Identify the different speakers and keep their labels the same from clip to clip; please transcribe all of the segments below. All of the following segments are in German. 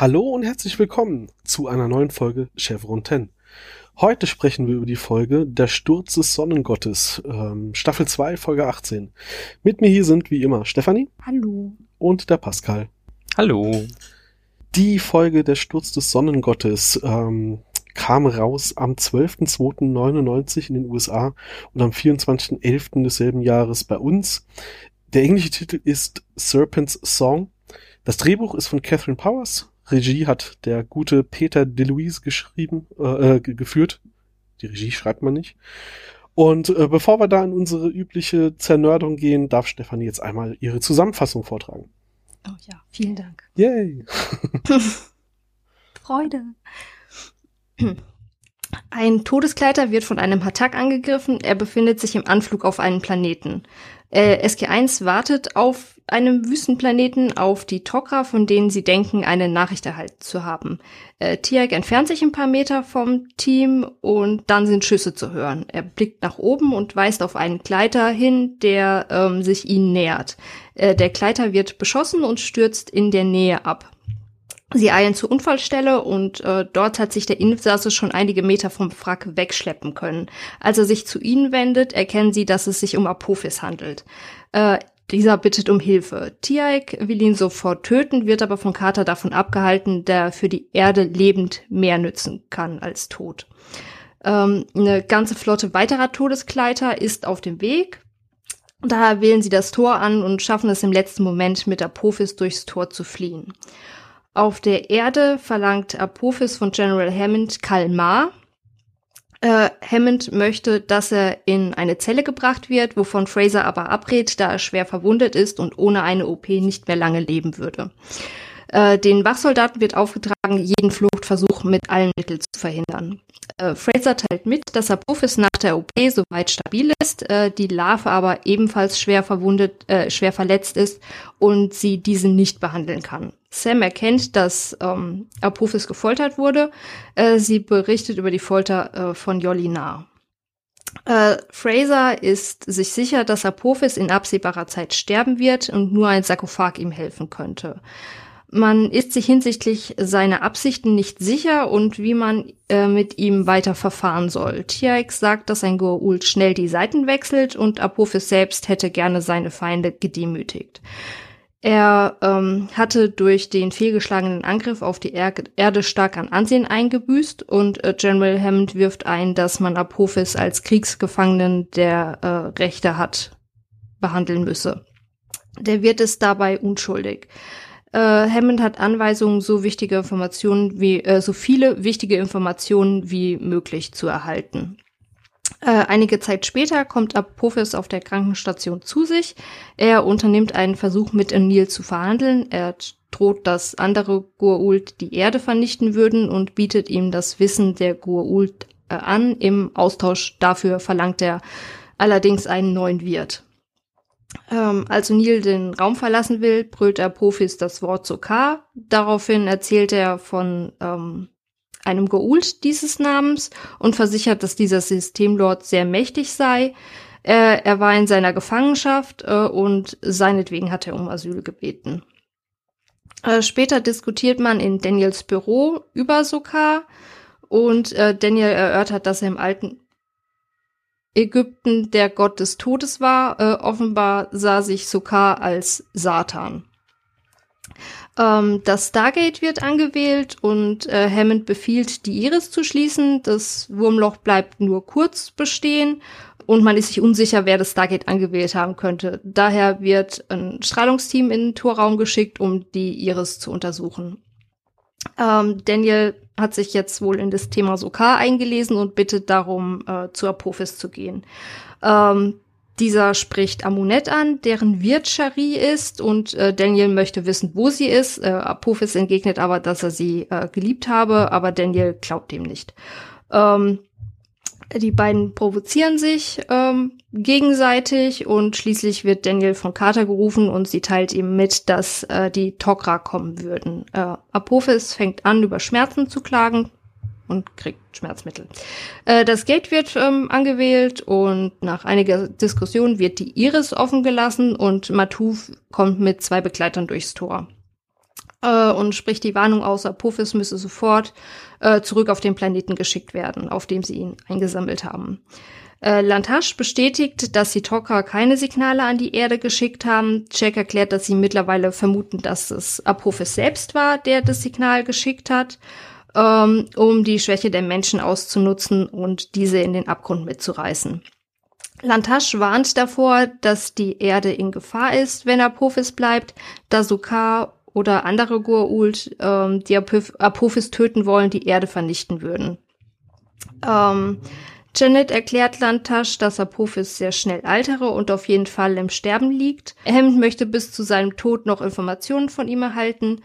Speaker 1: Hallo und herzlich willkommen zu einer neuen Folge Chevron 10. Heute sprechen wir über die Folge Der Sturz des Sonnengottes, ähm, Staffel 2, Folge 18. Mit mir hier sind wie immer Stefanie.
Speaker 2: Hallo.
Speaker 1: Und der Pascal.
Speaker 3: Hallo.
Speaker 1: Die Folge Der Sturz des Sonnengottes ähm, kam raus am 12.02.99 in den USA und am 24.11. desselben Jahres bei uns. Der englische Titel ist Serpent's Song. Das Drehbuch ist von Catherine Powers. Regie hat der gute Peter DeLuise geschrieben, äh, äh geführt. Die Regie schreibt man nicht. Und äh, bevor wir da in unsere übliche Zernördung gehen, darf Stefanie jetzt einmal ihre Zusammenfassung vortragen.
Speaker 2: Oh ja, vielen Dank.
Speaker 1: Yay!
Speaker 2: Freude. Ein Todeskleider wird von einem Hatak angegriffen. Er befindet sich im Anflug auf einen Planeten. Äh, SG1 wartet auf einem Wüstenplaneten auf die Tok'ra, von denen sie denken, eine Nachricht erhalten zu haben. Äh, Tiag entfernt sich ein paar Meter vom Team und dann sind Schüsse zu hören. Er blickt nach oben und weist auf einen Gleiter hin, der ähm, sich ihnen nähert. Äh, der Gleiter wird beschossen und stürzt in der Nähe ab. Sie eilen zur Unfallstelle und äh, dort hat sich der Insasse schon einige Meter vom Wrack wegschleppen können. Als er sich zu ihnen wendet, erkennen sie, dass es sich um Apophis handelt. Äh, dieser bittet um Hilfe. Tiaik will ihn sofort töten, wird aber von Carter davon abgehalten, der für die Erde lebend mehr nützen kann als tot. Ähm, eine ganze Flotte weiterer Todeskleiter ist auf dem Weg. Daher wählen sie das Tor an und schaffen es im letzten Moment, mit Apophis durchs Tor zu fliehen. Auf der Erde verlangt Apophis von General Hammond Kalmar. Äh, Hammond möchte, dass er in eine Zelle gebracht wird, wovon Fraser aber abrät, da er schwer verwundet ist und ohne eine OP nicht mehr lange leben würde. Äh, den Wachsoldaten wird aufgetragen, jeden Fluchtversuch mit allen Mitteln zu verhindern. Äh, Fraser teilt mit, dass Apophis nach der OP soweit stabil ist, äh, die Larve aber ebenfalls schwer verwundet, äh, schwer verletzt ist und sie diesen nicht behandeln kann. Sam erkennt, dass ähm, Apophis gefoltert wurde. Äh, sie berichtet über die Folter äh, von Jolinar. Äh, Fraser ist sich sicher, dass Apophis in absehbarer Zeit sterben wird und nur ein Sarkophag ihm helfen könnte. Man ist sich hinsichtlich seiner Absichten nicht sicher und wie man äh, mit ihm weiter verfahren soll. Tiax sagt, dass ein Goa'uld schnell die Seiten wechselt und Apophis selbst hätte gerne seine Feinde gedemütigt. Er ähm, hatte durch den fehlgeschlagenen Angriff auf die er Erde stark an Ansehen eingebüßt und äh, General Hammond wirft ein, dass man Apophis als Kriegsgefangenen der äh, Rechte hat behandeln müsse. Der wird es dabei unschuldig. Äh, Hammond hat Anweisungen, so wichtige Informationen wie äh, so viele wichtige Informationen wie möglich zu erhalten. Äh, einige Zeit später kommt Apophis auf der Krankenstation zu sich. Er unternimmt einen Versuch mit O'Neill zu verhandeln. Er droht, dass andere Goa'uld die Erde vernichten würden und bietet ihm das Wissen der Goa'uld äh, an. Im Austausch dafür verlangt er allerdings einen neuen Wirt. Ähm, als O'Neill den Raum verlassen will, brüllt Apophis das Wort Sokar. Daraufhin erzählt er von ähm, einem Geult dieses Namens und versichert, dass dieser Systemlord sehr mächtig sei. Er, er war in seiner Gefangenschaft äh, und seinetwegen hat er um Asyl gebeten. Äh, später diskutiert man in Daniels Büro über Sokar und äh, Daniel erörtert, dass er im alten Ägypten der Gott des Todes war. Äh, offenbar sah sich Sokar als Satan. Ähm, das Stargate wird angewählt und äh, Hammond befiehlt, die Iris zu schließen. Das Wurmloch bleibt nur kurz bestehen und man ist sich unsicher, wer das Stargate angewählt haben könnte. Daher wird ein Strahlungsteam in den Torraum geschickt, um die Iris zu untersuchen. Ähm, Daniel hat sich jetzt wohl in das Thema Sokar eingelesen und bittet darum, äh, zu Apophis zu gehen. Ähm, dieser spricht Amunet an, deren Wirt Shari ist und äh, Daniel möchte wissen, wo sie ist. Äh, Apophis entgegnet aber, dass er sie äh, geliebt habe, aber Daniel glaubt dem nicht. Ähm, die beiden provozieren sich ähm, gegenseitig und schließlich wird Daniel von Carter gerufen und sie teilt ihm mit, dass äh, die Tok'ra kommen würden. Äh, Apophis fängt an, über Schmerzen zu klagen, und kriegt Schmerzmittel. Äh, das Gate wird ähm, angewählt und nach einiger Diskussion wird die Iris offen gelassen und Matouf kommt mit zwei Begleitern durchs Tor. äh, und spricht die Warnung aus, Apophis müsse sofort äh, zurück auf den Planeten geschickt werden, auf dem sie ihn eingesammelt haben. Äh, Lantasch bestätigt, dass die Tok'ra keine Signale an die Erde geschickt haben. Jack erklärt, dass sie mittlerweile vermuten, dass es Apophis selbst war, der das Signal geschickt hat, ähm, um die Schwäche der Menschen auszunutzen und diese in den Abgrund mitzureißen. Lantasch warnt davor, dass die Erde in Gefahr ist, wenn Apophis bleibt, da Sukar oder andere Goa'uld, ähm, die Apophis töten wollen, die Erde vernichten würden. Ähm, Janet erklärt Lantasch, dass Apophis sehr schnell altere und auf jeden Fall im Sterben liegt. Hammond möchte bis zu seinem Tod noch Informationen von ihm erhalten,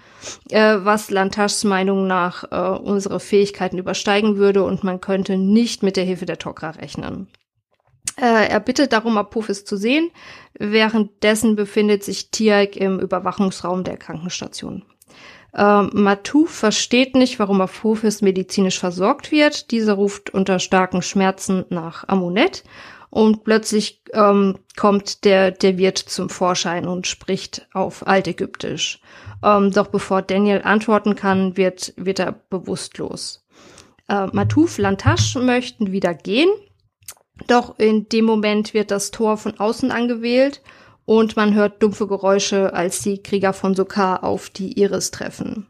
Speaker 2: äh, was Lantaschs Meinung nach äh, unsere Fähigkeiten übersteigen würde und man könnte nicht mit der Hilfe der Tok'ra rechnen. Äh, er bittet darum, Apophis zu sehen. Währenddessen befindet sich Tiaik im Überwachungsraum der Krankenstation. Ähm, Matou versteht nicht, warum Apophis medizinisch versorgt wird. Dieser ruft unter starken Schmerzen nach Amunet und plötzlich ähm, kommt der, der Wirt zum Vorschein und spricht auf Altägyptisch. Ähm, doch bevor Daniel antworten kann, wird, wird er bewusstlos. Äh, Matouf Lantasch möchten wieder gehen, doch in dem Moment wird das Tor von außen angewählt und man hört dumpfe Geräusche, als die Krieger von Sokar auf die Iris treffen.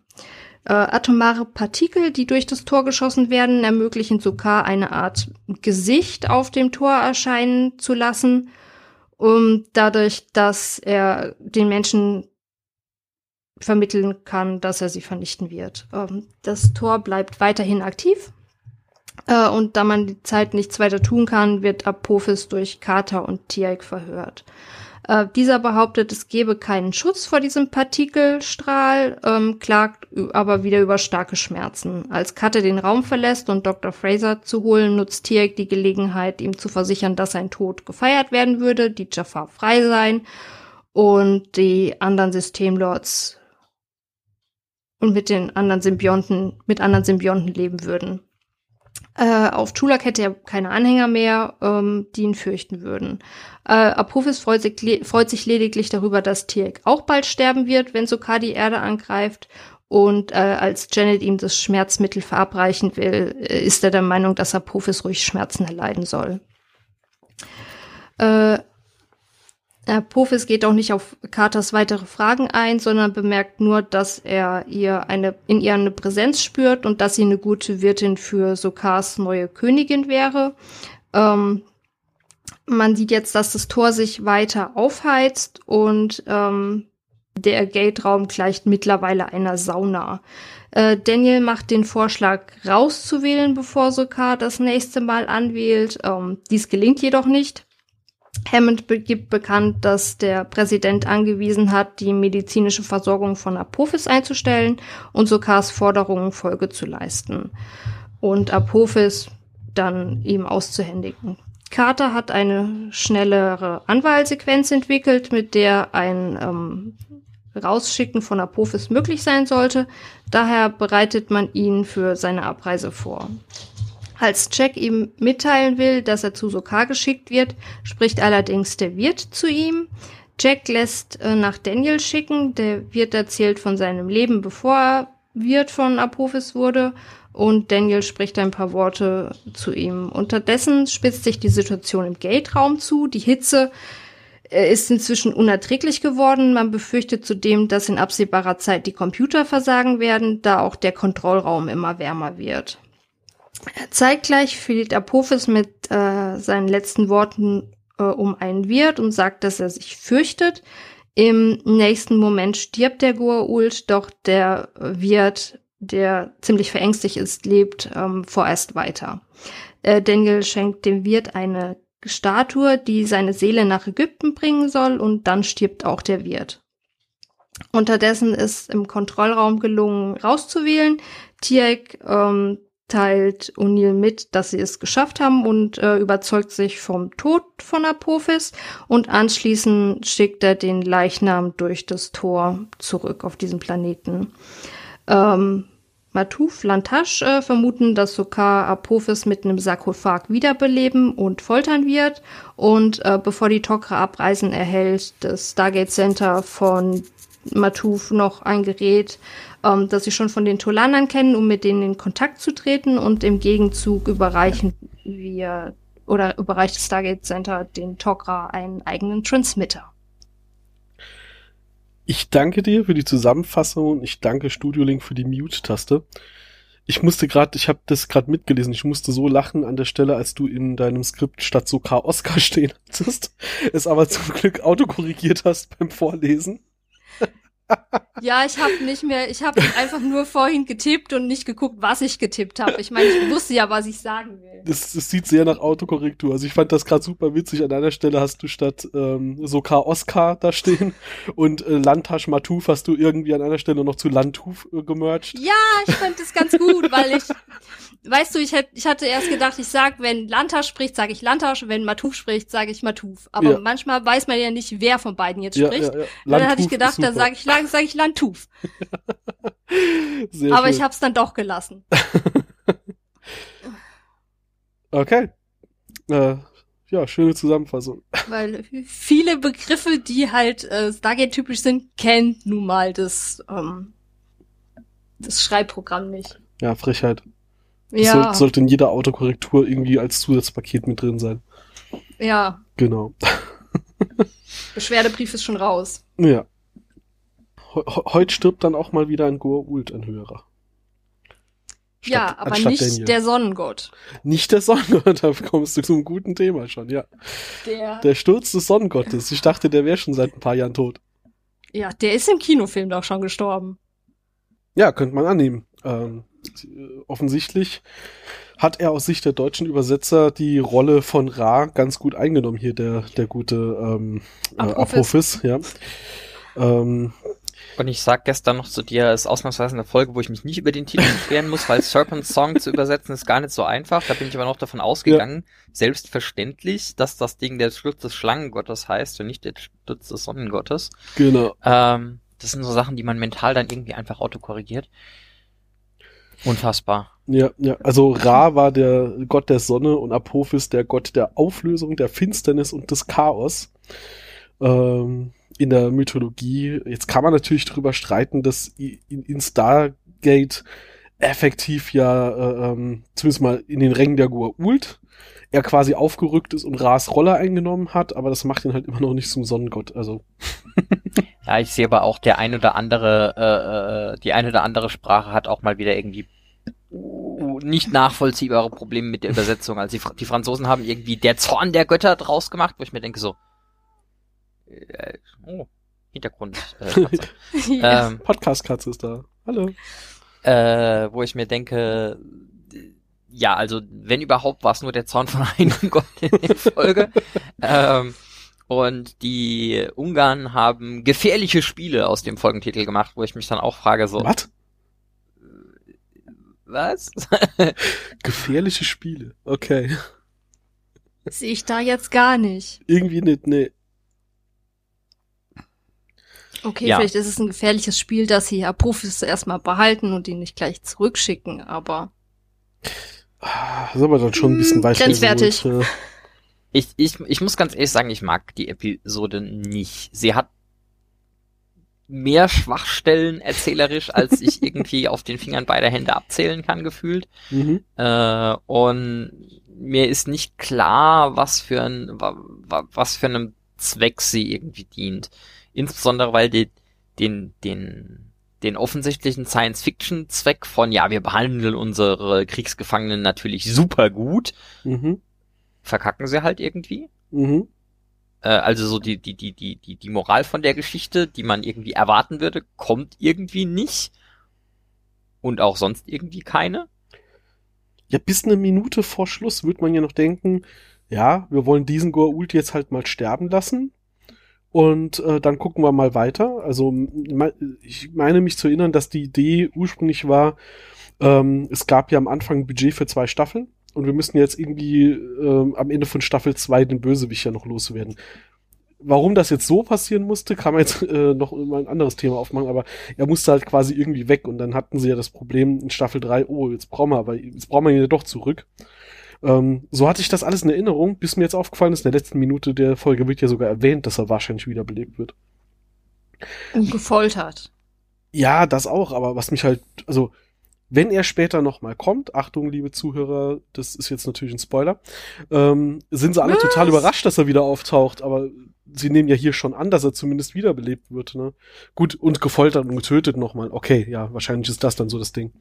Speaker 2: Äh, atomare Partikel, die durch das Tor geschossen werden, ermöglichen Sokar eine Art Gesicht auf dem Tor erscheinen zu lassen, um dadurch, dass er den Menschen vermitteln kann, dass er sie vernichten wird. Ähm, das Tor bleibt weiterhin aktiv äh, und da man die Zeit nichts weiter tun kann, wird Apophis durch Kater und Tiaik verhört. Äh, dieser behauptet, es gebe keinen Schutz vor diesem Partikelstrahl, ähm, klagt aber wieder über starke Schmerzen. Als Katte den Raum verlässt und Dr. Fraser zu holen, nutzt Tiaik die Gelegenheit, ihm zu versichern, dass sein Tod gefeiert werden würde, die Jafar frei sein und die anderen Systemlords und mit den anderen Symbionten, mit anderen Symbionten leben würden. Äh, auf Chulak hätte er keine Anhänger mehr, ähm, die ihn fürchten würden. Äh, Apophis freut sich, freut sich lediglich darüber, dass Tiek auch bald sterben wird, wenn Sokar die Erde angreift. Und äh, als Janet ihm das Schmerzmittel verabreichen will, äh, ist er der Meinung, dass Apophis ruhig Schmerzen erleiden soll. Äh, Apophis geht auch nicht auf Carters weitere Fragen ein, sondern bemerkt nur, dass er ihr eine, in ihr eine Präsenz spürt und dass sie eine gute Wirtin für Sokars neue Königin wäre. Ähm, man sieht jetzt, dass das Tor sich weiter aufheizt und ähm, der Gate-Raum gleicht mittlerweile einer Sauna. Äh, Daniel macht den Vorschlag, rauszuwählen, bevor Sokar das nächste Mal anwählt. Ähm, dies gelingt jedoch nicht. Hammond gibt bekannt, dass der Präsident angewiesen hat, die medizinische Versorgung von Apophis einzustellen und Sokars Forderungen Folge zu leisten und Apophis dann ihm auszuhändigen. Carter hat eine schnellere Anwahlsequenz entwickelt, mit der ein ähm, Rausschicken von Apophis möglich sein sollte. Daher bereitet man ihn für seine Abreise vor. Als Jack ihm mitteilen will, dass er zu Sokar geschickt wird, spricht allerdings der Wirt zu ihm. Jack lässt äh, nach Daniel schicken. Der Wirt erzählt von seinem Leben, bevor er Wirt von Apophis wurde. Und Daniel spricht ein paar Worte zu ihm. Unterdessen spitzt sich die Situation im Gate-Raum zu. Die Hitze äh, ist inzwischen unerträglich geworden. Man befürchtet zudem, dass in absehbarer Zeit die Computer versagen werden, da auch der Kontrollraum immer wärmer wird. Zeitgleich verliert Apophis mit äh, seinen letzten Worten äh, um einen Wirt und sagt, dass er sich fürchtet. Im nächsten Moment stirbt der Goa'uld, doch der Wirt, der ziemlich verängstigt ist, lebt ähm, vorerst weiter. Äh, Daniel schenkt dem Wirt eine Statue, die seine Seele nach Ägypten bringen soll, und dann stirbt auch der Wirt. Unterdessen ist im Kontrollraum gelungen, rauszuwählen. Tiek ähm, teilt O'Neill mit, dass sie es geschafft haben und äh, überzeugt sich vom Tod von Apophis und anschließend schickt er den Leichnam durch das Tor zurück auf diesen Planeten. Ähm, Matouf, Lantasch äh, vermuten, dass Sokar Apophis mit einem Sarkophag wiederbeleben und foltern wird und äh, bevor die Tok'ra abreisen, erhält das Stargate Center von Matuf noch ein Gerät, ähm, das sie schon von den Tolanern kennen, um mit denen in Kontakt zu treten und im Gegenzug überreichen wir oder überreicht das Stargate Center den Tok'ra einen eigenen Transmitter.
Speaker 1: Ich danke dir für die Zusammenfassung ich danke Studio Link für die Mute-Taste. Ich musste gerade, ich habe das gerade mitgelesen, ich musste so lachen an der Stelle, als du in deinem Skript statt so K. Oscar stehen hattest, es aber zum Glück autokorrigiert hast beim Vorlesen.
Speaker 2: Ja, ich habe nicht mehr, ich habe einfach nur vorhin getippt und nicht geguckt, was ich getippt habe. Ich meine, ich wusste ja, was ich sagen will.
Speaker 1: Das, das sieht sehr nach Autokorrektur. Also ich fand das gerade super witzig. An einer Stelle hast du statt ähm, Sokar Oscar da stehen und äh, Landtasch Matuf hast du irgendwie an einer Stelle noch zu Landhuf äh, gemerged.
Speaker 2: Ja, ich fand das ganz gut, weil ich weißt du, ich, hätte, ich hatte erst gedacht, ich sag, wenn Lantasch spricht, sage ich Lantasch, wenn Matuf spricht, sage ich Matuf. Aber ja. manchmal weiß man ja nicht, wer von beiden jetzt ja, spricht. Ja, ja. dann hatte ich gedacht, dann sage ich, sag ich Landtuf. Aber schön. ich habe es dann doch gelassen.
Speaker 1: okay. Äh, ja, schöne Zusammenfassung.
Speaker 2: Weil viele Begriffe, die halt äh, Stargate-typisch sind, kennt nun mal das, ähm, das Schreibprogramm nicht.
Speaker 1: Ja, Frechheit. Das ja. soll, sollte in jeder Autokorrektur irgendwie als Zusatzpaket mit drin sein.
Speaker 2: Ja.
Speaker 1: Genau.
Speaker 2: Beschwerdebrief ist schon raus.
Speaker 1: Ja. Heute stirbt dann auch mal wieder ein Goa'uld, ein höherer.
Speaker 2: Statt, ja, aber nicht Daniel. der Sonnengott.
Speaker 1: Nicht der Sonnengott, da kommst du zu einem guten Thema schon, ja. Der, der Sturz des Sonnengottes. Ich dachte, der wäre schon seit ein paar Jahren tot.
Speaker 2: Ja, der ist im Kinofilm doch schon gestorben.
Speaker 1: Ja, könnte man annehmen. Ähm, offensichtlich hat er aus Sicht der deutschen Übersetzer die Rolle von Ra ganz gut eingenommen hier, der, der gute ähm, äh, Apophis, ja. Ähm,
Speaker 3: und ich sag gestern noch zu dir, es ist ausnahmsweise eine Folge, wo ich mich nicht über den Titel beschweren muss, weil Serpent Song zu übersetzen ist gar nicht so einfach. Da bin ich aber noch davon ausgegangen, ja. selbstverständlich, dass das Ding der Sturz des Schlangengottes heißt und nicht der Sturz des Sonnengottes.
Speaker 1: Genau.
Speaker 3: Ähm, das sind so Sachen, die man mental dann irgendwie einfach autokorrigiert. Unfassbar.
Speaker 1: Ja, ja. Also Ra war der Gott der Sonne und Apophis der Gott der Auflösung, der Finsternis und des Chaos. Ähm, in der Mythologie. Jetzt kann man natürlich drüber streiten, dass in, Stargate effektiv ja, äh, ähm, zumindest mal in den Rängen der Goa'uld, er quasi aufgerückt ist und Ras Rolle eingenommen hat, aber das macht ihn halt immer noch nicht zum Sonnengott. Also.
Speaker 3: ja, ich sehe aber auch der ein oder andere, äh, äh, die eine oder andere Sprache hat auch mal wieder irgendwie nicht nachvollziehbare Probleme mit der Übersetzung. Also die, die Franzosen haben irgendwie der Zorn der Götter draus gemacht, wo ich mir denke so, äh, oh, Hintergrund.
Speaker 1: Äh, ja. ähm, Podcast-Katze ist da. Hallo.
Speaker 3: Äh, wo ich mir denke, ja, also wenn überhaupt war es nur der Zorn von einem Gott in der Folge. ähm, und die Ungarn haben gefährliche Spiele aus dem Folgentitel gemacht, wo ich mich dann auch frage so.
Speaker 1: Was?
Speaker 3: Was?
Speaker 1: gefährliche Spiele. Okay.
Speaker 2: Sehe ich da jetzt gar nicht.
Speaker 1: Irgendwie nicht, nee.
Speaker 2: Okay, ja. vielleicht ist es ein gefährliches Spiel, dass sie ja Profis erstmal behalten und ihn nicht gleich zurückschicken, aber.
Speaker 1: Das ist aber dann schon ein bisschen
Speaker 2: weich. Grenzwertig.
Speaker 3: Ich, ich, ich muss ganz ehrlich sagen, ich mag die Episode nicht. Sie hat mehr Schwachstellen erzählerisch, als ich irgendwie auf den Fingern beider Hände abzählen kann, gefühlt. Mhm. Äh, und mir ist nicht klar, was für ein, was für einem Zweck sie irgendwie dient. Insbesondere, weil die, den, den, den offensichtlichen Science-Fiction-Zweck von, ja, wir behandeln unsere Kriegsgefangenen natürlich super gut, mhm. verkacken sie halt irgendwie. Mhm. Äh, also so die, die, die, die, die, die Moral von der Geschichte, die man irgendwie erwarten würde, kommt irgendwie nicht. Und auch sonst irgendwie keine.
Speaker 1: Ja, bis eine Minute vor Schluss wird man ja noch denken, ja, wir wollen diesen Goa'uld jetzt halt mal sterben lassen. Und äh, dann gucken wir mal weiter. Also ich meine mich zu erinnern, dass die Idee ursprünglich war, ähm, es gab ja am Anfang ein Budget für zwei Staffeln und wir müssen jetzt irgendwie ähm, am Ende von Staffel zwei den Bösewicht ja noch loswerden. Warum das jetzt so passieren musste, kann man jetzt äh, noch mal ein anderes Thema aufmachen, aber er musste halt quasi irgendwie weg und dann hatten sie ja das Problem in Staffel drei, oh, jetzt brauchen wir aber, jetzt brauchen wir ihn ja doch zurück. Ähm, so hatte ich das alles in Erinnerung, bis mir jetzt aufgefallen ist, in der letzten Minute der Folge wird ja sogar erwähnt, dass er wahrscheinlich wiederbelebt wird.
Speaker 2: Und gefoltert.
Speaker 1: Ja, das auch, aber was mich halt, also wenn er später nochmal kommt, Achtung, liebe Zuhörer, das ist jetzt natürlich ein Spoiler, ähm, sind sie alle
Speaker 2: Was?
Speaker 1: total überrascht, dass er wieder auftaucht, aber sie nehmen ja hier schon an, dass er zumindest wiederbelebt wird, ne? Gut, und gefoltert und getötet nochmal. Okay, ja, wahrscheinlich ist das dann so das Ding.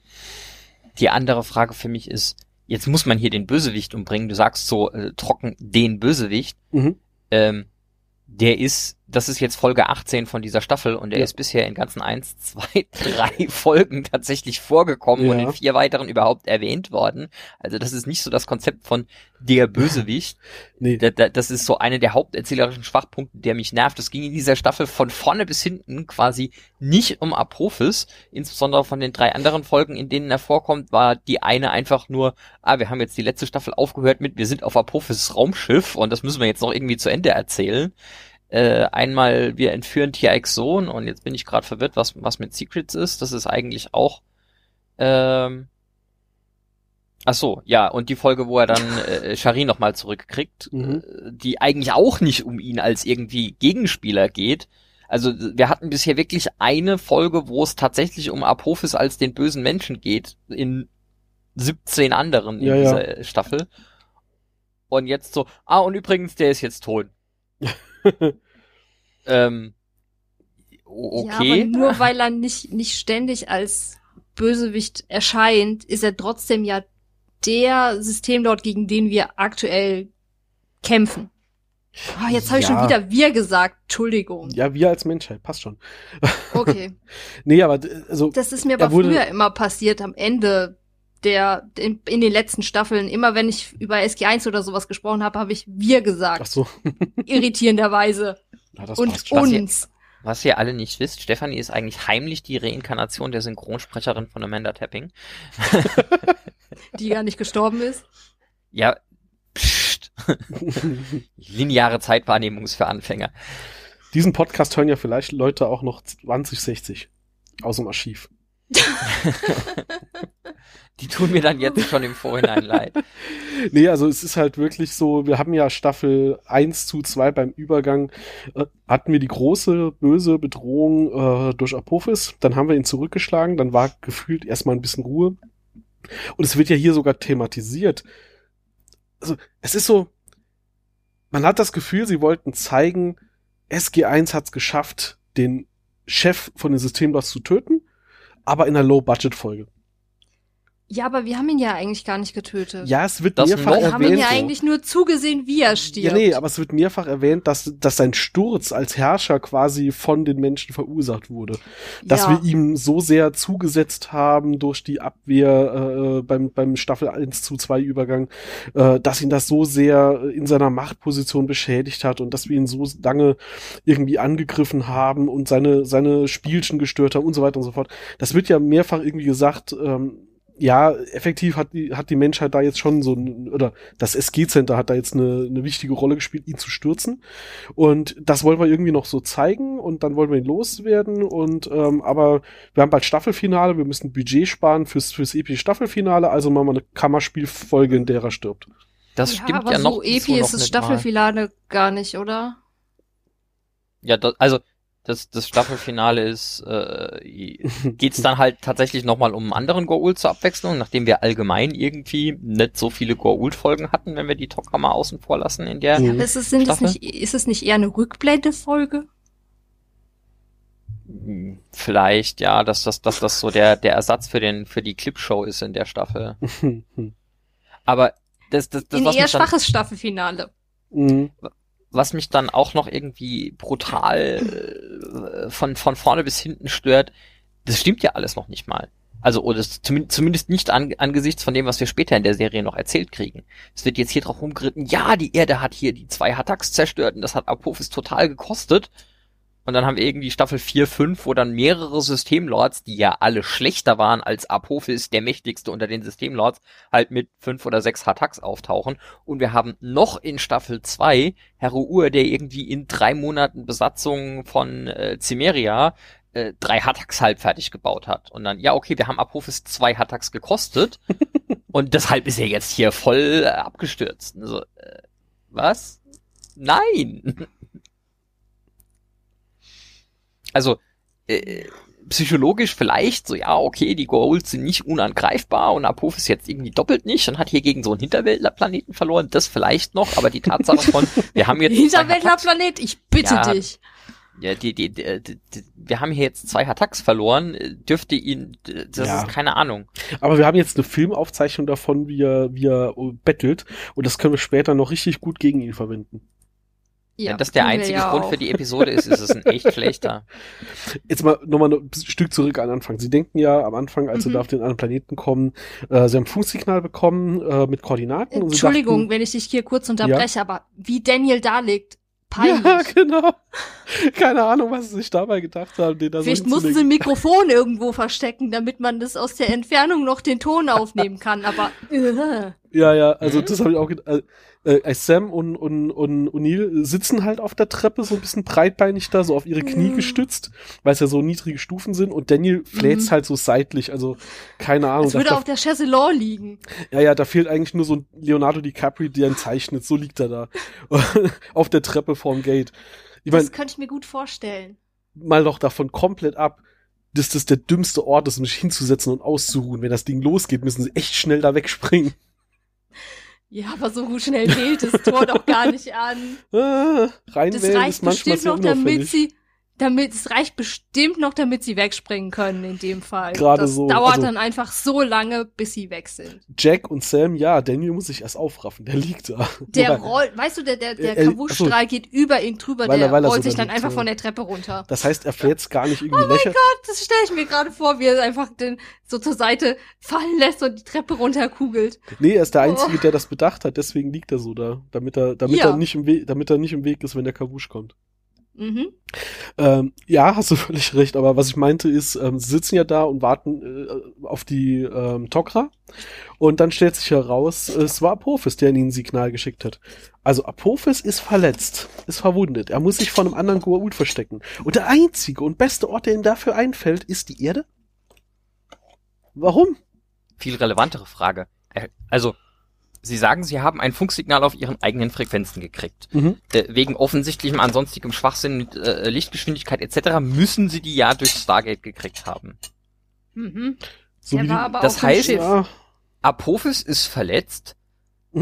Speaker 3: Die andere Frage für mich ist, jetzt muss man hier den Bösewicht umbringen. Du sagst so äh, trocken den Bösewicht.
Speaker 1: Mhm.
Speaker 3: Ähm, der ist, das ist jetzt Folge 18 von dieser Staffel und der
Speaker 1: Ja.
Speaker 3: ist bisher in ganzen eins, zwei, drei Folgen tatsächlich vorgekommen und
Speaker 1: Ja.
Speaker 3: in vier weiteren überhaupt erwähnt worden. Also das ist nicht so das Konzept von der Bösewicht.
Speaker 1: Nee,
Speaker 3: Da, da, das ist so eine der haupterzählerischen Schwachpunkte, der mich nervt. Es ging in dieser Staffel von vorne bis hinten quasi nicht um Apophis. Insbesondere von den drei anderen Folgen, in denen er vorkommt, war die eine einfach nur, ah, wir haben jetzt die letzte Staffel aufgehört mit, wir sind auf Apophis Raumschiff und das müssen wir jetzt noch irgendwie zu Ende erzählen. Äh, einmal, wir entführen TX Sohn und jetzt bin ich gerade verwirrt, was, was mit Secrets ist. Das ist eigentlich auch, ähm, Ach so, ja, und die Folge, wo er dann äh, Shari nochmal zurückkriegt,
Speaker 1: Mhm.
Speaker 3: äh, die eigentlich auch nicht um ihn als irgendwie Gegenspieler geht. Also wir hatten bisher wirklich eine Folge, wo es tatsächlich um Apophis als den bösen Menschen geht, in 17 anderen in
Speaker 1: Ja, ja.
Speaker 3: dieser äh, Staffel. Und jetzt so, ah, und übrigens, der ist jetzt tot. ähm, o-
Speaker 2: Ja,
Speaker 3: okay.
Speaker 2: aber nur weil er nicht, nicht ständig als Bösewicht erscheint, ist er trotzdem ja der Systemlord, gegen den wir aktuell kämpfen. Ah, jetzt habe ich
Speaker 1: Ja.
Speaker 2: schon wieder wir gesagt. Entschuldigung.
Speaker 1: ja, wir als Menschheit, passt schon.
Speaker 2: Okay.
Speaker 1: Nee, aber d- also
Speaker 2: Das ist mir
Speaker 1: Er
Speaker 2: aber
Speaker 1: wurde-
Speaker 2: früher immer passiert am Ende der in, in den letzten Staffeln. Immer wenn ich über SG1 oder sowas gesprochen habe, habe ich wir
Speaker 1: ach
Speaker 2: gesagt.
Speaker 1: so,
Speaker 2: Irritierenderweise.
Speaker 1: das
Speaker 2: Und uns.
Speaker 3: Was ihr alle nicht wisst, Stefanie ist eigentlich heimlich die Reinkarnation der Synchronsprecherin von Amanda Tapping.
Speaker 2: Die gar nicht gestorben ist.
Speaker 3: Ja, pst. Lineare Zeitwahrnehmung ist für Anfänger.
Speaker 1: Diesen Podcast hören ja vielleicht Leute auch noch 2060 aus dem Archiv.
Speaker 3: Die tun mir dann jetzt schon im Vorhinein leid.
Speaker 1: Nee, also es ist halt wirklich so, wir haben ja Staffel 1 zu 2 beim Übergang, äh, hatten wir die große böse Bedrohung äh, durch Apophis, dann haben wir ihn zurückgeschlagen, dann war gefühlt erstmal ein bisschen Ruhe. Und es wird ja hier sogar thematisiert. Also es ist so, man hat das Gefühl, sie wollten zeigen, SG1 hat es geschafft, den Chef von den Systemlords zu töten, aber in einer Low-Budget-Folge.
Speaker 2: Ja, aber wir haben ihn ja eigentlich gar nicht getötet.
Speaker 1: Ja, es wird
Speaker 3: Das
Speaker 1: mehrfach
Speaker 3: noch-
Speaker 2: wir haben ihn
Speaker 1: erwähnt.
Speaker 2: ja
Speaker 1: so.
Speaker 2: eigentlich nur zugesehen, wie er stirbt.
Speaker 1: Ja, nee, aber es wird mehrfach erwähnt, dass, dass sein Sturz als Herrscher quasi von den Menschen verursacht wurde. Dass
Speaker 2: ja.
Speaker 1: wir ihm so sehr zugesetzt haben durch die Abwehr äh, beim, beim Staffel 1 zu 2 Übergang, äh, dass ihn das so sehr in seiner Machtposition beschädigt hat und dass wir ihn so lange irgendwie angegriffen haben und seine, seine Spielchen gestört haben und so weiter und so fort. Das wird ja mehrfach irgendwie gesagt, ähm, ja, effektiv hat die, hat die Menschheit da jetzt schon so ein, oder das SG-Center hat da jetzt eine, eine wichtige Rolle gespielt, ihn zu stürzen. Und das wollen wir irgendwie noch so zeigen und dann wollen wir ihn loswerden. Und ähm, aber wir haben bald Staffelfinale, wir müssen Budget sparen fürs, fürs epische Staffelfinale, also machen wir eine Kammerspielfolge, in der er stirbt.
Speaker 3: Das
Speaker 2: ja,
Speaker 3: stimmt
Speaker 2: aber
Speaker 3: ja noch.
Speaker 2: so epi
Speaker 3: so noch
Speaker 2: ist das. Staffelfinale gar nicht, oder?
Speaker 3: Ja, das, also das, das Staffelfinale ist, äh, geht's dann halt tatsächlich nochmal um einen anderen Goa'uld zur Abwechslung, nachdem wir allgemein irgendwie nicht so viele Goa'uld-Folgen hatten, wenn wir die Tok'ra mal außen vor lassen in der
Speaker 1: Mhm.
Speaker 2: Ist es, sind es
Speaker 3: Staffel?
Speaker 2: nicht, ist es nicht eher eine Rückblende-Folge?
Speaker 3: Hm, Vielleicht, ja, dass das, dass das so der, der Ersatz für den, für die Clipshow ist in der Staffel. Aber das, das, das
Speaker 2: Ein
Speaker 3: was
Speaker 2: eher schwaches Staffelfinale.
Speaker 1: Mhm.
Speaker 3: Was mich dann auch noch irgendwie brutal äh, von, von vorne bis hinten stört, das stimmt ja alles noch nicht mal. Also, oder zumindest, nicht an, angesichts von dem, was wir später in der Serie noch erzählt kriegen. Es wird jetzt hier drauf rumgeritten, ja, die Erde hat hier die zwei Hattacks zerstört und das hat Apophis total gekostet. Und dann haben wir irgendwie Staffel 4, 5, wo dann mehrere Systemlords, die ja alle schlechter waren als Apophis, der mächtigste unter den Systemlords, halt mit fünf oder sechs Hattacks auftauchen. Und wir haben noch in Staffel 2 Herr Ur, der irgendwie in drei Monaten Besatzung von äh, Cimmeria äh, drei Hattacks halb fertig gebaut hat. Und dann, ja, okay, wir haben Apophis zwei Hattacks gekostet und deshalb ist er jetzt hier voll äh, abgestürzt. Also, äh, was? Nein! Also äh, psychologisch vielleicht so, ja, okay, die Goals sind nicht unangreifbar und Apophis jetzt irgendwie doppelt nicht und hat hier gegen so einen Hinterwäldlerplaneten verloren, das vielleicht noch, aber die Tatsache von, wir haben jetzt...
Speaker 2: Hinterwäldlerplanet, ich bitte ja, dich.
Speaker 3: Ja, die, die, die, die, wir haben hier jetzt zwei Attacks verloren, dürfte ihn, das ja. ist keine Ahnung.
Speaker 1: Aber wir haben jetzt eine Filmaufzeichnung davon, wie er, wie er bettelt und das können wir später noch richtig gut gegen ihn verwenden.
Speaker 3: Ja, Wenn das der einzige ja Grund auch. für die Episode ist, ist es ein echt schlechter.
Speaker 1: Jetzt mal nochmal ein Stück zurück an Anfang. Sie denken ja am Anfang, als mhm. sie da auf den anderen Planeten kommen, äh, sie haben Funksignal bekommen äh, mit Koordinaten.
Speaker 2: Entschuldigung, dachten, wenn ich dich hier kurz unterbreche, ja? aber wie Daniel da liegt, peinlich.
Speaker 1: Ja, genau. Keine Ahnung, was sie sich dabei gedacht haben. Den
Speaker 2: da Vielleicht so mussten sie ein Mikrofon irgendwo verstecken, damit man das aus der Entfernung noch den Ton aufnehmen kann, aber...
Speaker 1: Uh. Ja, ja, also mhm. das habe ich auch gedacht. Also, äh, Sam und, und, und O'Neill sitzen halt auf der Treppe so ein bisschen breitbeinig da, so auf ihre Knie mhm. gestützt, weil es ja so niedrige Stufen sind und Daniel fläzt mhm. halt so seitlich, also keine Ahnung.
Speaker 2: Es würde da, auf der Chaiselon liegen.
Speaker 1: Ja, ja, da fehlt eigentlich nur so ein Leonardo DiCaprio, der ihn zeichnet, so liegt er da. auf der Treppe vorm Gate.
Speaker 2: Ich mein, das könnte ich mir gut vorstellen.
Speaker 1: Mal doch davon komplett ab dass das der dümmste Ort ist, um sich hinzusetzen und auszuruhen. Wenn das Ding losgeht, müssen sie echt schnell da wegspringen.
Speaker 2: Ja, aber so schnell wählt das Tor doch gar nicht an.
Speaker 1: Ah, das
Speaker 2: reicht bestimmt noch, damit sie, damit, es reicht bestimmt noch, damit sie wegspringen können in dem Fall.
Speaker 1: Gerade das so.
Speaker 2: dauert also, dann einfach so lange, bis sie weg sind.
Speaker 1: Jack und Sam, ja, Daniel muss sich erst aufraffen, der liegt da.
Speaker 2: Der rollt, weißt du, der, der, der Kavusstrahl geht über ihn drüber, der er, rollt so sich dann einfach von der Treppe runter.
Speaker 1: Das heißt, er fährt gar nicht irgendwie
Speaker 2: Oh mein Gott, das stelle ich mir gerade vor, wie er einfach den so zur Seite fallen lässt und die Treppe runterkugelt.
Speaker 1: Nee, er ist der oh. Einzige, oh. der das bedacht hat, deswegen liegt er so da, damit er, damit ja. er nicht im Weg, damit er nicht im Weg ist, wenn der Kavusch kommt. Mhm. Ähm, ja, hast du völlig recht, aber was ich meinte ist, ähm, sie sitzen ja da und warten äh, auf die ähm, Tokra und dann stellt sich heraus, es war Apophis, der ihnen ein Signal geschickt hat. Also Apophis ist verletzt, ist verwundet, er muss sich von einem anderen Goa'uld verstecken. Und der einzige und beste Ort, der ihm dafür einfällt, ist die Erde? Warum?
Speaker 3: Viel relevantere Frage. Also, Sie sagen, Sie haben ein Funksignal auf Ihren eigenen Frequenzen gekriegt. Mhm. Äh, wegen offensichtlichem ansonstigem Schwachsinn mit äh, Lichtgeschwindigkeit etc. müssen Sie die ja durch Stargate gekriegt haben.
Speaker 2: Mhm.
Speaker 3: So die, das heißt, ja. Apophis ist verletzt,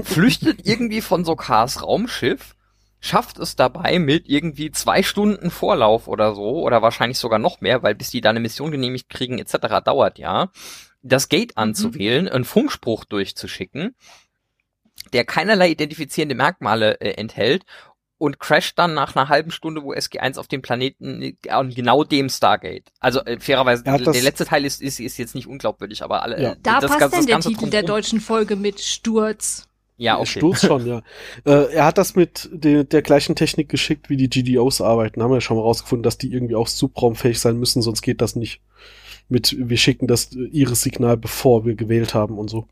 Speaker 3: flüchtet irgendwie von Sokars Raumschiff, schafft es dabei mit irgendwie zwei Stunden Vorlauf oder so, oder wahrscheinlich sogar noch mehr, weil bis die da eine Mission genehmigt kriegen etc. dauert ja, das Gate mhm. anzuwählen, mhm. einen Funkspruch durchzuschicken der keinerlei identifizierende Merkmale äh, enthält und crasht dann nach einer halben Stunde, wo SG1 auf dem Planeten äh, an genau dem Stargate. Also äh, fairerweise, der letzte Teil ist, ist, ist jetzt nicht unglaubwürdig, aber alle. Ja.
Speaker 2: Äh, da das, passt das, das denn der Titel der deutschen Folge mit Sturz.
Speaker 1: Ja, okay. Sturz schon, ja. äh, er hat das mit de der gleichen Technik geschickt, wie die GDOs arbeiten. Haben wir ja schon mal rausgefunden, dass die irgendwie auch subraumfähig sein müssen, sonst geht das nicht. Mit, wir schicken das äh, Iris-Signal, bevor wir gewählt haben und so.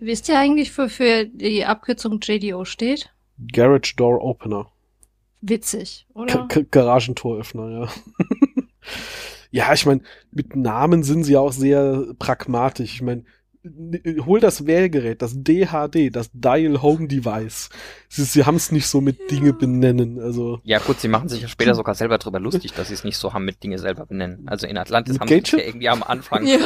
Speaker 2: Wisst ihr eigentlich, wofür die Abkürzung JDO steht?
Speaker 1: Garage Door Opener.
Speaker 2: Witzig, oder?
Speaker 1: G Garagentoröffner, ja. ja, ich meine, mit Namen sind sie auch sehr pragmatisch. Ich meine, hol das Wählgerät, das DHD, das Dial Home Device. Sie, sie haben es nicht so mit ja. Dinge benennen, also.
Speaker 3: Ja, gut, sie machen sich ja später sogar selber drüber lustig, dass sie es nicht so haben mit Dinge selber benennen. Also in Atlantis mit haben sie ja irgendwie am Anfang ja.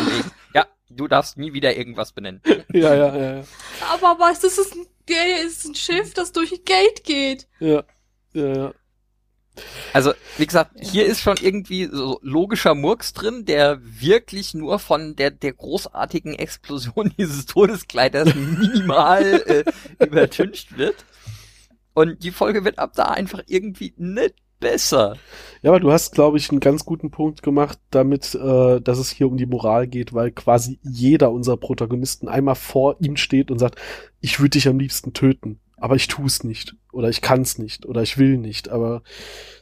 Speaker 3: ja, du darfst nie wieder irgendwas benennen.
Speaker 1: ja, ja, ja, ja.
Speaker 2: Aber was, das ist ein, das ist ein Schiff, das durch ein Gate geht.
Speaker 1: Ja, ja, ja.
Speaker 3: Also, wie gesagt, hier ist schon irgendwie so logischer Murks drin, der wirklich nur von der, der großartigen Explosion dieses Todeskleiders minimal äh, übertüncht wird. Und die Folge wird ab da einfach irgendwie nicht besser.
Speaker 1: Ja, aber du hast, glaube ich, einen ganz guten Punkt gemacht, damit, äh, dass es hier um die Moral geht, weil quasi jeder unserer Protagonisten einmal vor ihm steht und sagt, ich würde dich am liebsten töten, aber ich tu es nicht oder ich kann es nicht oder ich will nicht. Aber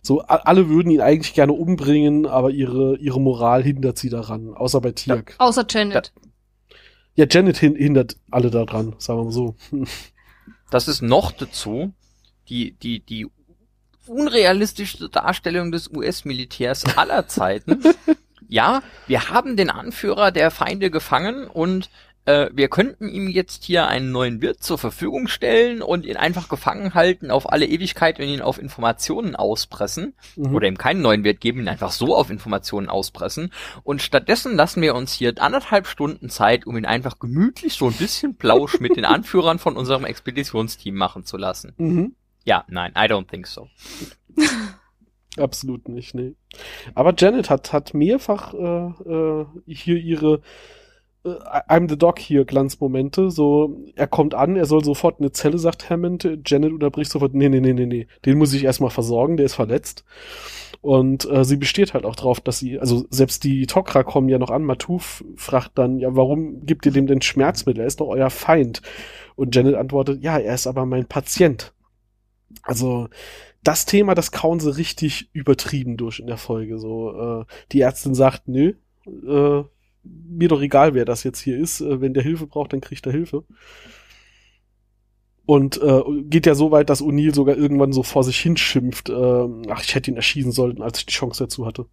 Speaker 1: so alle würden ihn eigentlich gerne umbringen, aber ihre ihre Moral hindert sie daran, außer bei Tiak.
Speaker 2: Ja, außer Janet.
Speaker 1: Ja, Janet hindert alle daran, sagen wir mal so.
Speaker 3: Das ist noch dazu die die die unrealistischste Darstellung des US-Militärs aller Zeiten. ja, wir haben den Anführer der Feinde gefangen und äh, wir könnten ihm jetzt hier einen neuen Wirt zur Verfügung stellen und ihn einfach gefangen halten auf alle Ewigkeit und ihn auf Informationen auspressen. Mhm. Oder ihm keinen neuen Wirt geben, ihn einfach so auf Informationen auspressen. Und stattdessen lassen wir uns hier anderthalb Stunden Zeit, um ihn einfach gemütlich so ein bisschen Plausch mit den Anführern von unserem Expeditionsteam machen zu lassen. Mhm. Ja, nein, I don't think so.
Speaker 1: Absolut nicht, nee. Aber Janet hat, hat mehrfach äh, äh, hier ihre äh, I'm the Dog hier Glanzmomente. So, er kommt an, er soll sofort eine Zelle, sagt Hammond. Janet unterbricht sofort, nee, nee, nee, nee, nee. Den muss ich erstmal versorgen, der ist verletzt. Und äh, sie besteht halt auch drauf, dass sie, also selbst die Tok'ra kommen ja noch an. Matuf fragt dann, ja, warum gibt ihr dem denn Schmerzmittel? Er ist doch euer Feind. Und Janet antwortet, ja, er ist aber mein Patient. Also das Thema, das kauen sie richtig übertrieben durch in der Folge. So, äh, die Ärztin sagt, nö, äh, mir doch egal, wer das jetzt hier ist. Äh, wenn der Hilfe braucht, dann kriegt er Hilfe. Und äh, geht ja so weit, dass O'Neill sogar irgendwann so vor sich hinschimpft, äh, ach, ich hätte ihn erschießen sollen, als ich die Chance dazu hatte.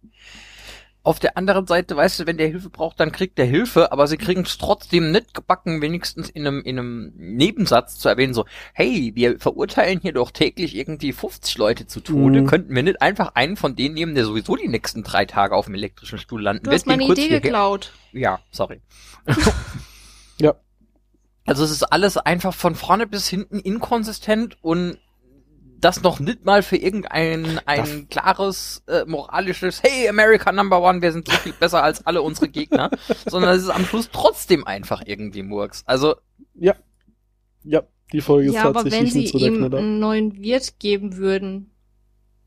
Speaker 3: Auf der anderen Seite, weißt du, wenn der Hilfe braucht, dann kriegt der Hilfe, aber sie kriegen es trotzdem nicht gebacken, wenigstens in einem, in einem Nebensatz zu erwähnen, so, hey, wir verurteilen hier doch täglich irgendwie 50 Leute zu Tode, mhm. könnten wir nicht einfach einen von denen nehmen, der sowieso die nächsten drei Tage auf dem elektrischen Stuhl landen
Speaker 2: du wird. Du hast meine Idee geklaut.
Speaker 3: Ja, sorry.
Speaker 1: ja.
Speaker 3: Also es ist alles einfach von vorne bis hinten inkonsistent und das noch nicht mal für irgendein ein klares äh, moralisches Hey America Number One, wir sind so viel besser als alle unsere Gegner, sondern es ist am Schluss trotzdem einfach irgendwie Murks. Also
Speaker 1: ja, ja, die Folge
Speaker 2: ja,
Speaker 1: ist tatsächlich
Speaker 2: aber wenn sie ihm einen neuen Wirt geben würden,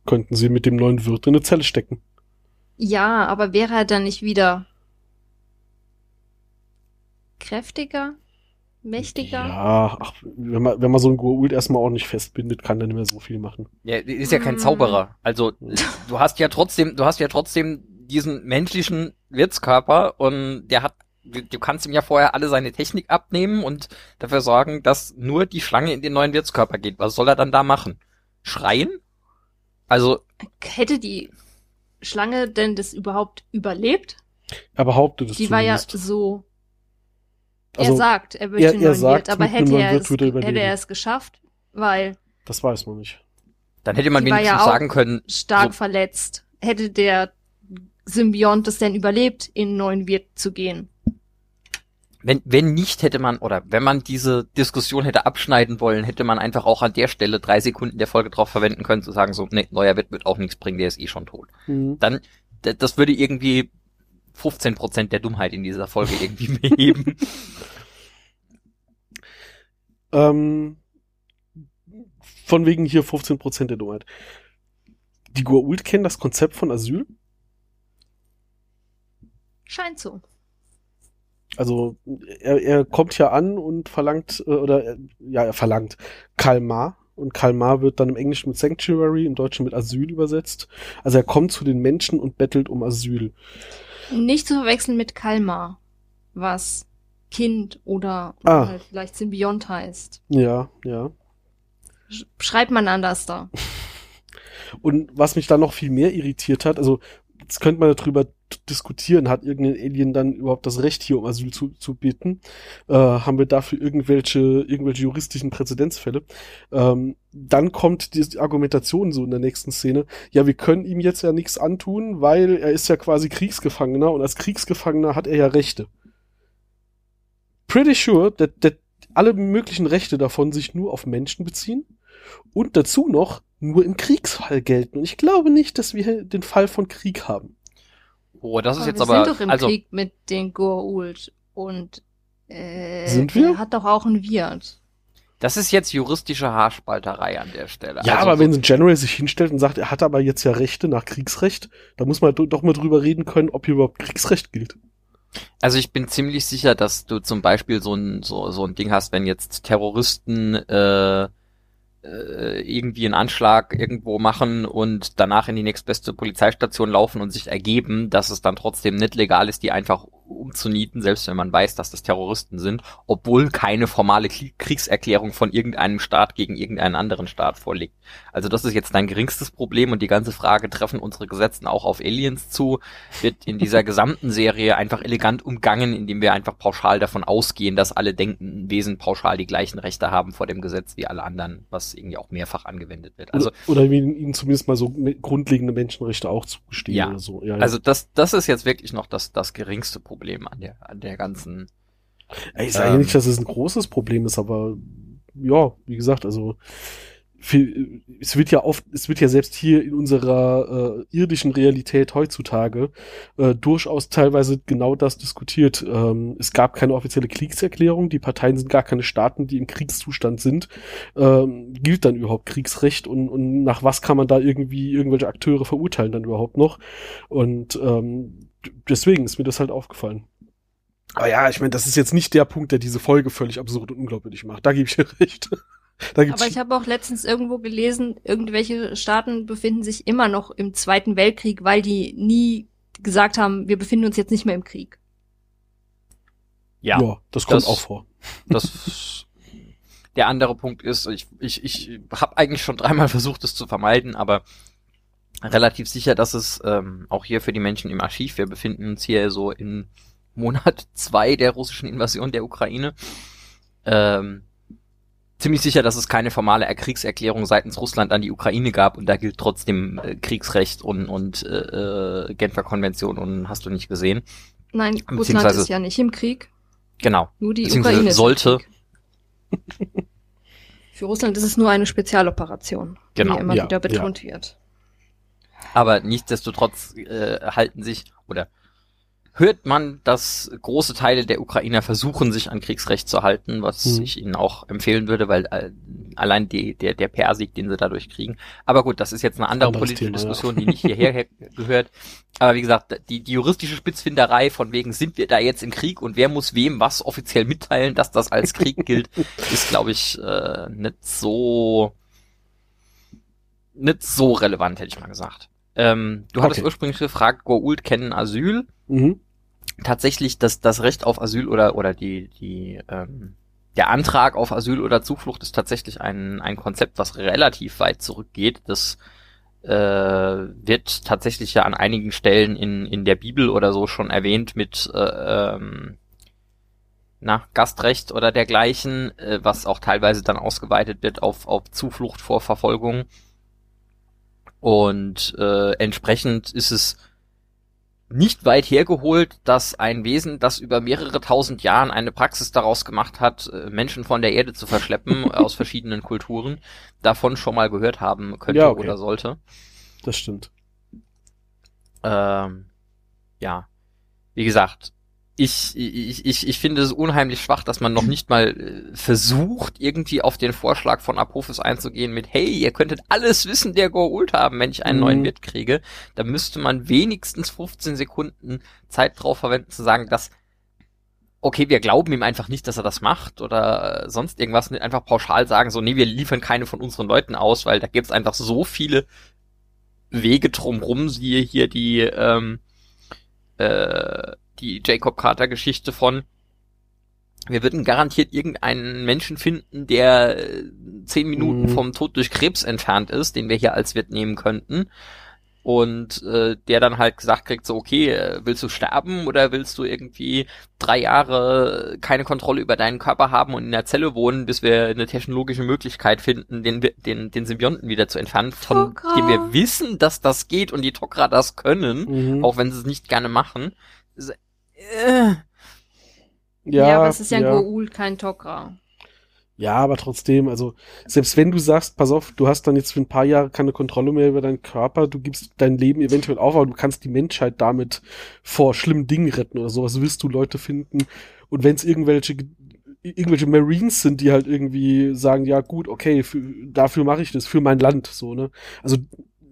Speaker 1: könnten sie mit dem neuen Wirt in eine Zelle stecken.
Speaker 2: Ja, aber wäre er dann nicht wieder kräftiger? Mächtiger.
Speaker 1: Ja, ach, wenn man, wenn man so einen Goa'uld erstmal auch nicht festbindet, kann der nicht mehr so viel machen.
Speaker 3: Ja, ist ja kein mm. Zauberer. Also, du hast ja trotzdem, du hast ja trotzdem diesen menschlichen Wirtskörper und der hat, du kannst ihm ja vorher alle seine Technik abnehmen und dafür sorgen, dass nur die Schlange in den neuen Wirtskörper geht. Was soll er dann da machen? Schreien? Also.
Speaker 2: Hätte die Schlange denn das überhaupt überlebt?
Speaker 1: Er behauptet es
Speaker 2: Die zumindest. war ja so also, er sagt, er möchte er, er sagt, aber hätte er, es, hätte er es geschafft, weil.
Speaker 1: Das weiß man nicht.
Speaker 3: Dann hätte man wenigstens ja sagen können.
Speaker 2: Stark so verletzt. Hätte der Symbiont es denn überlebt, in neuen Wirt zu gehen?
Speaker 3: Wenn, wenn nicht, hätte man, oder wenn man diese Diskussion hätte abschneiden wollen, hätte man einfach auch an der Stelle drei Sekunden der Folge drauf verwenden können, zu sagen, so, nee, neuer Wirt wird auch nichts bringen, der ist eh schon tot. Mhm. Dann, das würde irgendwie 15% der Dummheit in dieser Folge irgendwie beheben.
Speaker 1: ähm, von wegen hier 15% der Dummheit. Die Goa'uld kennen das Konzept von Asyl?
Speaker 2: Scheint so.
Speaker 1: Also er, er kommt ja an und verlangt, äh, oder ja, er verlangt Kalmar und Kalmar wird dann im Englischen mit Sanctuary, im Deutschen mit Asyl übersetzt. Also er kommt zu den Menschen und bettelt um Asyl.
Speaker 2: Nicht zu verwechseln mit Kalmar, was Kind oder, ah. halt vielleicht Symbiont heißt.
Speaker 1: Ja, ja.
Speaker 2: Schreibt man anders da.
Speaker 1: Und was mich da noch viel mehr irritiert hat, also jetzt könnte man darüber diskutieren, hat irgendein Alien dann überhaupt das Recht, hier um Asyl zu, zu bitten? Äh, haben wir dafür irgendwelche, irgendwelche juristischen Präzedenzfälle? Ähm, dann kommt die Argumentation so in der nächsten Szene, ja, wir können ihm jetzt ja nichts antun, weil er ist ja quasi Kriegsgefangener und als Kriegsgefangener hat er ja Rechte. Pretty sure, that alle möglichen Rechte davon sich nur auf Menschen beziehen und dazu noch nur im Kriegsfall gelten. Und ich glaube nicht, dass wir den Fall von Krieg haben.
Speaker 3: Oh, das ist
Speaker 2: aber
Speaker 3: jetzt wir aber.
Speaker 2: Wir sind doch im
Speaker 3: also,
Speaker 2: Krieg mit den Goa'uld und äh,
Speaker 1: sind wir?
Speaker 2: Er hat doch auch einen Wirt.
Speaker 3: Das ist jetzt juristische Haarspalterei an der Stelle.
Speaker 1: Ja, also, aber wenn so ein General sich hinstellt und sagt, er hat aber jetzt ja Rechte nach Kriegsrecht, da muss man doch mal drüber reden können, ob hier überhaupt Kriegsrecht gilt.
Speaker 3: Also ich bin ziemlich sicher, dass du zum Beispiel so ein, so, so ein Ding hast, wenn jetzt Terroristen äh, äh, irgendwie einen Anschlag irgendwo machen und danach in die nächstbeste Polizeistation laufen und sich ergeben, dass es dann trotzdem nicht legal ist, die einfach umzunieten, selbst wenn man weiß, dass das Terroristen sind, obwohl keine formale Kriegserklärung von irgendeinem Staat gegen irgendeinen anderen Staat vorliegt. Also das ist jetzt dein geringstes Problem und die ganze Frage, treffen unsere Gesetzen auch auf Aliens zu, wird in dieser gesamten Serie einfach elegant umgangen, indem wir einfach pauschal davon ausgehen, dass alle denkenden Wesen pauschal die gleichen Rechte haben vor dem Gesetz wie alle anderen, was irgendwie auch mehrfach angewendet wird.
Speaker 1: Also oder, oder ihnen zumindest mal so grundlegende Menschenrechte auch zugestehen
Speaker 3: ja,
Speaker 1: oder so.
Speaker 3: Ja, ja. Also das, das ist jetzt wirklich noch das, das geringste Problem. Problem an der, an der ganzen.
Speaker 1: Ich sage ähm, nicht, dass es ein großes Problem ist, aber ja, wie gesagt, also es wird ja oft, es wird ja selbst hier in unserer äh, irdischen Realität heutzutage äh, durchaus teilweise genau das diskutiert. Ähm, es gab keine offizielle Kriegserklärung, die Parteien sind gar keine Staaten, die im Kriegszustand sind. Ähm, gilt dann überhaupt Kriegsrecht und, und nach was kann man da irgendwie irgendwelche Akteure verurteilen dann überhaupt noch? Und ähm, deswegen ist mir das halt aufgefallen. Aber ja, ich meine, das ist jetzt nicht der Punkt, der diese Folge völlig absurd und unglaubwürdig macht. Da gebe ich dir recht.
Speaker 2: Aber ich habe auch letztens irgendwo gelesen, irgendwelche Staaten befinden sich immer noch im Zweiten Weltkrieg, weil die nie gesagt haben, wir befinden uns jetzt nicht mehr im Krieg.
Speaker 1: Ja, ja das kommt das, auch vor.
Speaker 3: Das der andere Punkt ist, ich, ich, ich habe eigentlich schon dreimal versucht, es zu vermeiden, aber relativ sicher, dass es ähm, auch hier für die Menschen im Archiv, wir befinden uns hier so in Monat zwei der russischen Invasion der Ukraine, ähm, ziemlich sicher, dass es keine formale Kriegserklärung seitens Russland an die Ukraine gab und da gilt trotzdem äh, Kriegsrecht und, und äh, äh Genfer Konvention und hast du nicht gesehen.
Speaker 2: Nein, Russland ist ja nicht im Krieg.
Speaker 3: Genau.
Speaker 2: Nur die Ukraine
Speaker 3: sollte.
Speaker 2: Für Russland ist es nur eine Spezialoperation,
Speaker 3: genau.
Speaker 2: die immer ja, wieder betont ja. wird.
Speaker 3: Aber nichtsdestotrotz äh, halten sich oder hört man, dass große Teile der Ukrainer versuchen, sich an Kriegsrecht zu halten, was mhm. ich ihnen auch empfehlen würde, weil äh, allein die, der, der PR-Sieg, den sie dadurch kriegen. Aber gut, das ist jetzt eine andere politische Thema, Diskussion, ja. die nicht hierher gehört. Aber wie gesagt, die, die juristische Spitzfinderei von wegen, sind wir da jetzt im Krieg und wer muss wem was offiziell mitteilen, dass das als Krieg gilt, ist, glaube ich, äh, nicht so nicht so relevant, hätte ich mal gesagt. Ähm, du hattest ursprünglich gefragt, Goult kennen Asyl. Mhm. Tatsächlich, das, das Recht auf Asyl oder, oder die, die, ähm, der Antrag auf Asyl oder Zuflucht ist tatsächlich ein, ein Konzept, was relativ weit zurückgeht. Das äh, wird tatsächlich ja an einigen Stellen in, in der Bibel oder so schon erwähnt mit äh, ähm, na, Gastrecht oder dergleichen, äh, was auch teilweise dann ausgeweitet wird auf, auf Zuflucht vor Verfolgung. Und äh, entsprechend ist es nicht weit hergeholt, dass ein Wesen, das über mehrere tausend Jahren eine Praxis daraus gemacht hat, äh, Menschen von der Erde zu verschleppen aus verschiedenen Kulturen, davon schon mal gehört haben könnte ja, okay. oder sollte.
Speaker 1: Das stimmt.
Speaker 3: Ähm, ja. Wie gesagt, ich, ich, ich, ich finde es unheimlich schwach, dass man noch nicht mal äh, versucht, irgendwie auf den Vorschlag von Apophis einzugehen mit, hey, ihr könntet alles wissen, der Goa'uld haben, wenn ich einen mhm. neuen Wirt kriege. Da müsste man wenigstens 15 Sekunden Zeit drauf verwenden, zu sagen, dass, okay, wir glauben ihm einfach nicht, dass er das macht oder äh, sonst irgendwas, nicht einfach pauschal sagen, so, nee, wir liefern keine von unseren Leuten aus, weil da gibt's einfach so viele Wege drumrum, siehe hier die, ähm, äh, die Jacob Carter Geschichte von wir würden garantiert irgendeinen Menschen finden, der äh, zehn Minuten mhm. vom Tod durch Krebs entfernt ist, den wir hier als Wirt nehmen könnten. Und äh, der dann halt gesagt kriegt, so, okay, äh, willst du sterben oder willst du irgendwie drei Jahre keine Kontrolle über deinen Körper haben und in der Zelle wohnen, bis wir eine technologische Möglichkeit finden, den, den, den Symbionten wieder zu entfernen, von Tokra. dem wir wissen, dass das geht und die Tokra das können, mhm. auch wenn sie es nicht gerne machen.
Speaker 2: Äh. Ja, ja, aber es ist ja, ja. Goul, kein Tok'ra.
Speaker 1: Ja, aber trotzdem, also selbst wenn du sagst, pass auf, du hast dann jetzt für ein paar Jahre keine Kontrolle mehr über deinen Körper, du gibst dein Leben eventuell auf, aber du kannst die Menschheit damit vor schlimmen Dingen retten oder sowas, wirst du Leute finden. Und wenn es irgendwelche irgendwelche Marines sind, die halt irgendwie sagen, ja gut, okay, für, dafür mache ich das, für mein Land, so, ne? Also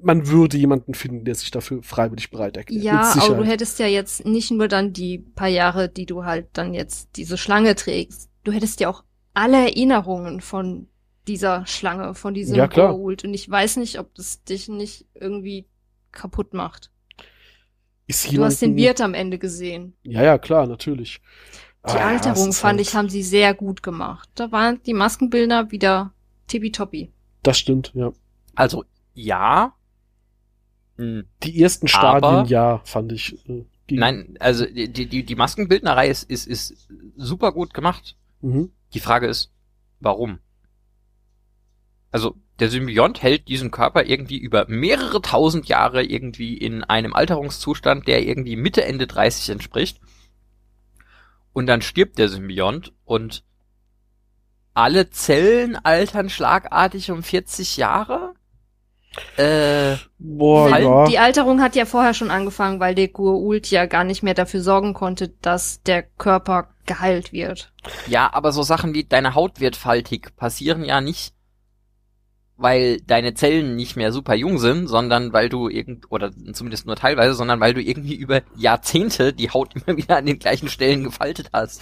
Speaker 1: man würde jemanden finden, der sich dafür freiwillig bereit erklärt.
Speaker 2: Ja, aber du hättest ja jetzt nicht nur dann die paar Jahre, die du halt dann jetzt diese Schlange trägst. Du hättest ja auch alle Erinnerungen von dieser Schlange, von diesem
Speaker 1: Ja, klar.
Speaker 2: Goa'uld. Und ich weiß nicht, ob das dich nicht irgendwie kaputt macht.
Speaker 1: Ist
Speaker 2: Du hast den Wirt am Ende gesehen.
Speaker 1: Ja, ja, klar, natürlich.
Speaker 2: Die
Speaker 1: Ah, ja,
Speaker 2: Alterung,
Speaker 1: ist
Speaker 2: fand
Speaker 1: halt-
Speaker 2: ich, haben sie sehr gut gemacht. Da waren die Maskenbildner wieder tippitoppi.
Speaker 1: Das stimmt, ja.
Speaker 3: Also, ja. Hm,
Speaker 1: Die ersten
Speaker 3: Aber-
Speaker 1: Stadien, ja, fand ich. Äh,
Speaker 3: Nein, also die, die, die Maskenbildnerei ist, ist, ist super gut gemacht.
Speaker 1: Mhm.
Speaker 3: Die Frage ist, warum? Also, der Symbiont hält diesen Körper irgendwie über mehrere tausend Jahre irgendwie in einem Alterungszustand, der irgendwie Mitte, Ende 30 entspricht. Und dann stirbt der Symbiont und alle Zellen altern schlagartig um 40 Jahre? Äh,
Speaker 1: Boah,
Speaker 2: Weil
Speaker 1: ja.
Speaker 2: Die Alterung hat ja vorher schon angefangen, weil der Goa'uld ja gar nicht mehr dafür sorgen konnte, dass der Körper geheilt wird.
Speaker 3: Ja, aber so Sachen wie deine Haut wird faltig passieren ja nicht, weil deine Zellen nicht mehr super jung sind, sondern weil du irgend, oder zumindest nur teilweise, sondern weil du irgendwie über Jahrzehnte die Haut immer wieder an den gleichen Stellen gefaltet hast.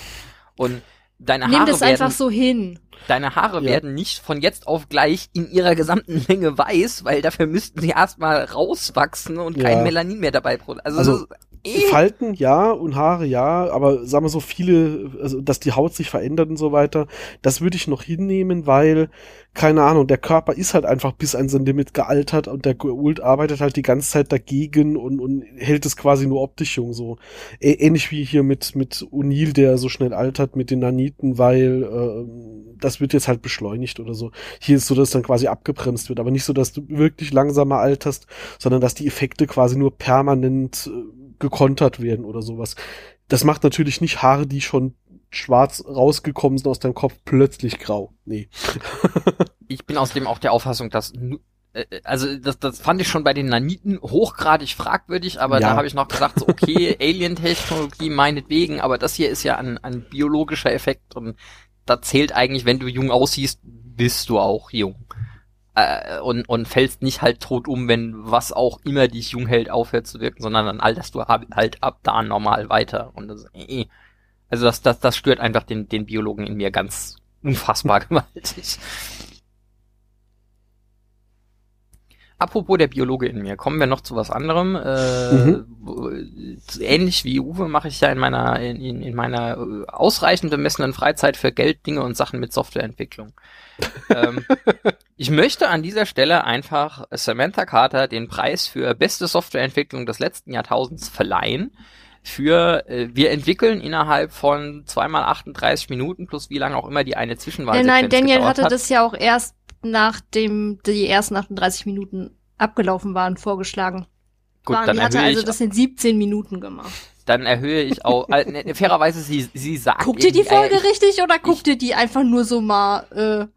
Speaker 3: Und deine
Speaker 2: Nimm
Speaker 3: Haare
Speaker 2: das
Speaker 3: werden,
Speaker 2: einfach so hin.
Speaker 3: deine Haare
Speaker 1: Ja.
Speaker 3: werden nicht von jetzt auf gleich in ihrer gesamten Länge weiß, weil dafür müssten sie erstmal rauswachsen und
Speaker 1: Ja.
Speaker 3: kein Melanin mehr dabei produzieren. Also,
Speaker 1: Also,
Speaker 3: eh-
Speaker 1: Falten ja und Haare ja, aber sagen wir so viele, also dass die Haut sich verändert und so weiter, das würde ich noch hinnehmen, weil, keine Ahnung, der Körper ist halt einfach bis an sein Limit gealtert und der Goa'uld arbeitet halt die ganze Zeit dagegen und, und hält es quasi nur optisch jung so. Ä ähnlich wie hier mit, mit O'Neill, der so schnell altert mit den Naniten, weil äh, das wird jetzt halt beschleunigt oder so. Hier ist so, dass dann quasi abgebremst wird, aber nicht so, dass du wirklich langsamer alterst, sondern dass die Effekte quasi nur permanent äh, gekontert werden oder sowas. Das macht natürlich nicht Haare, die schon schwarz rausgekommen sind aus deinem Kopf, plötzlich grau. Nee.
Speaker 3: ich bin außerdem auch der Auffassung, dass nu- äh, also das, das fand ich schon bei den Naniten hochgradig fragwürdig, aber
Speaker 1: Ja.
Speaker 3: da habe ich noch gesagt, so okay, Alien-Technologie meinetwegen, aber das hier ist ja ein, ein biologischer Effekt und da zählt eigentlich, wenn du jung aussiehst, bist du auch jung. Äh, und, und fällst nicht halt tot um, wenn was auch immer dich jung hält, aufhört zu wirken, sondern dann alterst du halt ab da normal weiter. Und das, äh, also das, das, das stört einfach den, den Biologen in mir ganz unfassbar gewaltig. Apropos der Biologe in mir, kommen wir noch zu was anderem. Äh,
Speaker 1: Mhm.
Speaker 3: Ähnlich wie Uwe mache ich ja in meiner in, in, in meiner äh, ausreichend bemessenen Freizeit für Geld Dinge und Sachen mit Softwareentwicklung. ähm, ich möchte an dieser Stelle einfach Samantha Carter den Preis für beste Softwareentwicklung des letzten Jahrtausends verleihen. Für äh, wir entwickeln innerhalb von zweimal 38 Minuten plus wie lange auch immer die eine
Speaker 2: Nein,
Speaker 3: Zwischenwahl
Speaker 2: nein, Daniel
Speaker 3: gedauert
Speaker 2: hatte
Speaker 3: hat.
Speaker 2: das ja auch erst nachdem die ersten 38 Minuten abgelaufen waren, vorgeschlagen.
Speaker 3: Gut,
Speaker 2: waren,
Speaker 3: dann
Speaker 2: die hatte also
Speaker 3: ich
Speaker 2: das in 17 Minuten gemacht.
Speaker 3: dann erhöhe ich auch, äh, ne, fairerweise, sie, sie sagt.
Speaker 2: Guckt ihr die
Speaker 3: äh,
Speaker 2: Folge
Speaker 3: ich-
Speaker 2: richtig oder guckt ihr die einfach nur so mal äh,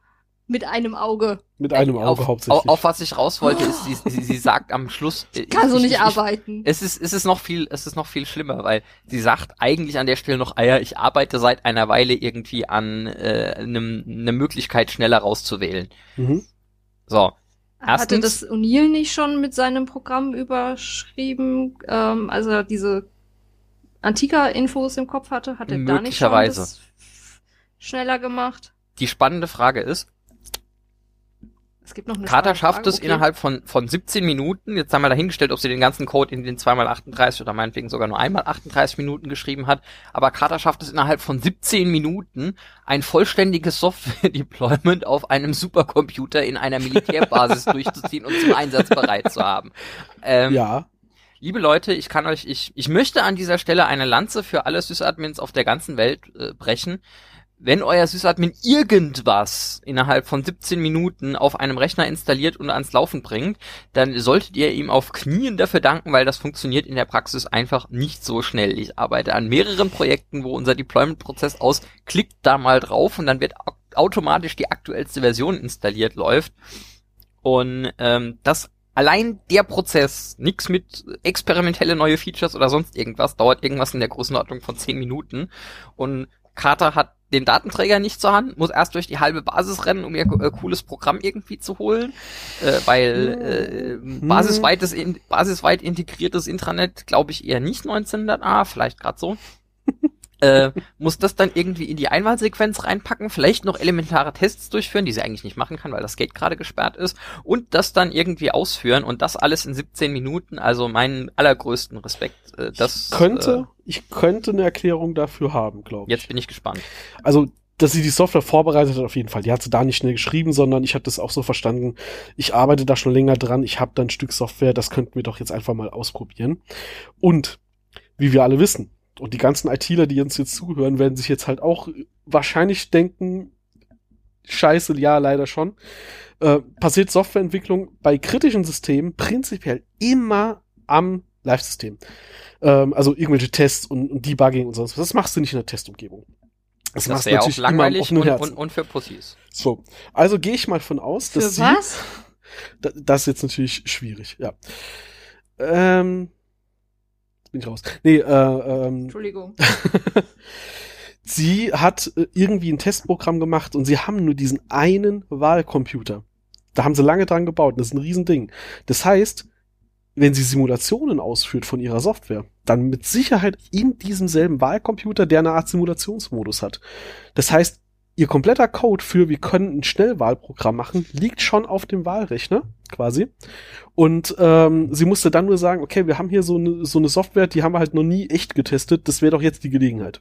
Speaker 2: mit einem Auge?
Speaker 1: Mit einem Auge
Speaker 3: auf,
Speaker 1: hauptsächlich.
Speaker 3: Auf, auf was ich raus wollte, ist, sie, sie, sie sagt am Schluss. äh,
Speaker 2: Kann so
Speaker 3: ich-
Speaker 2: nicht
Speaker 3: ich,
Speaker 2: arbeiten.
Speaker 3: Es ist, es ist noch viel, es ist noch viel schlimmer, weil sie sagt eigentlich an der Stelle noch, ah ja, ich arbeite seit einer Weile irgendwie an äh, einem, eine Möglichkeit, schneller rauszuwählen.
Speaker 1: mhm.
Speaker 3: So.
Speaker 2: Hatte
Speaker 3: Erstens-
Speaker 2: das O'Neill nicht schon mit seinem Programm überschrieben, ähm, als er diese Antika-Infos im Kopf hatte? Hat er da nicht schon das schneller gemacht?
Speaker 3: Die spannende Frage ist,
Speaker 2: Es gibt noch eine
Speaker 3: Carter schafft
Speaker 2: Frage,
Speaker 3: es
Speaker 2: okay.
Speaker 3: innerhalb von, von 17 Minuten, jetzt haben wir dahingestellt, ob sie den ganzen Code in den 2x38 oder meinetwegen sogar nur einmal 38 Minuten geschrieben hat, aber Carter schafft es innerhalb von 17 Minuten, ein vollständiges Software-Deployment auf einem Supercomputer in einer Militärbasis durchzuziehen und zum Einsatz bereit zu haben. Ähm,
Speaker 1: Ja.
Speaker 3: Liebe Leute, ich kann euch, ich, ich möchte an dieser Stelle eine Lanze für alle Sysadmins auf der ganzen Welt äh, brechen. Wenn euer Sysadmin irgendwas innerhalb von 17 Minuten auf einem Rechner installiert und ans Laufen bringt, dann solltet ihr ihm auf Knien dafür danken, weil das funktioniert in der Praxis einfach nicht so schnell. Ich arbeite an mehreren Projekten, wo unser Deployment-Prozess aus klickt da mal drauf und dann wird au- automatisch die aktuellste Version installiert läuft. Und ähm, das allein der Prozess, nix mit experimentelle neue Features oder sonst irgendwas, dauert irgendwas in der Größenordnung von 10 Minuten. Und Carter hat den Datenträger nicht zur Hand, muss erst durch die halbe Basis rennen, um ihr äh, cooles Programm irgendwie zu holen, äh, weil äh, basisweites, in, basisweit integriertes Intranet, glaube ich, eher nicht 1900A, vielleicht gerade so. Äh, muss das dann irgendwie in die Einwahlsequenz reinpacken, vielleicht noch elementare Tests durchführen, die sie eigentlich nicht machen kann, weil das Gate gerade gesperrt ist, und das dann irgendwie ausführen und das alles in 17 Minuten, also meinen allergrößten Respekt. Äh, das
Speaker 1: ich könnte, äh, ich könnte eine Erklärung dafür haben, glaube
Speaker 3: ich. Jetzt bin ich gespannt.
Speaker 1: Also dass sie die Software vorbereitet hat, auf jeden Fall. Die hat sie da nicht schnell geschrieben, sondern ich habe das auch so verstanden. Ich arbeite da schon länger dran. Ich habe da ein Stück Software, das könnten wir doch jetzt einfach mal ausprobieren. Und wie wir alle wissen, und die ganzen ITler, die uns jetzt zuhören, werden sich jetzt halt auch wahrscheinlich denken, scheiße, ja, leider schon. Äh, passiert Softwareentwicklung bei kritischen Systemen prinzipiell immer am Live-System. Ähm, also irgendwelche Tests und, und Debugging und sonst was. Das machst du nicht in der Testumgebung.
Speaker 3: Das, das wäre auch langweilig und, und, und, für Pussys.
Speaker 1: So, also gehe ich mal von aus,
Speaker 2: dass für was?
Speaker 1: Da, das ist jetzt natürlich schwierig, ja. Ähm, bin ich raus. Nee, äh, ähm,
Speaker 2: Entschuldigung.
Speaker 1: sie hat äh, irgendwie ein Testprogramm gemacht und sie haben nur diesen einen Wahlcomputer. Da haben sie lange dran gebaut. Das ist ein Riesending. Das heißt, wenn sie Simulationen ausführt von ihrer Software, dann mit Sicherheit in diesem selben Wahlcomputer, der eine Art Simulationsmodus hat. Das heißt, ihr kompletter Code für wir können ein Schnellwahlprogramm machen, liegt schon auf dem Wahlrechner quasi. Und ähm, sie musste dann nur sagen, okay, wir haben hier so eine, so eine Software, die haben wir halt noch nie echt getestet, das wäre doch jetzt die Gelegenheit.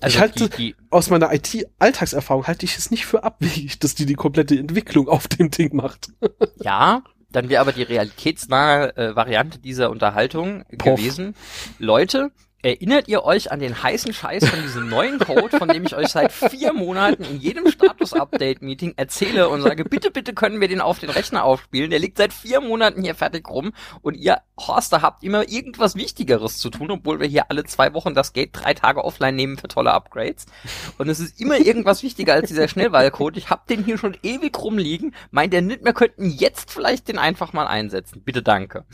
Speaker 1: Also ich halte die, die aus meiner IT-Alltagserfahrung halte ich es nicht für abwegig, dass die die komplette Entwicklung auf dem Ding macht.
Speaker 3: Ja, dann wäre aber die realitätsnahe äh, Variante dieser Unterhaltung Poff. gewesen. Leute, Erinnert ihr euch an den heißen Scheiß von diesem neuen Code, von dem ich euch seit vier Monaten in jedem Status-Update-Meeting erzähle und sage, bitte, bitte können wir den auf den Rechner aufspielen? Der liegt seit vier Monaten hier fertig rum und ihr Horster habt immer irgendwas Wichtigeres zu tun, obwohl wir hier alle zwei Wochen das Gate drei Tage offline nehmen für tolle Upgrades. Und es ist immer irgendwas wichtiger als dieser Schnellwahlcode. Ich hab den hier schon ewig rumliegen. Meint ihr nicht, wir könnten jetzt vielleicht den einfach mal einsetzen? Bitte danke.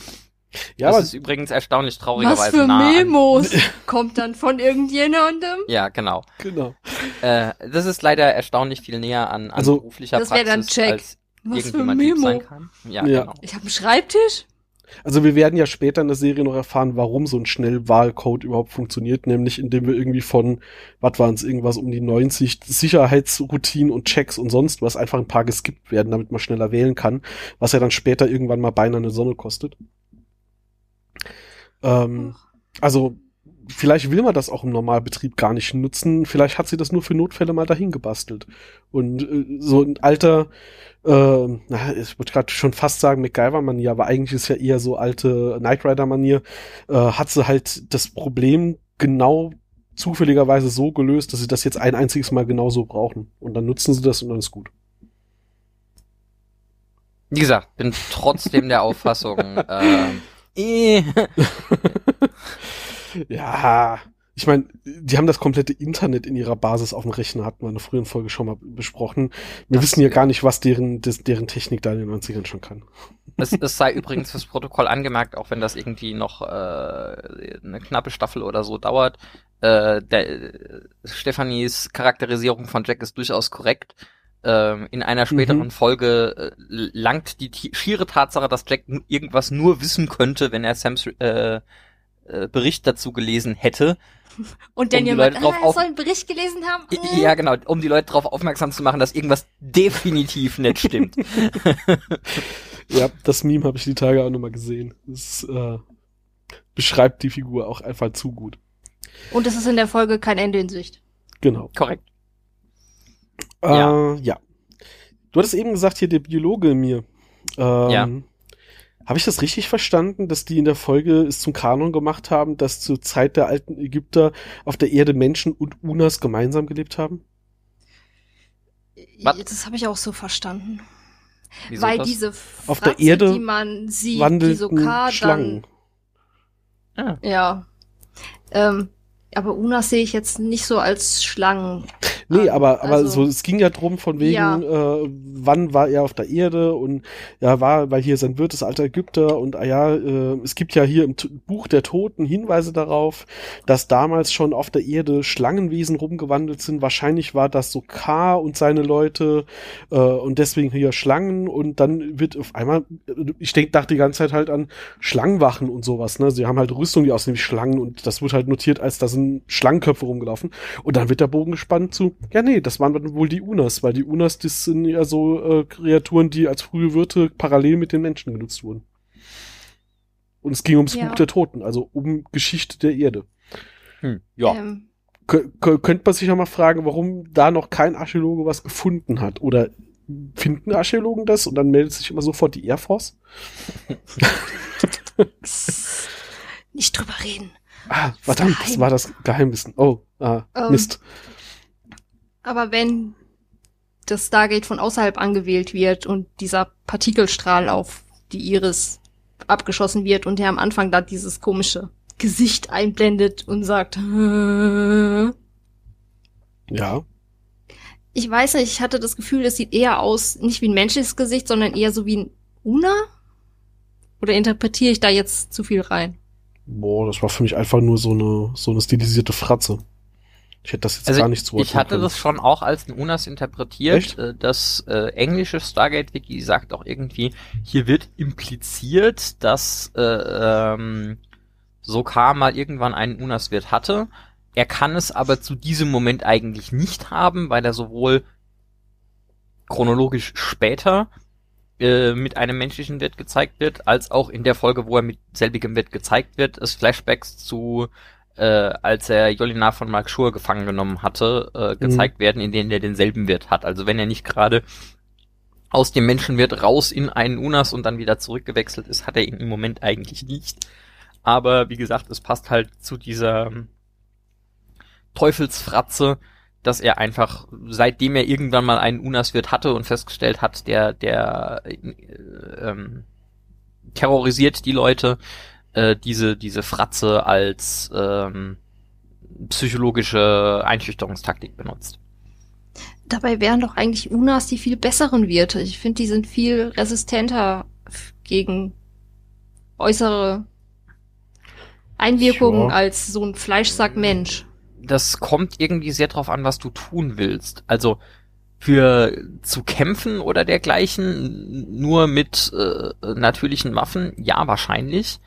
Speaker 3: Ja, das ist übrigens erstaunlich traurigerweise
Speaker 2: Was für nah Memos kommt dann von irgendjemandem?
Speaker 3: Ja, genau.
Speaker 1: Genau.
Speaker 3: Äh, das ist leider erstaunlich viel näher an, an
Speaker 1: also,
Speaker 3: beruflicher
Speaker 2: das Praxis, dann check. als
Speaker 3: Was irgendjemand für Memo? sein kann.
Speaker 2: Ja, ja. genau. Ich habe einen Schreibtisch.
Speaker 1: Also wir werden ja später in der Serie noch erfahren, warum so ein Schnellwahlcode überhaupt funktioniert, nämlich indem wir irgendwie von, was waren es, irgendwas um die 90 Sicherheitsroutinen und Checks und sonst was einfach ein paar geskippt werden, damit man schneller wählen kann, was ja dann später irgendwann mal beinahe eine Sonne kostet. Ähm, also vielleicht will man das auch im Normalbetrieb gar nicht nutzen. Vielleicht hat sie das nur für Notfälle mal dahin gebastelt. Und äh, so ein alter, äh, na, ich würde gerade schon fast sagen MacGyver-Manier, aber eigentlich ist ja eher so alte Knight Rider-Manier, äh, hat sie halt das Problem genau zufälligerweise so gelöst, dass sie das jetzt ein einziges Mal genauso brauchen. Und dann nutzen sie das und dann ist gut.
Speaker 3: Wie gesagt, bin trotzdem der Auffassung, äh.
Speaker 1: ja, ich meine, die haben das komplette Internet in ihrer Basis auf dem Rechner, hatten wir in einer früheren Folge schon mal besprochen. Wir das wissen ja gar nicht, was deren, des, deren Technik da in den 90ern schon kann.
Speaker 3: Es, es sei übrigens fürs Protokoll angemerkt, auch wenn das irgendwie noch äh, eine knappe Staffel oder so dauert. Äh, der, äh, Stephanies Charakterisierung von Jack ist durchaus korrekt. Ähm, in einer späteren mhm. Folge äh, langt die schiere Tatsache, dass Jack irgendwas nur wissen könnte, wenn er Sams äh, äh, Bericht dazu gelesen hätte.
Speaker 2: Und dann um jemand, ah, er soll einen Bericht gelesen haben.
Speaker 3: Mhm. Ja, genau, um die Leute darauf aufmerksam zu machen, dass irgendwas definitiv nicht stimmt.
Speaker 1: ja, das Meme habe ich die Tage auch nochmal gesehen. Das äh, beschreibt die Figur auch einfach zu gut.
Speaker 2: Und es ist in der Folge kein Ende in Sicht.
Speaker 1: Genau.
Speaker 3: Korrekt.
Speaker 1: Ja. Äh, ja. Du hattest eben gesagt, hier der Biologe in mir. Ähm, ja. Habe ich das richtig verstanden, dass die in der Folge es zum Kanon gemacht haben, dass zur Zeit der alten Ägypter auf der Erde Menschen und Unas gemeinsam gelebt haben?
Speaker 2: Was? Das habe ich auch so verstanden. Wieso Weil das? diese
Speaker 1: Fratze, auf der Erde
Speaker 2: die man sieht, die so K
Speaker 1: Schlangen.
Speaker 2: Dann, ah. Ja. Ähm, aber Unas sehe ich jetzt nicht so als Schlangen.
Speaker 1: Nee,
Speaker 2: an.
Speaker 1: aber, aber
Speaker 2: Also,
Speaker 1: so, es ging ja drum von wegen,
Speaker 2: Ja.
Speaker 1: äh, wann war er auf der Erde und ja, war, weil hier sein Wirt ist alter Ägypter und ah ja, äh, es gibt ja hier im T Buch der Toten Hinweise darauf, dass damals schon auf der Erde Schlangenwesen rumgewandelt sind. Wahrscheinlich war das so K und seine Leute äh, und deswegen hier Schlangen und dann wird auf einmal, ich denk, dachte die ganze Zeit halt an Schlangenwachen und sowas, ne? Sie haben halt Rüstung, die aussehen wie Schlangen und das wird halt notiert, als da sind Schlangenköpfe rumgelaufen. Und dann wird der Bogen gespannt zu, ja nee, das waren dann wohl die Unas, weil die Unas, das sind ja so äh, Kreaturen, die als frühe Wirte parallel mit den Menschen genutzt wurden. Und es ging ums
Speaker 2: Ja.
Speaker 1: Buch der Toten, also um Geschichte der Erde.
Speaker 3: Hm, ja.
Speaker 2: ähm,
Speaker 1: Kö kö- könnte man sich ja mal fragen, warum da noch kein Archäologe was gefunden hat. Oder finden Archäologen das und dann meldet sich immer sofort die Air Force?
Speaker 2: nicht drüber reden.
Speaker 1: Ah, verdammt, das war das Geheimwissen. Oh, ah,
Speaker 2: Ähm,
Speaker 1: Mist.
Speaker 2: Aber wenn das Stargate von außerhalb angewählt wird und dieser Partikelstrahl auf die Iris abgeschossen wird und der am Anfang da dieses komische Gesicht einblendet und sagt, "Hä?"
Speaker 1: Ja.
Speaker 2: ich weiß nicht, ich hatte das Gefühl, es sieht eher aus, nicht wie ein menschliches Gesicht, sondern eher so wie ein Una? Oder interpretiere ich da jetzt zu viel rein?
Speaker 1: Boah, das war für mich einfach nur so eine, so eine stilisierte Fratze. Ich hätte das jetzt
Speaker 3: Also
Speaker 1: gar nicht zuordnen
Speaker 3: ich hatte
Speaker 1: können.
Speaker 3: das schon auch als ein Unas interpretiert.
Speaker 1: Echt?
Speaker 3: Äh, Das äh, englische Stargate-Wiki sagt auch irgendwie, hier wird impliziert, dass äh, ähm, Sokar mal irgendwann einen Unas-Wirt hatte. Er kann es aber zu diesem Moment eigentlich nicht haben, weil er sowohl chronologisch später äh, mit einem menschlichen Wirt gezeigt wird, als auch in der Folge, wo er mit selbigem Wirt gezeigt wird, es Flashbacks zu äh, als er Jolinar von Mark Schur gefangen genommen hatte, äh, gezeigt werden, in denen er denselben Wirt hat. Also wenn er nicht gerade aus dem Menschenwirt raus in einen Unas und dann wieder zurückgewechselt ist, hat er ihn im Moment eigentlich nicht. Aber wie gesagt, es passt halt zu dieser ähm, Teufelsfratze, dass er einfach, seitdem er irgendwann mal einen Unas-Wirt hatte und festgestellt hat, der, der äh, ähm, terrorisiert die Leute, äh, diese, diese Fratze als ähm, psychologische Einschüchterungstaktik benutzt.
Speaker 2: Dabei wären doch eigentlich Unas die viel besseren Wirte. Ich finde, die sind viel resistenter gegen äußere Einwirkungen
Speaker 1: Ja.
Speaker 2: als so ein Fleischsack Mensch.
Speaker 3: Das kommt irgendwie sehr drauf an, was du tun willst. Also für zu kämpfen oder dergleichen nur mit äh, natürlichen Waffen, ja, wahrscheinlich.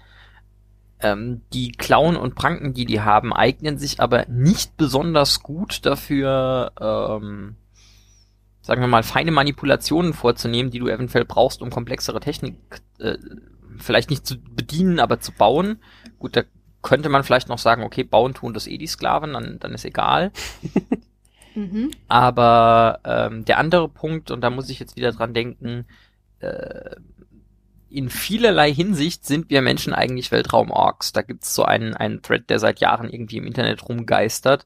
Speaker 3: Ähm, die Klauen und Pranken, die die haben, eignen sich aber nicht besonders gut dafür, ähm, sagen wir mal, feine Manipulationen vorzunehmen, die du eventuell brauchst, um komplexere Technik äh, vielleicht nicht zu bedienen, aber zu bauen. Gut, da könnte man vielleicht noch sagen, okay, bauen tun das eh die Sklaven, dann, dann ist egal.
Speaker 2: Mhm.
Speaker 3: Aber ähm, der andere Punkt, und da muss ich jetzt wieder dran denken, äh, in vielerlei Hinsicht sind wir Menschen eigentlich Weltraum-Orks. Da gibt's so einen, einen Thread, der seit Jahren irgendwie im Internet rumgeistert.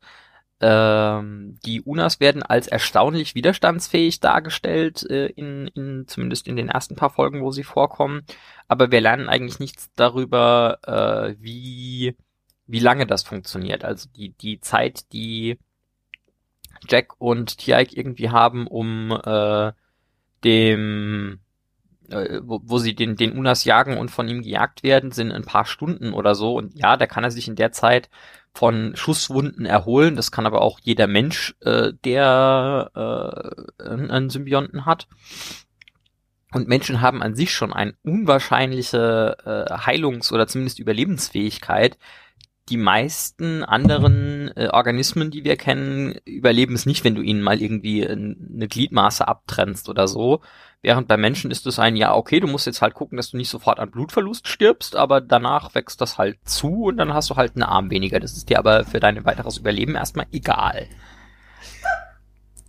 Speaker 3: Ähm, die Unas werden als erstaunlich widerstandsfähig dargestellt, äh, in, in, zumindest in den ersten paar Folgen, wo sie vorkommen. Aber wir lernen eigentlich nichts darüber, äh, wie, wie lange das funktioniert. Also die, die Zeit, die Jack und Tiaik irgendwie haben, um äh, dem äh, wo, wo sie den, den Unas jagen und von ihm gejagt werden, sind ein paar Stunden oder so. Und ja, da kann er sich in der Zeit von Schusswunden erholen. Das kann aber auch jeder Mensch, äh, der äh, einen Symbionten hat. Und Menschen haben an sich schon eine unwahrscheinliche äh, Heilungs- oder zumindest Überlebensfähigkeit. Die meisten anderen äh, Organismen, die wir kennen, überleben es nicht, wenn du ihnen mal irgendwie äh, eine Gliedmaße abtrennst oder so. Während bei Menschen ist es ein, ja, okay, du musst jetzt halt gucken, dass du nicht sofort an Blutverlust stirbst, aber danach wächst das halt zu und dann hast du halt einen Arm weniger. Das ist dir aber für dein weiteres Überleben erstmal egal.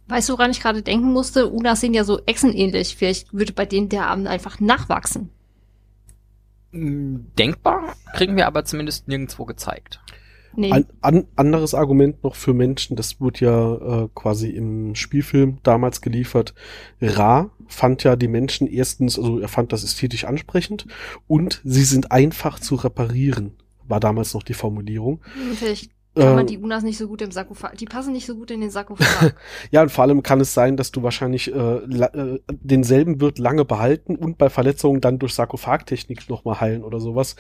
Speaker 2: Weißt du, woran ich gerade denken musste? Unas sehen ja so echsenähnlich. Vielleicht würde bei denen der Arm einfach nachwachsen.
Speaker 3: Mm, Denkbar, kriegen wir aber zumindest nirgendwo gezeigt.
Speaker 2: Nee.
Speaker 1: Ein an, anderes Argument noch für Menschen, das wurde ja äh, quasi im Spielfilm damals geliefert. Ra fand ja die Menschen erstens, also er fand das ästhetisch ansprechend und sie sind einfach zu reparieren, war damals noch die Formulierung.
Speaker 2: Vielleicht Kann man die Unas nicht so gut im Sarkophag, die passen nicht so gut in den Sarkophag.
Speaker 1: Ja, und vor allem kann es sein, dass du wahrscheinlich äh, äh, denselben wird lange behalten und bei Verletzungen dann durch Sarkophagtechnik nochmal heilen oder sowas.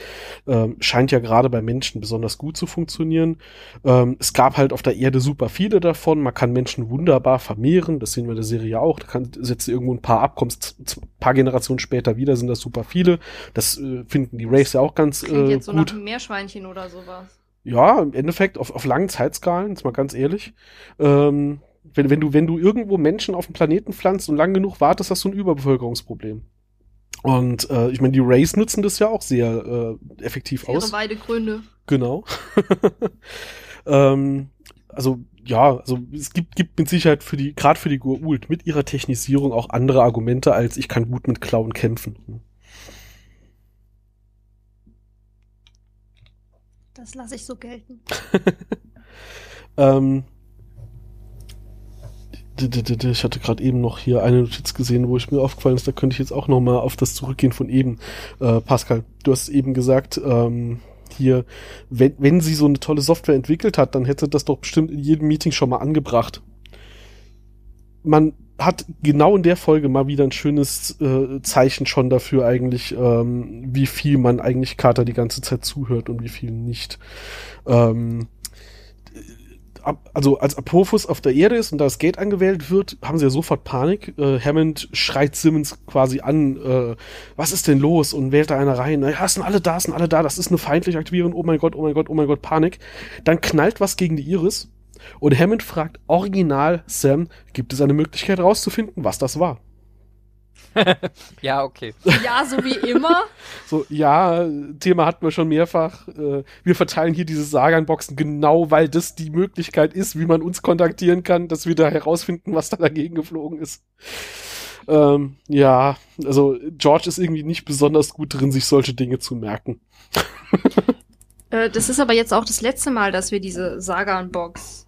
Speaker 1: Ähm, scheint ja gerade bei Menschen besonders gut zu funktionieren. Ähm, es gab halt auf der Erde super viele davon. Man kann Menschen wunderbar vermehren. Das sehen wir in der Serie ja auch. Da kann, setzt du irgendwo ein paar ab, kommst z- paar Generationen später wieder, sind das super viele. Das äh, finden die Rays ja auch ganz
Speaker 2: Klingt
Speaker 1: äh,
Speaker 2: jetzt so
Speaker 1: gut.
Speaker 2: nach Meerschweinchen oder sowas.
Speaker 1: Ja, im Endeffekt auf, auf langen Zeitskalen, jetzt mal ganz ehrlich. Ähm, wenn, wenn, du, wenn du irgendwo Menschen auf dem Planeten pflanzt und lang genug wartest, hast du ein Überbevölkerungsproblem. Und äh, ich meine, die Rays nutzen das ja auch sehr äh, effektiv
Speaker 2: ihre
Speaker 1: aus.
Speaker 2: Weidegründe.
Speaker 1: Genau. ähm, also ja, also es gibt, gibt mit Sicherheit für die, gerade für die Goa'uld mit ihrer Technisierung auch andere Argumente, als ich kann gut mit Klauen kämpfen.
Speaker 2: Das lasse ich so gelten.
Speaker 1: Ähm, ich hatte gerade eben noch hier eine Notiz gesehen, wo ich mir aufgefallen ist, da könnte ich jetzt auch noch mal auf das zurückgehen von eben. Äh, Pascal, du hast eben gesagt, ähm, hier, wenn, wenn sie so eine tolle Software entwickelt hat, dann hätte das doch bestimmt in jedem Meeting schon mal angebracht. Man hat genau in der Folge mal wieder ein schönes äh, Zeichen schon dafür eigentlich, ähm, wie viel man eigentlich Carter die ganze Zeit zuhört und wie viel nicht. Ähm, also als Apophis auf der Erde ist und das Gate angewählt wird, haben sie ja sofort Panik. Äh, Hammond schreit Simmons quasi an, äh, was ist denn los? Und wählt da einer rein. Ja, sind alle da, sind alle da, das ist eine feindliche Aktivierung. Oh mein Gott, oh mein Gott, oh mein Gott, Panik. Dann knallt was gegen die Iris und Hammond fragt original Sam, gibt es eine Möglichkeit rauszufinden, was das war?
Speaker 3: Ja, okay.
Speaker 2: Ja, so wie immer.
Speaker 1: So, ja, Thema hatten wir schon mehrfach. Äh, wir verteilen hier diese Sagan-Boxen genau, weil das die Möglichkeit ist, wie man uns kontaktieren kann, dass wir da herausfinden, was da dagegen geflogen ist. Ähm, ja, also George ist irgendwie nicht besonders gut drin, sich solche Dinge zu merken.
Speaker 2: Äh, das ist aber jetzt auch das letzte Mal, dass wir diese Sagan-Box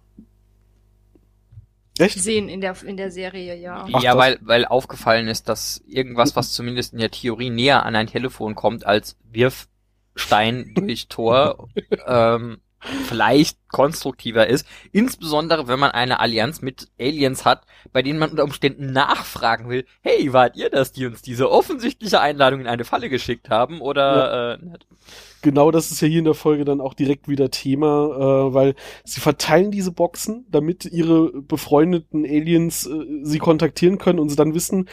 Speaker 1: Echt?
Speaker 2: sehen in der, in der Serie, ja.
Speaker 1: Ach,
Speaker 3: ja, weil, weil aufgefallen ist, dass irgendwas, was zumindest in der Theorie näher an ein Telefon kommt als Wirfstein durch Tor, ähm, vielleicht konstruktiver ist. Insbesondere, wenn man eine Allianz mit Aliens hat, bei denen man unter Umständen nachfragen will, hey, wart ihr das, die uns diese offensichtliche Einladung in eine Falle geschickt haben? Oder äh, nicht?
Speaker 1: Genau das ist ja hier in der Folge dann auch direkt wieder Thema, äh, weil sie verteilen diese Boxen, damit ihre befreundeten Aliens äh, sie kontaktieren können und sie dann wissen,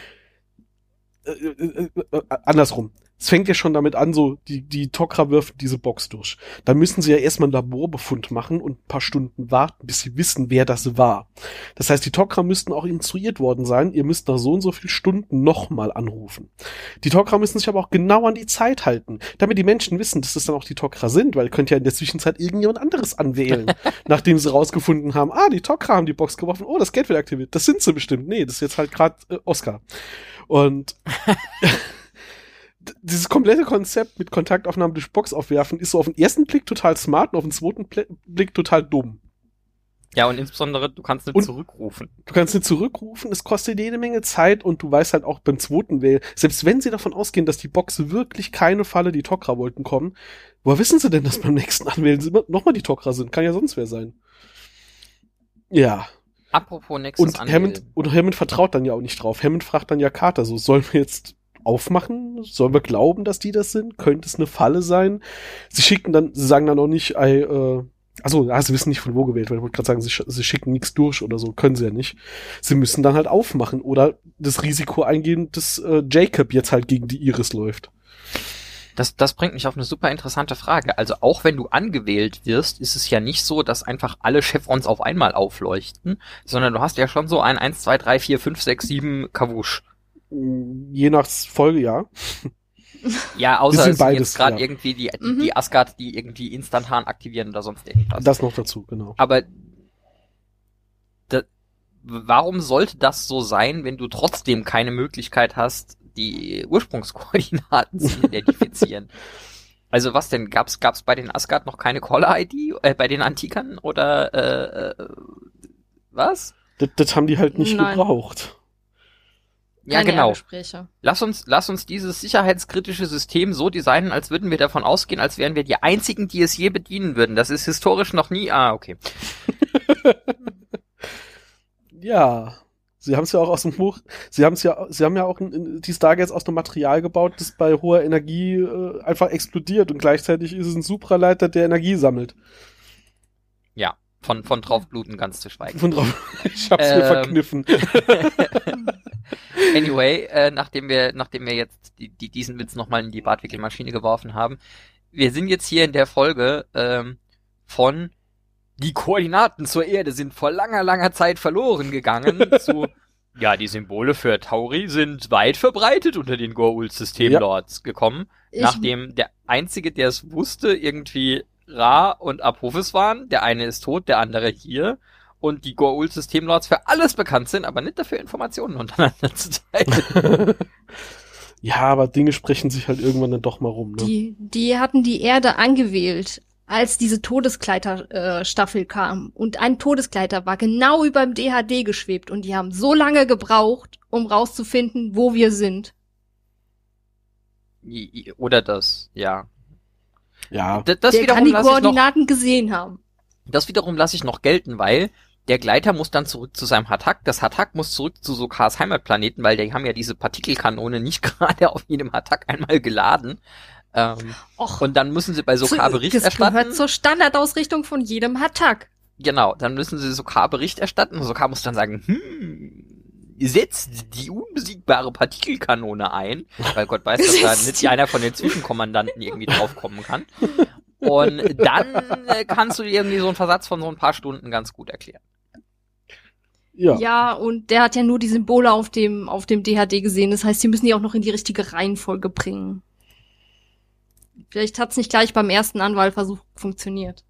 Speaker 1: äh, äh, äh, andersrum. Es fängt ja schon damit an, so, die, die Tok'ra wirft diese Box durch. Dann müssen sie ja erstmal einen Laborbefund machen und ein paar Stunden warten, bis sie wissen, wer das war. Das heißt, die Tok'ra müssten auch instruiert worden sein, ihr müsst nach so und so viel Stunden nochmal anrufen. Die Tok'ra müssen sich aber auch genau an die Zeit halten, damit die Menschen wissen, dass es dann auch die Tok'ra sind, weil könnt ja in der Zwischenzeit irgendjemand anderes anwählen, nachdem sie rausgefunden haben, ah, die Tok'ra haben die Box geworfen, oh, das Geld wird aktiviert. Das sind sie bestimmt. Nee, das ist jetzt halt gerade äh, Oscar. Und dieses komplette Konzept mit Kontaktaufnahmen durch Box aufwerfen ist so auf den ersten Blick total smart und auf den zweiten Blick total dumm.
Speaker 3: Ja, und insbesondere, du kannst nicht zurückrufen.
Speaker 1: Du kannst nicht zurückrufen, es kostet jede Menge Zeit und du weißt halt auch beim zweiten Wählen, selbst wenn sie davon ausgehen, dass die Box wirklich keine Falle die Tok'ra wollten kommen, woher wissen sie denn, dass beim nächsten Anwählen sie immer nochmal die Tok'ra sind? Kann ja sonst wer sein. Ja.
Speaker 3: Apropos Nexus
Speaker 1: Und. Hammond, und Hammond vertraut dann ja auch nicht drauf. Hammond fragt dann ja Carter so, sollen wir jetzt aufmachen? Sollen wir glauben, dass die das sind? Könnte es eine Falle sein? Sie schicken dann, sie sagen dann auch nicht, ey, äh, also, ja, sie wissen nicht von wo gewählt, weil ich wollte gerade sagen, sie, sch- sie schicken nichts durch oder so, können sie ja nicht. Sie müssen dann halt aufmachen oder das Risiko eingehen, dass äh, Jacob jetzt halt gegen die Iris läuft.
Speaker 3: Das, das bringt mich auf eine super interessante Frage. Also auch wenn du angewählt wirst, ist es ja nicht so, dass einfach alle Chevrons auf einmal aufleuchten, sondern du hast ja schon so ein 1, 2, 3, 4, 5, 6, 7 Kawusch.
Speaker 1: Mm, Je nach Folge, ja.
Speaker 3: Ja, außer es sind
Speaker 1: beides,
Speaker 3: jetzt gerade
Speaker 1: ja.
Speaker 3: irgendwie die, die,
Speaker 2: Mhm.
Speaker 3: die Asgard, die irgendwie instantan aktivieren oder sonst irgendwas.
Speaker 1: Das noch dazu, genau.
Speaker 3: Aber da, warum sollte das so sein, wenn du trotzdem keine Möglichkeit hast, die Ursprungskoordinaten zu identifizieren? Also was denn? Gab's gab's bei den Asgard noch keine Caller-ID äh, bei den Antikern oder äh, äh, was?
Speaker 1: Das, das haben die halt nicht
Speaker 2: Nein.
Speaker 1: gebraucht.
Speaker 3: Ja,
Speaker 2: Keine
Speaker 3: genau. Lass uns, lass uns dieses sicherheitskritische System so designen, als würden wir davon ausgehen, als wären wir die einzigen, die es je bedienen würden. Das ist historisch noch nie. Ah, okay.
Speaker 1: Ja. Sie haben es ja auch aus dem Buch, sie haben es ja, sie haben ja auch ein- die Stargates aus einem Material gebaut, das bei hoher Energie äh, einfach explodiert und gleichzeitig ist es ein Supraleiter, der Energie sammelt.
Speaker 3: Ja. Von, von draufbluten ganz zu schweigen.
Speaker 1: Von drauf. Ich hab's mir
Speaker 3: Ähm.
Speaker 1: verkniffen.
Speaker 3: Anyway, äh, nachdem wir, nachdem wir jetzt die, die, diesen Witz nochmal in die Bartwickelmaschine geworfen haben, wir sind jetzt hier in der Folge ähm, von die Koordinaten zur Erde sind vor langer, langer Zeit verloren gegangen zu ja, die Symbole für Tauri sind weit verbreitet unter den Goa'uld-Systemlords gekommen,
Speaker 2: Ich,
Speaker 3: nachdem der einzige, der es wusste, irgendwie Ra und Apophis waren. Der eine ist tot, der andere hier. Und die Goa'uld-Systemlords für alles bekannt sind, aber nicht dafür Informationen untereinander zu teilen.
Speaker 1: ja, aber Dinge sprechen sich halt irgendwann dann doch mal rum, ne?
Speaker 2: die, die hatten die Erde angewählt, als diese Todeskleider-Staffel äh, Staffel kam. Und ein Todeskleider war genau über dem DHD geschwebt. Und die haben so lange gebraucht, um rauszufinden, wo wir sind.
Speaker 3: Oder das, ja.
Speaker 1: Ja.
Speaker 3: D- Das
Speaker 2: Der kann
Speaker 3: wiederum
Speaker 2: die
Speaker 3: lasse ich noch,
Speaker 2: Koordinaten gesehen haben.
Speaker 3: das wiederum lasse ich noch gelten, weil der Gleiter muss dann zurück zu seinem Hatak. Das Hatak muss zurück zu Sokars Heimatplaneten, weil die haben ja diese Partikelkanone nicht gerade auf jedem Hatak einmal geladen. Ähm,
Speaker 2: Och,
Speaker 3: und dann müssen sie bei Sokar Bericht
Speaker 2: das
Speaker 3: erstatten.
Speaker 2: gehört zur Standardausrichtung von jedem Hatak.
Speaker 3: Genau, dann müssen sie Sokar Bericht erstatten. Und Sokar muss dann sagen, hm, setzt die unbesiegbare Partikelkanone ein, weil Gott weiß, dass da nicht einer von den Zwischenkommandanten irgendwie draufkommen kann. Und dann äh, kannst du dir irgendwie so einen Versatz von so ein paar Stunden ganz gut erklären.
Speaker 1: Ja.
Speaker 2: Ja, und der hat ja nur die Symbole auf dem, auf dem DHD gesehen. Das heißt, sie müssen die auch noch in die richtige Reihenfolge bringen. Vielleicht hat's nicht gleich beim ersten Anwahlversuch funktioniert.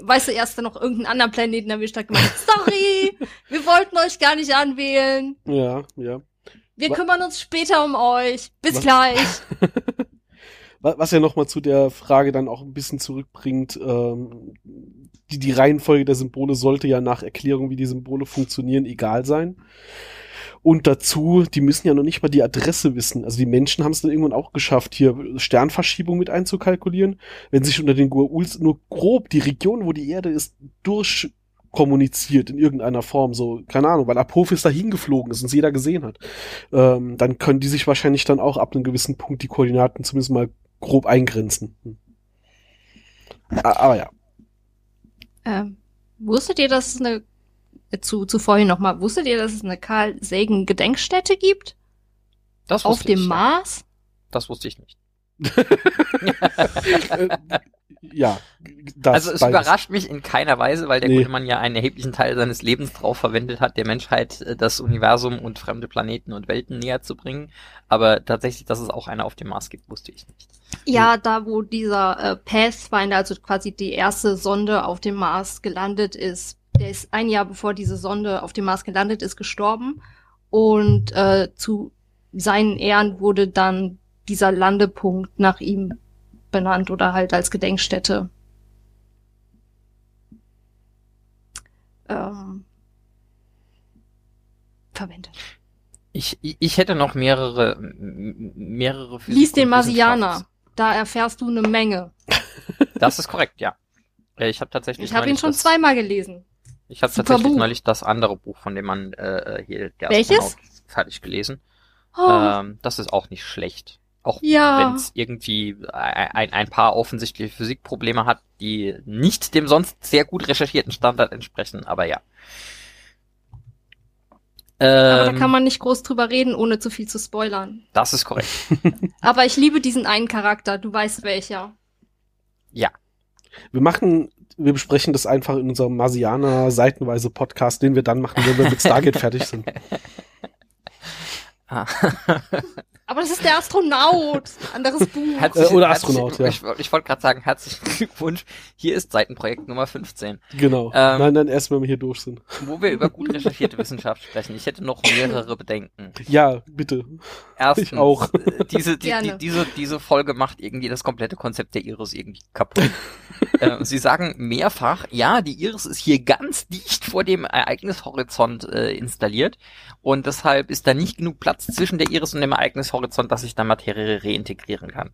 Speaker 2: Weißt du, erst dann noch irgendeinen anderen Planeten erwischt hat gemeint, sorry, wir wollten euch gar nicht anwählen.
Speaker 1: Ja, ja.
Speaker 2: Wir
Speaker 1: Wa-
Speaker 2: kümmern uns später um euch. Bis
Speaker 1: Was-
Speaker 2: gleich.
Speaker 1: Wa- Was ja nochmal zu der Frage dann auch ein bisschen zurückbringt, ähm, die, die Reihenfolge der Symbole sollte ja nach Erklärung, wie die Symbole funktionieren, egal sein. Und dazu, die müssen ja noch nicht mal die Adresse wissen. Also die Menschen haben es dann irgendwann auch geschafft, hier Sternverschiebung mit einzukalkulieren. Wenn sich unter den Goa'uls nur grob die Region, wo die Erde ist, durchkommuniziert in irgendeiner Form, so, keine Ahnung, weil Apophis da hingeflogen ist und es jeder gesehen hat, ähm, dann können die sich wahrscheinlich dann auch ab einem gewissen Punkt die Koordinaten zumindest mal grob eingrenzen. Hm. Aber ja.
Speaker 2: Ähm, wusstet ihr, dass es eine, zu, zu vorhin nochmal, wusstet ihr, dass es eine Carl Sagan Gedenkstätte gibt?
Speaker 3: Das
Speaker 2: Auf dem
Speaker 3: ich, ja.
Speaker 2: Mars?
Speaker 3: Das wusste ich nicht.
Speaker 1: ja. Das
Speaker 3: also es
Speaker 1: beides.
Speaker 3: überrascht mich in keiner Weise, weil der
Speaker 1: Nee.
Speaker 3: gute Mann ja einen erheblichen Teil seines Lebens drauf verwendet hat, der Menschheit äh, das Universum und fremde Planeten und Welten näher zu bringen. Aber tatsächlich, dass es auch eine auf dem Mars gibt, wusste ich nicht.
Speaker 2: Ja, da wo dieser äh, Pathfinder, also quasi die erste Sonde auf dem Mars gelandet ist, der ist ein Jahr bevor diese Sonde auf dem Mars gelandet ist, gestorben. Und äh, zu seinen Ehren wurde dann dieser Landepunkt nach ihm benannt oder halt als Gedenkstätte. Ähm, verwendet.
Speaker 3: Ich, ich hätte noch mehrere, mehrere Physik-
Speaker 2: Lies den Marsianer. Da erfährst du eine Menge.
Speaker 3: Das ist korrekt, ja. Äh, Ich habe tatsächlich
Speaker 2: Ich habe ihn schon zweimal gelesen.
Speaker 3: Ich habe tatsächlich
Speaker 2: Buch.
Speaker 3: neulich das andere Buch von dem Mann äh, hier, der
Speaker 2: Welches?
Speaker 3: Astronaut, fertig gelesen.
Speaker 2: Oh,
Speaker 3: Ähm, das ist auch nicht schlecht. Auch
Speaker 2: Ja.
Speaker 3: wenn es irgendwie ein, ein paar offensichtliche Physikprobleme hat, die nicht dem sonst sehr gut recherchierten Standard entsprechen, aber ja.
Speaker 2: aber
Speaker 3: Ähm,
Speaker 2: da kann man nicht groß drüber reden, ohne zu viel zu spoilern.
Speaker 3: das ist korrekt.
Speaker 2: Aber ich liebe diesen einen Charakter, du weißt welcher.
Speaker 1: Wir machen, wir besprechen das einfach in unserem Marsianer seitenweise Podcast, den wir dann machen, wenn wir mit Stargate fertig sind.
Speaker 3: Ah.
Speaker 2: Aber das ist der Astronaut. Anderes Buch.
Speaker 1: Äh, oder Astronaut, ja.
Speaker 3: Ich, ich wollte gerade sagen, herzlichen Glückwunsch. Hier ist Seitenprojekt Nummer 15.
Speaker 1: Genau.
Speaker 3: Ähm,
Speaker 1: nein, nein, erst wenn wir hier durch sind.
Speaker 3: Wo wir über gut recherchierte Wissenschaft sprechen. Ich hätte noch mehrere Bedenken.
Speaker 1: Ja, bitte.
Speaker 3: Erstens,
Speaker 1: Ich auch.
Speaker 3: äh, Diese, die, die, diese, diese Folge macht irgendwie das komplette Konzept der Iris irgendwie kaputt. äh, Sie sagen mehrfach, ja, die Iris ist hier ganz dicht vor dem Ereignishorizont äh, installiert und deshalb ist da nicht genug Platz zwischen der Iris und dem Ereignishorizont, dass sich da Materie reintegrieren kann.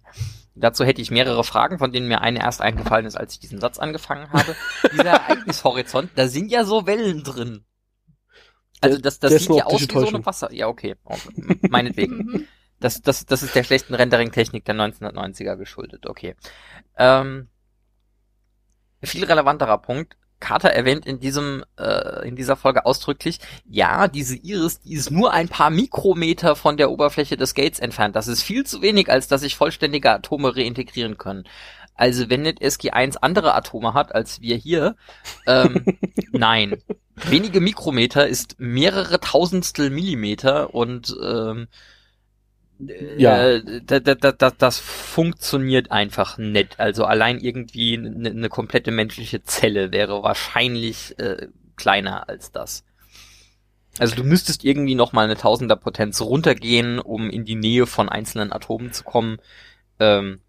Speaker 3: Dazu hätte ich mehrere Fragen, von denen mir eine erst eingefallen ist, als ich diesen Satz angefangen habe. Dieser Ereignishorizont, da sind ja so Wellen drin. Also das, das
Speaker 1: Der
Speaker 3: sieht ja aus wie so eine. Wasser. Ja, okay. Oh, meinetwegen.
Speaker 2: Mhm.
Speaker 3: Das, das, das ist der schlechten Rendering-Technik der 1990er geschuldet, okay. Ähm, viel relevanterer Punkt. Carter erwähnt in diesem, äh, in dieser Folge ausdrücklich, ja, diese Iris, die ist nur ein paar Mikrometer von der Oberfläche des Gates entfernt. Das ist viel zu wenig, als dass sich vollständige Atome reintegrieren können. Also wenn nicht SG1 andere Atome hat als wir hier, ähm, nein. Wenige Mikrometer ist mehrere Tausendstel Millimeter und ähm,
Speaker 1: Ja.
Speaker 3: äh, da, da, da, da, das funktioniert einfach nicht. Also allein irgendwie eine, eine komplette menschliche Zelle wäre wahrscheinlich äh, kleiner als das. Also du müsstest irgendwie noch mal eine Tausenderpotenz runtergehen, um in die Nähe von einzelnen Atomen zu kommen. Ähm,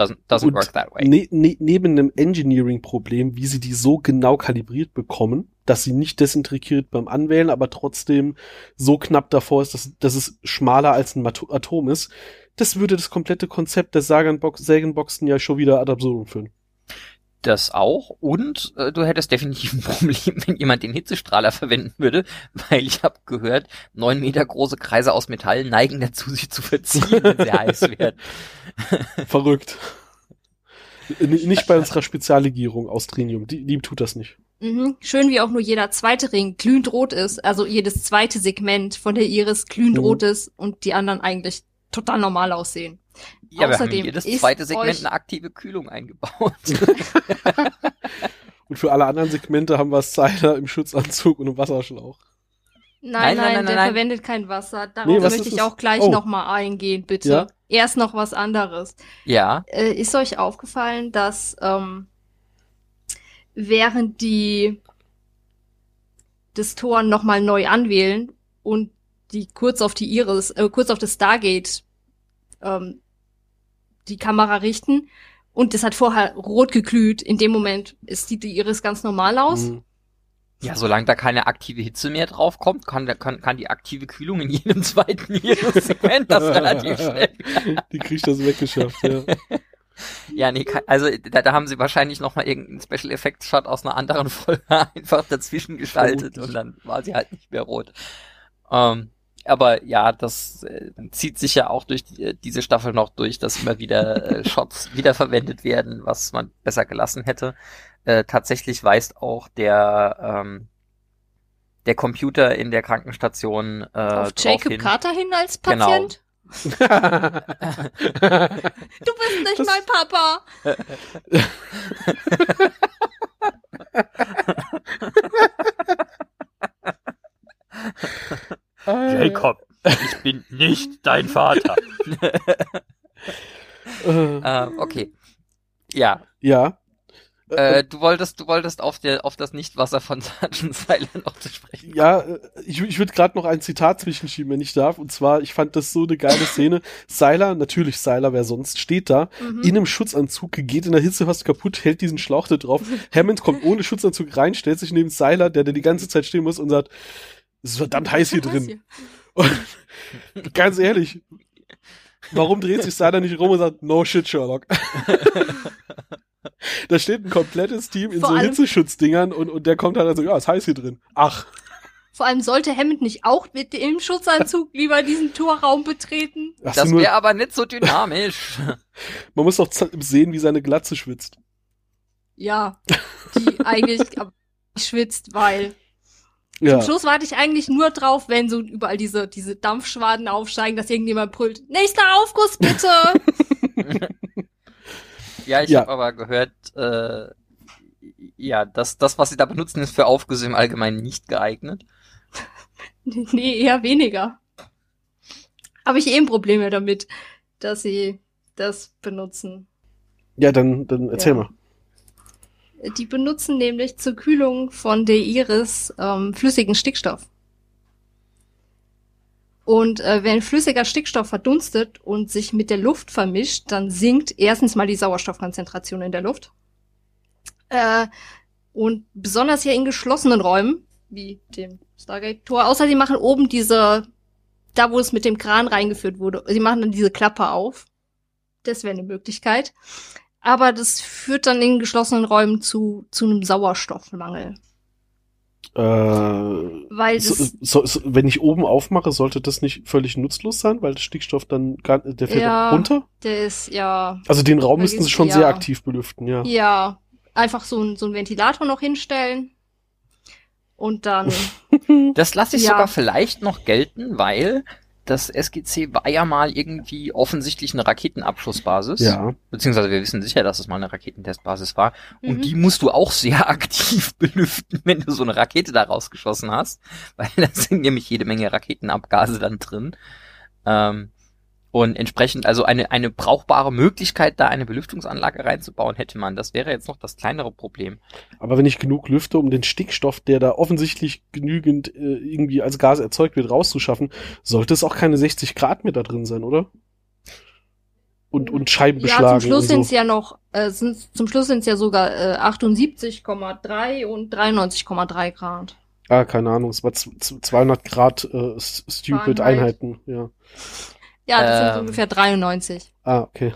Speaker 3: doesn't, doesn't work that way.
Speaker 1: Ne, ne, neben einem Engineering-Problem, wie sie die so genau kalibriert bekommen, dass sie nicht desintegriert beim Anwählen, aber trotzdem so knapp davor ist, dass, dass es schmaler als ein Atom ist, das würde das komplette Konzept der Sagenbox Sägenboxen ja schon wieder ad absurdum führen.
Speaker 3: Das auch. Und äh, du hättest definitiv ein Problem, wenn jemand den Hitzestrahler verwenden würde, weil ich habe gehört, neun Meter große Kreise aus Metall neigen dazu, sich zu verziehen, wenn sie heiß werden.
Speaker 1: Verrückt. N nicht bei unserer Speziallegierung aus Trinium. Die, die tut das nicht.
Speaker 2: Mhm. Schön, wie auch nur jeder zweite Ring glühend rot ist, also jedes zweite Segment von der Iris glühend
Speaker 1: Mhm.
Speaker 2: rot ist und die anderen eigentlich total normal aussehen.
Speaker 3: Ja, wir haben
Speaker 2: Außerdem
Speaker 3: jedes
Speaker 2: ist
Speaker 3: zweite Segment
Speaker 2: euch-
Speaker 3: eine aktive Kühlung eingebaut.
Speaker 1: Und für alle anderen Segmente haben wir Seiler im Schutzanzug und im Wasserschlauch.
Speaker 2: Nein, nein,
Speaker 3: Nein, nein,
Speaker 2: der
Speaker 3: nein.
Speaker 2: verwendet kein Wasser. Darauf
Speaker 1: Nee, was
Speaker 2: möchte ich
Speaker 1: es?
Speaker 2: auch gleich
Speaker 1: Oh.
Speaker 2: noch mal eingehen, bitte.
Speaker 1: Ja?
Speaker 2: Erst noch was anderes.
Speaker 3: ja,
Speaker 2: Äh, ist euch aufgefallen, dass ähm, während die das Tor noch mal neu anwählen und die kurz auf die Iris, äh, kurz auf das Stargate ähm, die Kamera richten und das hat vorher rot geglüht. In dem Moment ist, sieht die Iris ganz normal aus.
Speaker 1: Mhm.
Speaker 3: ja, solange da keine aktive Hitze mehr draufkommt, kann, kann, kann die aktive Kühlung in jedem zweiten Segment das relativ schnell.
Speaker 1: Die kriegt das weggeschafft, ja.
Speaker 3: Ja, nee, also da, da haben sie wahrscheinlich noch mal irgendeinen Special Effects Shot aus einer anderen Folge einfach dazwischen geschaltet
Speaker 1: Vermutlich.
Speaker 3: und dann war sie halt nicht mehr rot. Ähm, aber ja, das äh, zieht sich ja auch durch die, diese Staffel noch durch, dass immer wieder äh, Shots wiederverwendet werden, was man besser gelassen hätte. Äh, tatsächlich weist auch der ähm, der Computer in der Krankenstation äh,
Speaker 2: auf Jacob
Speaker 3: hin.
Speaker 2: Carter hin als
Speaker 3: Genau.
Speaker 2: Patient. Du bist nicht
Speaker 1: Das-
Speaker 2: mein Papa.
Speaker 3: Jacob, ich bin nicht dein Vater.
Speaker 1: Äh,
Speaker 3: äh, okay. Ja,
Speaker 1: ja.
Speaker 3: Äh, du wolltest, du wolltest auf der, auf das Nichtwasser von Sergeant Seiler noch zu sprechen.
Speaker 1: Ja, äh, ich, ich würde gerade noch ein Zitat zwischenschieben, wenn ich darf. Und zwar, ich fand das so eine geile Szene. Seiler, natürlich Seiler, wer sonst, steht da
Speaker 2: Mhm.
Speaker 1: in einem Schutzanzug, geht in der Hitze fast kaputt, hält diesen Schlauch da drauf. Hammond kommt ohne Schutzanzug rein, stellt sich neben Seiler, der, der die ganze Zeit stehen muss und sagt, es ist verdammt heiß hier drin. Und ganz ehrlich, warum dreht sich Seiler nicht rum und sagt, no shit, Sherlock? da steht ein komplettes Team in
Speaker 2: Vor
Speaker 1: so Hitzeschutzdingern und, und der kommt halt so, ja, ist heiß hier drin. Ach,
Speaker 2: Vor allem sollte Hammond nicht auch mit dem Schutzanzug lieber diesen Torraum betreten.
Speaker 1: hast
Speaker 3: Das wäre aber nicht so dynamisch.
Speaker 1: man muss doch sehen, wie seine Glatze schwitzt.
Speaker 2: Ja, die eigentlich schwitzt, weil
Speaker 1: Ja.
Speaker 2: zum Schluss warte ich eigentlich nur drauf, wenn so überall diese, diese Dampfschwaden aufsteigen, dass irgendjemand brüllt, nächster Aufguss bitte!
Speaker 3: ja, ich
Speaker 1: Ja.
Speaker 3: habe aber gehört, äh, ja, das, das, was sie da benutzen, ist für Aufgüsse im Allgemeinen nicht geeignet.
Speaker 2: nee, eher weniger. habe ich eben Probleme damit, dass sie das benutzen.
Speaker 1: Ja, dann, dann erzähl
Speaker 2: Ja.
Speaker 1: mal.
Speaker 2: Die benutzen nämlich zur Kühlung von der Iris ähm, flüssigen Stickstoff. Und äh, wenn flüssiger Stickstoff verdunstet und sich mit der Luft vermischt, dann sinkt erstens mal die Sauerstoffkonzentration in der Luft. Äh, und besonders hier in geschlossenen Räumen, wie dem Stargate-Tor, außer die machen oben diese, da wo es mit dem Kran reingeführt wurde, sie machen dann diese Klappe auf. Das wäre eine Möglichkeit. Aber das führt dann in geschlossenen Räumen zu, zu einem Sauerstoffmangel.
Speaker 1: Äh,
Speaker 2: Weil das,
Speaker 1: so, so, so, wenn ich oben aufmache, sollte das nicht völlig nutzlos sein, weil der Stickstoff dann gar, der fällt
Speaker 2: Ja.
Speaker 1: runter?
Speaker 2: der ist ja,
Speaker 1: Also den Raum müssten sie schon
Speaker 2: ja.
Speaker 1: sehr aktiv belüften, ja.
Speaker 2: ja, einfach so ein, so ein Ventilator noch hinstellen. Und dann,
Speaker 3: Das lasse ich
Speaker 2: Ja.
Speaker 3: sogar vielleicht noch gelten, weil das SGC war ja mal irgendwie offensichtlich eine Raketenabschussbasis.
Speaker 1: Ja.
Speaker 3: Beziehungsweise wir wissen sicher, dass es mal eine Raketentestbasis war. Und
Speaker 2: Mhm.
Speaker 3: die musst du auch sehr aktiv belüften, wenn du so eine Rakete da rausgeschossen hast. Weil da sind nämlich jede Menge Raketenabgase dann drin. Ähm, und entsprechend, also eine, eine brauchbare Möglichkeit, da eine Belüftungsanlage reinzubauen, hätte man. Das wäre jetzt noch das kleinere Problem.
Speaker 1: Aber wenn ich genug lüfte, um den Stickstoff, der da offensichtlich genügend äh, irgendwie als Gas erzeugt wird, rauszuschaffen, sollte es auch keine 60 Grad mehr da drin sein, oder? Und, und Scheiben
Speaker 2: ja,
Speaker 1: beschlagen
Speaker 2: zum Schluss
Speaker 1: und
Speaker 2: sind
Speaker 1: so.
Speaker 2: es ja noch, äh, sind, zum Schluss sind es ja sogar äh, 78,3 und 93,3 Grad.
Speaker 1: Ah, keine Ahnung, es war z- z- 200 Grad äh, stupid
Speaker 2: Fahrenheit.
Speaker 1: Einheiten, ja.
Speaker 2: Ja, das sind
Speaker 3: Ähm.
Speaker 2: ungefähr 93.
Speaker 1: Ah, okay.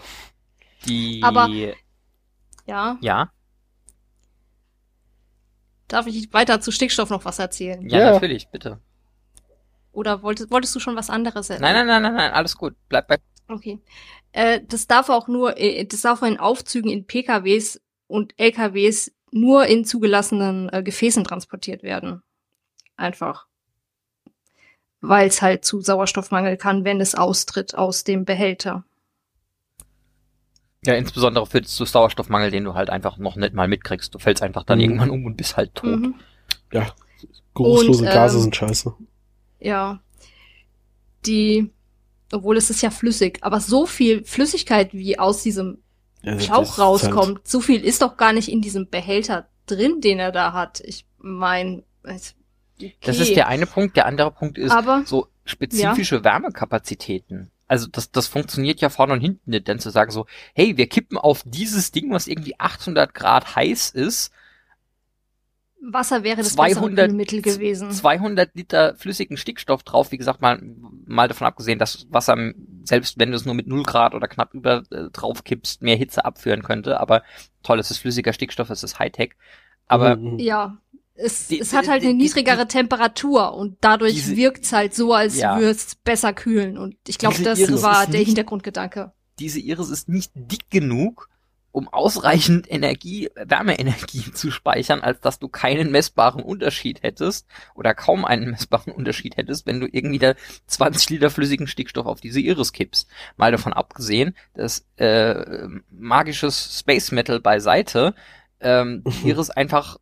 Speaker 3: Die,
Speaker 2: Aber- Ja,
Speaker 3: ja,
Speaker 2: darf ich weiter zu Stickstoff noch was erzählen?
Speaker 3: ja,
Speaker 1: Ja.
Speaker 3: natürlich, bitte.
Speaker 2: Oder wolltest, wolltest du schon was anderes erzählen?
Speaker 3: Nein, nein, nein, nein, nein, alles gut. Bleib bei
Speaker 2: Okay. Äh, das darf auch nur, äh, das darf in Aufzügen in PKWs und LKWs nur in zugelassenen äh, Gefäßen transportiert werden. Einfach. Weil es halt zu Sauerstoffmangel kann, wenn es austritt aus dem Behälter.
Speaker 3: Ja, insbesondere für zu Sauerstoffmangel, den du halt einfach noch nicht mal mitkriegst. Du fällst einfach dann
Speaker 1: Mhm.
Speaker 3: irgendwann um und bist halt tot.
Speaker 2: Mhm.
Speaker 1: Geruchslose
Speaker 2: Und,
Speaker 1: Gase
Speaker 2: ähm,
Speaker 1: sind scheiße.
Speaker 2: Ja. Die, obwohl es ist ja flüssig, aber so viel Flüssigkeit, wie aus diesem
Speaker 1: Ja,
Speaker 2: Schlauch
Speaker 1: ist halt-
Speaker 2: rauskommt, so viel ist doch gar nicht in diesem Behälter drin, den er da hat. Ich mein, es- okay.
Speaker 3: Das ist der eine Punkt. Der andere Punkt ist
Speaker 2: Aber
Speaker 3: so spezifische Wärmekapazitäten. Also das, das funktioniert ja vorne und hinten nicht, denn zu sagen so, hey, wir kippen auf dieses Ding, was irgendwie 800 Grad heiß ist,
Speaker 2: Wasser wäre das
Speaker 3: 200
Speaker 2: bessere Mittel gewesen.
Speaker 3: 200 Liter flüssigen Stickstoff drauf. Wie gesagt, mal, mal davon abgesehen, dass Wasser, selbst wenn du es nur mit 0 Grad oder knapp über äh, drauf kippst, mehr Hitze abführen könnte. Aber toll, es ist flüssiger Stickstoff, es ist Hightech. Aber
Speaker 1: Mhm.
Speaker 2: Ja, es,
Speaker 3: Die-
Speaker 2: es hat halt
Speaker 3: die-
Speaker 2: eine
Speaker 3: die-
Speaker 2: niedrigere Temperatur und dadurch
Speaker 3: Diese-
Speaker 2: wirkt's halt so, als
Speaker 3: Ja.
Speaker 2: würde es besser kühlen. Und ich glaube, das
Speaker 3: Iris
Speaker 2: war der
Speaker 3: nicht-
Speaker 2: Hintergrundgedanke.
Speaker 3: diese Iris ist nicht dick genug, um ausreichend Energie, Wärmeenergie zu speichern, als dass du keinen messbaren Unterschied hättest oder kaum einen messbaren Unterschied hättest, wenn du irgendwie da 20 Liter flüssigen Stickstoff auf diese Iris kippst. Mal davon abgesehen, dass äh, magisches Space Metal beiseite, ähm, die Iris einfach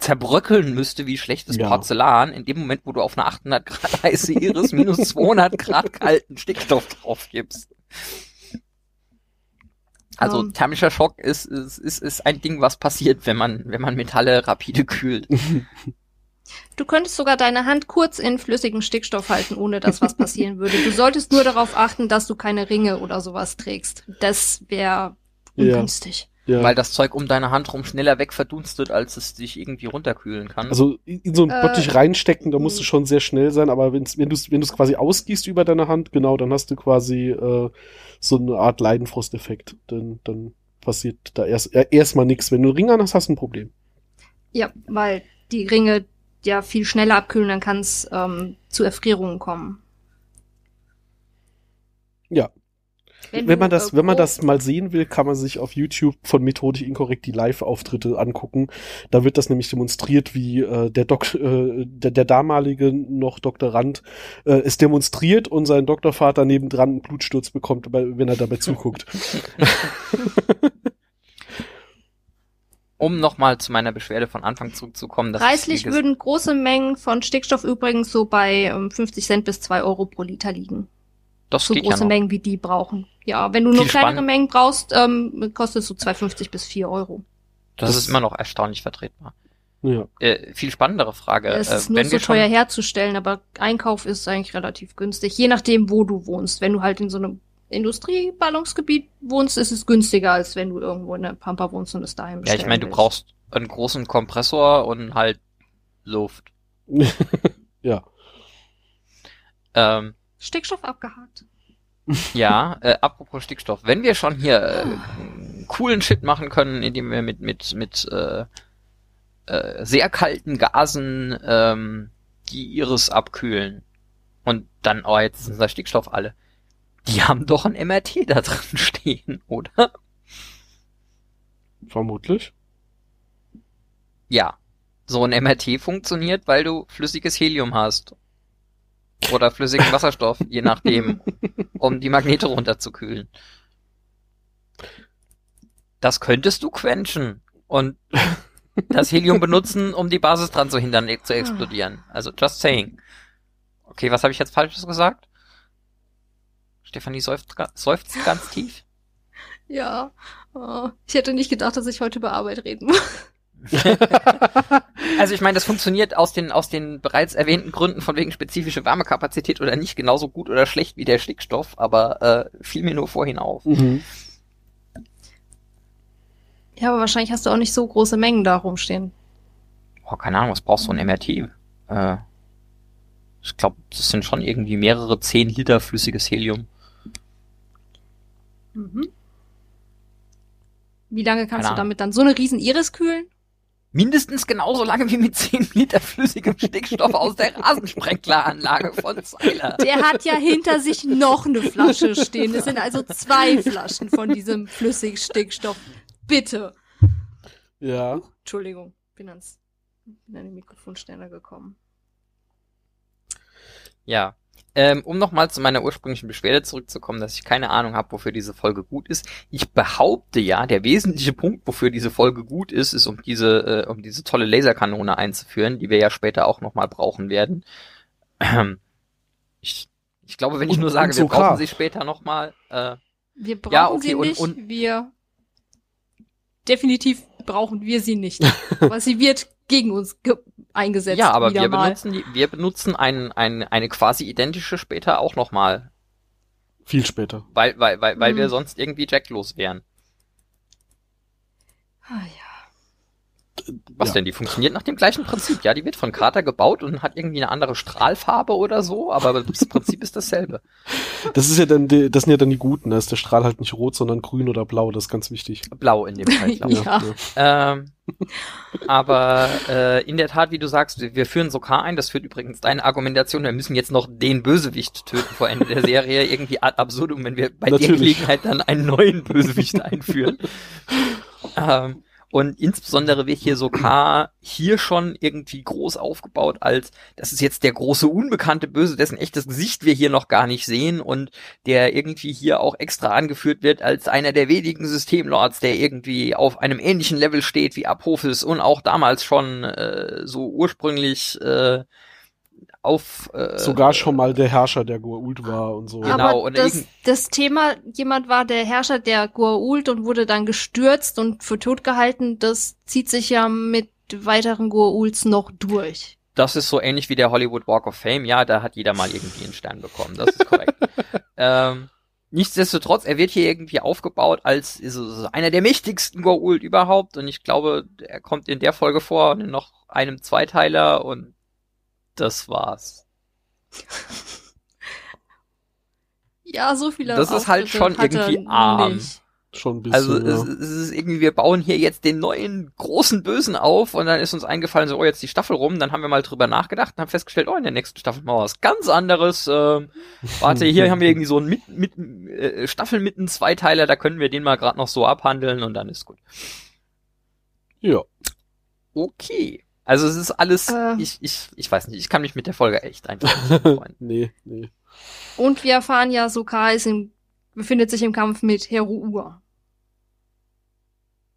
Speaker 3: zerbröckeln müsste wie schlechtes
Speaker 1: Ja.
Speaker 3: Porzellan in dem Moment, wo du auf eine 800 Grad heiße Iris minus 200 Grad kalten Stickstoff drauf gibst. Also
Speaker 2: Ähm.
Speaker 3: thermischer Schock ist, ist, ist, ist ein Ding, was passiert, wenn man, wenn man Metalle rapide kühlt.
Speaker 2: Du könntest sogar deine Hand kurz in flüssigen Stickstoff halten, ohne dass was passieren würde. Du solltest nur darauf achten, dass du keine Ringe oder sowas trägst. Das wäre ungünstig.
Speaker 1: Ja.
Speaker 3: Weil das Zeug um deine Hand rum schneller wegverdunstet, als es dich irgendwie runterkühlen kann.
Speaker 1: Also in so einen
Speaker 2: Äh,
Speaker 1: Bottich reinstecken, da musst du
Speaker 2: mh.
Speaker 1: schon sehr schnell sein, aber wenn's, wenn du es wenn du's quasi ausgießt über deine Hand, genau, dann hast du quasi äh, so eine Art Leidenfrosteffekt. Dann, dann passiert da erst äh, erstmal nichts. Wenn du einen Ring an hast, hast du ein Problem.
Speaker 2: Ja, weil die Ringe ja viel schneller abkühlen, dann kann es ähm, zu Erfrierungen kommen.
Speaker 1: Ja. Wenn,
Speaker 2: du,
Speaker 1: man das,
Speaker 2: äh,
Speaker 1: wenn man das mal sehen will, kann man sich auf YouTube von Methodisch Inkorrekt die Live-Auftritte angucken. Da wird das nämlich demonstriert, wie äh, der, Dok äh, der, der damalige noch Doktorand äh, es demonstriert und sein Doktorvater nebendran einen Blutsturz bekommt, wenn er dabei zuguckt.
Speaker 3: um nochmal zu meiner Beschwerde von Anfang zurückzukommen. dass
Speaker 2: Preislich würden große Mengen von Stickstoff übrigens so bei ähm, 50 Cent bis 2 Euro pro Liter liegen.
Speaker 3: Das
Speaker 2: so
Speaker 3: geht ja
Speaker 2: große
Speaker 3: noch.
Speaker 2: Mengen wie die brauchen. Ja, wenn du nur
Speaker 3: Viel
Speaker 2: kleinere
Speaker 3: spann-
Speaker 2: Mengen brauchst, ähm, kostet es so 2,50 bis 4 Euro.
Speaker 3: Das,
Speaker 1: Das-
Speaker 3: ist immer noch erstaunlich vertretbar.
Speaker 1: Ja.
Speaker 3: Äh, viel spannendere Frage.
Speaker 2: es
Speaker 3: äh,
Speaker 2: ist nur
Speaker 3: wenn
Speaker 2: so teuer herzustellen, aber Einkauf ist eigentlich relativ günstig. Je nachdem, wo du wohnst. Wenn du halt in so einem Industrieballungsgebiet wohnst, ist es günstiger, als wenn du irgendwo in der Pampa wohnst und es daheim
Speaker 3: Ja,
Speaker 2: bestellen
Speaker 3: ich meine, du brauchst einen großen Kompressor und halt Luft.
Speaker 1: ja.
Speaker 3: Ähm,
Speaker 2: Stickstoff abgehakt.
Speaker 3: ja, äh, apropos Stickstoff, wenn wir schon hier äh, coolen Shit machen können, indem wir mit mit mit äh, äh, sehr kalten Gasen ähm, die Iris abkühlen und dann, oh, jetzt ist unser Stickstoff alle. Die haben doch ein MRT da drin stehen, oder?
Speaker 1: Vermutlich.
Speaker 3: Ja. So ein MRT funktioniert, weil du flüssiges Helium hast. Oder flüssigen Wasserstoff, je nachdem, um die Magnete runterzukühlen. Das könntest du quenchen und das Helium benutzen, um die Basis dran zu hindern, e- zu explodieren. Also just saying. Okay, was habe ich jetzt Falsches gesagt? Stefanie seufzt, seufzt ganz tief.
Speaker 2: Ja. Oh, ich hätte nicht gedacht, dass ich heute über Arbeit reden muss.
Speaker 3: Also ich meine, das funktioniert aus den aus den bereits erwähnten Gründen von wegen spezifische Wärmekapazität oder nicht genauso gut oder schlecht wie der Stickstoff, aber äh, fiel mir nur vorhin auf.
Speaker 1: Mhm.
Speaker 2: Ja, aber wahrscheinlich hast du auch nicht so große Mengen da rumstehen.
Speaker 3: Oh, keine Ahnung, was brauchst du ein MRT? Äh, ich glaube, das sind schon irgendwie mehrere zehn Liter flüssiges Helium.
Speaker 2: Mhm. Wie lange kannst
Speaker 3: Keine
Speaker 2: du damit dann so eine riesen Iris kühlen?
Speaker 3: Mindestens genauso lange wie mit 10 Liter flüssigem Stickstoff aus der Rasensprenkleranlage von Zeiler.
Speaker 2: Der hat ja hinter sich noch eine Flasche stehen. Es sind also zwei Flaschen von diesem Flüssigstickstoff. Bitte.
Speaker 1: Ja.
Speaker 2: Entschuldigung, bin ans bin an den Mikrofonständer gekommen.
Speaker 3: Ja. Ähm, um nochmal zu meiner ursprünglichen Beschwerde zurückzukommen, dass ich keine Ahnung habe, wofür diese Folge gut ist. Ich behaupte ja, der wesentliche Punkt, wofür diese Folge gut ist, ist, um diese, äh, um diese tolle Laserkanone einzuführen, die wir ja später auch nochmal brauchen werden. Ähm, ich, ich glaube, wenn ich
Speaker 1: Und-
Speaker 3: nur sage, wir brauchen sie später nochmal, äh,
Speaker 2: Wir brauchen
Speaker 3: Ja, okay,
Speaker 2: sie
Speaker 3: und-
Speaker 2: nicht.
Speaker 3: und-
Speaker 2: wir definitiv brauchen wir sie nicht. Aber sie wird gegen uns ge eingesetzt.
Speaker 3: ja, aber wir
Speaker 2: mal.
Speaker 3: benutzen, die, wir benutzen ein, ein, eine quasi identische später auch nochmal,
Speaker 1: Viel später.
Speaker 3: weil, weil, weil, weil
Speaker 2: Mhm.
Speaker 3: wir sonst irgendwie jacklos wären.
Speaker 2: Ah, ja.
Speaker 3: Was
Speaker 1: ja.
Speaker 3: denn? Die funktioniert nach dem gleichen Prinzip. Ja, die wird von Carter gebaut und hat irgendwie eine andere Strahlfarbe oder so, aber das Prinzip ist dasselbe.
Speaker 1: Das ist ja dann die, das sind ja dann die guten. Da ist der Strahl halt nicht rot, sondern grün oder blau. Das ist ganz wichtig.
Speaker 3: Blau in dem Fall, glaube ich.
Speaker 2: Ja.
Speaker 3: Ähm, aber äh, in der Tat, wie du sagst, wir führen Sokar ein. Das führt übrigens deine Argumentation. Wir müssen jetzt noch den Bösewicht töten vor Ende der Serie. Irgendwie ad absurdum, wenn wir bei der
Speaker 1: Natürlich.
Speaker 3: Gelegenheit dann einen neuen Bösewicht einführen. ähm, und insbesondere wird hier Sokar hier schon irgendwie groß aufgebaut als, das ist jetzt der große unbekannte Böse, dessen echtes Gesicht wir hier noch gar nicht sehen und der irgendwie hier auch extra angeführt wird als einer der wenigen Systemlords, der irgendwie auf einem ähnlichen Level steht wie Apophis und auch damals schon äh, so ursprünglich äh, auf äh,
Speaker 1: Sogar schon mal der Herrscher, der Goa'uld war und so.
Speaker 3: Genau,
Speaker 2: aber
Speaker 3: und
Speaker 2: das, das Thema, jemand war der Herrscher der Goa'uld und wurde dann gestürzt und für tot gehalten, das zieht sich ja mit weiteren Goa'ulds noch durch.
Speaker 3: Das ist so ähnlich wie der Hollywood Walk of Fame. Ja, da hat jeder mal irgendwie einen Stern bekommen. Das ist korrekt. ähm, nichtsdestotrotz, er wird hier irgendwie aufgebaut als so, so einer der mächtigsten Goa'uld überhaupt. Und ich glaube, er kommt in der Folge vor und in noch einem Zweiteiler und das war's.
Speaker 2: Ja, so viele
Speaker 3: Das ist halt schon irgendwie arm.
Speaker 2: nicht.
Speaker 1: Schon ein
Speaker 3: Also
Speaker 1: bisschen.
Speaker 3: es, es ist irgendwie, wir bauen hier jetzt den neuen großen Bösen auf und dann ist uns eingefallen, so, oh, jetzt die Staffel rum. Dann haben wir mal drüber nachgedacht und haben festgestellt, oh, in der nächsten Staffel machen wir was ganz anderes. Ähm, warte, hier haben wir irgendwie so einen mit, mit, äh, Staffel mitten Zweiteiler, da können wir den mal gerade noch so abhandeln und dann ist gut.
Speaker 1: ja. ja.
Speaker 3: Okay. Also es ist alles,
Speaker 2: Äh.
Speaker 3: ich, ich, ich weiß nicht, ich kann mich mit der Folge echt einfach nicht freuen.
Speaker 1: nee, nee.
Speaker 2: Und wir erfahren ja, Sokar ist im, befindet sich im Kampf mit Heru Ur.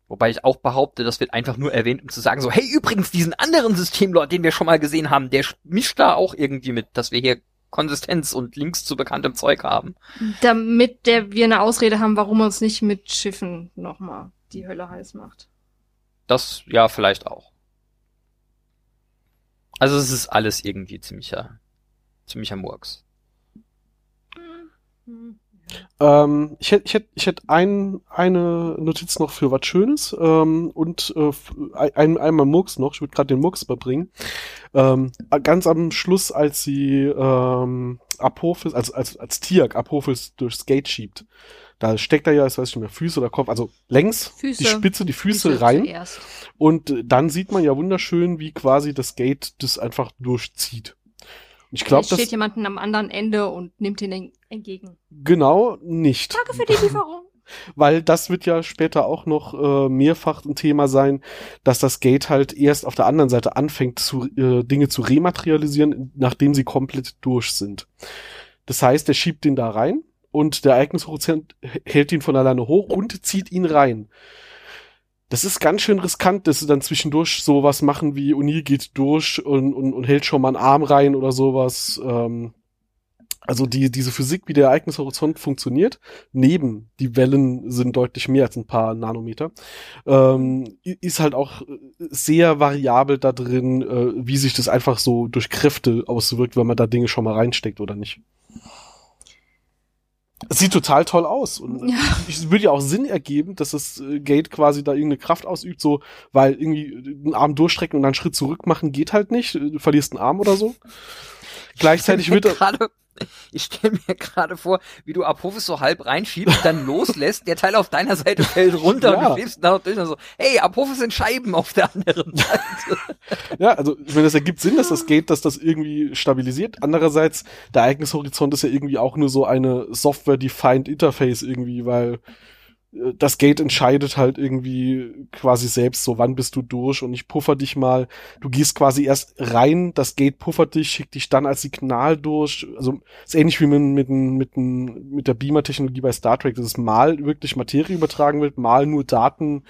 Speaker 3: Wobei ich auch behaupte, das wird einfach nur erwähnt, um zu sagen, so, hey, übrigens, diesen anderen Systemlord, den wir schon mal gesehen haben, der mischt da auch irgendwie mit, dass wir hier Konsistenz und Links zu bekanntem Zeug haben.
Speaker 2: Damit der, wir eine Ausrede haben, warum er uns nicht mit Schiffen nochmal die Hölle heiß macht.
Speaker 3: Das ja vielleicht auch. Also es ist alles irgendwie ziemlicher, ziemlicher Murks.
Speaker 1: Ähm, ich hätte ich hätt, ich hätt ein, eine Notiz noch für was Schönes ähm, und äh, ein, einmal Murks noch. Ich würde gerade den Murks überbringen. Ähm, ganz am Schluss, als sie ähm, Apophis, als, als, als Tiak Apophis durchs Gate schiebt, da steckt er ja, ich weiß nicht mehr, Füße oder Kopf, also längs Füße. die Spitze, die Füße, Füße rein. Zuerst. Und äh, dann sieht man ja wunderschön, wie quasi das Gate das einfach durchzieht. Ich glaube,
Speaker 2: das steht jemanden am anderen Ende und nimmt ihn entgegen.
Speaker 1: Genau, nicht.
Speaker 2: Danke für die Lieferung.
Speaker 1: Weil das wird ja später auch noch äh, mehrfach ein Thema sein, dass das Gate halt erst auf der anderen Seite anfängt, zu, äh, Dinge zu rematerialisieren, nachdem sie komplett durch sind. Das heißt, er schiebt den da rein und der Ereignishorizont hält ihn von alleine hoch und zieht ihn rein das ist ganz schön riskant, dass sie dann zwischendurch sowas machen wie O'Neill geht durch und, und, und hält schon mal einen Arm rein oder sowas. Ähm, also die, diese Physik, wie der Ereignishorizont funktioniert, neben die Wellen sind deutlich mehr als ein paar Nanometer, ähm, ist halt auch sehr variabel da drin, äh, wie sich das einfach so durch Kräfte auswirkt, wenn man da Dinge schon mal reinsteckt oder nicht. Es sieht total toll aus. Und ja. es würde ja auch Sinn ergeben, dass das äh, Gate quasi da irgendeine Kraft ausübt, so, weil irgendwie einen Arm durchstrecken und dann einen Schritt zurück machen geht halt nicht. Du verlierst einen Arm oder so. Gleichzeitig wird er.
Speaker 3: Ich stelle mir gerade vor, wie du Apophis so halb reinschiebst, dann loslässt, der Teil auf deiner Seite fällt runter ja. und du schläfst da durch und so, hey, Apophis sind Scheiben auf der anderen Seite.
Speaker 1: ja, also ich meine, das ergibt Sinn, dass das geht, dass das irgendwie stabilisiert. Andererseits, der Ereignishorizont ist ja irgendwie auch nur so eine Software-defined Interface irgendwie, weil das Gate entscheidet halt irgendwie quasi selbst so, wann bist du durch und ich puffer dich mal. Du gehst quasi erst rein, das Gate puffert dich, schickt dich dann als Signal durch. Also ist ähnlich wie mit, mit, mit, mit der Beamer-Technologie bei Star Trek, dass es mal wirklich Materie übertragen wird, mal nur Daten.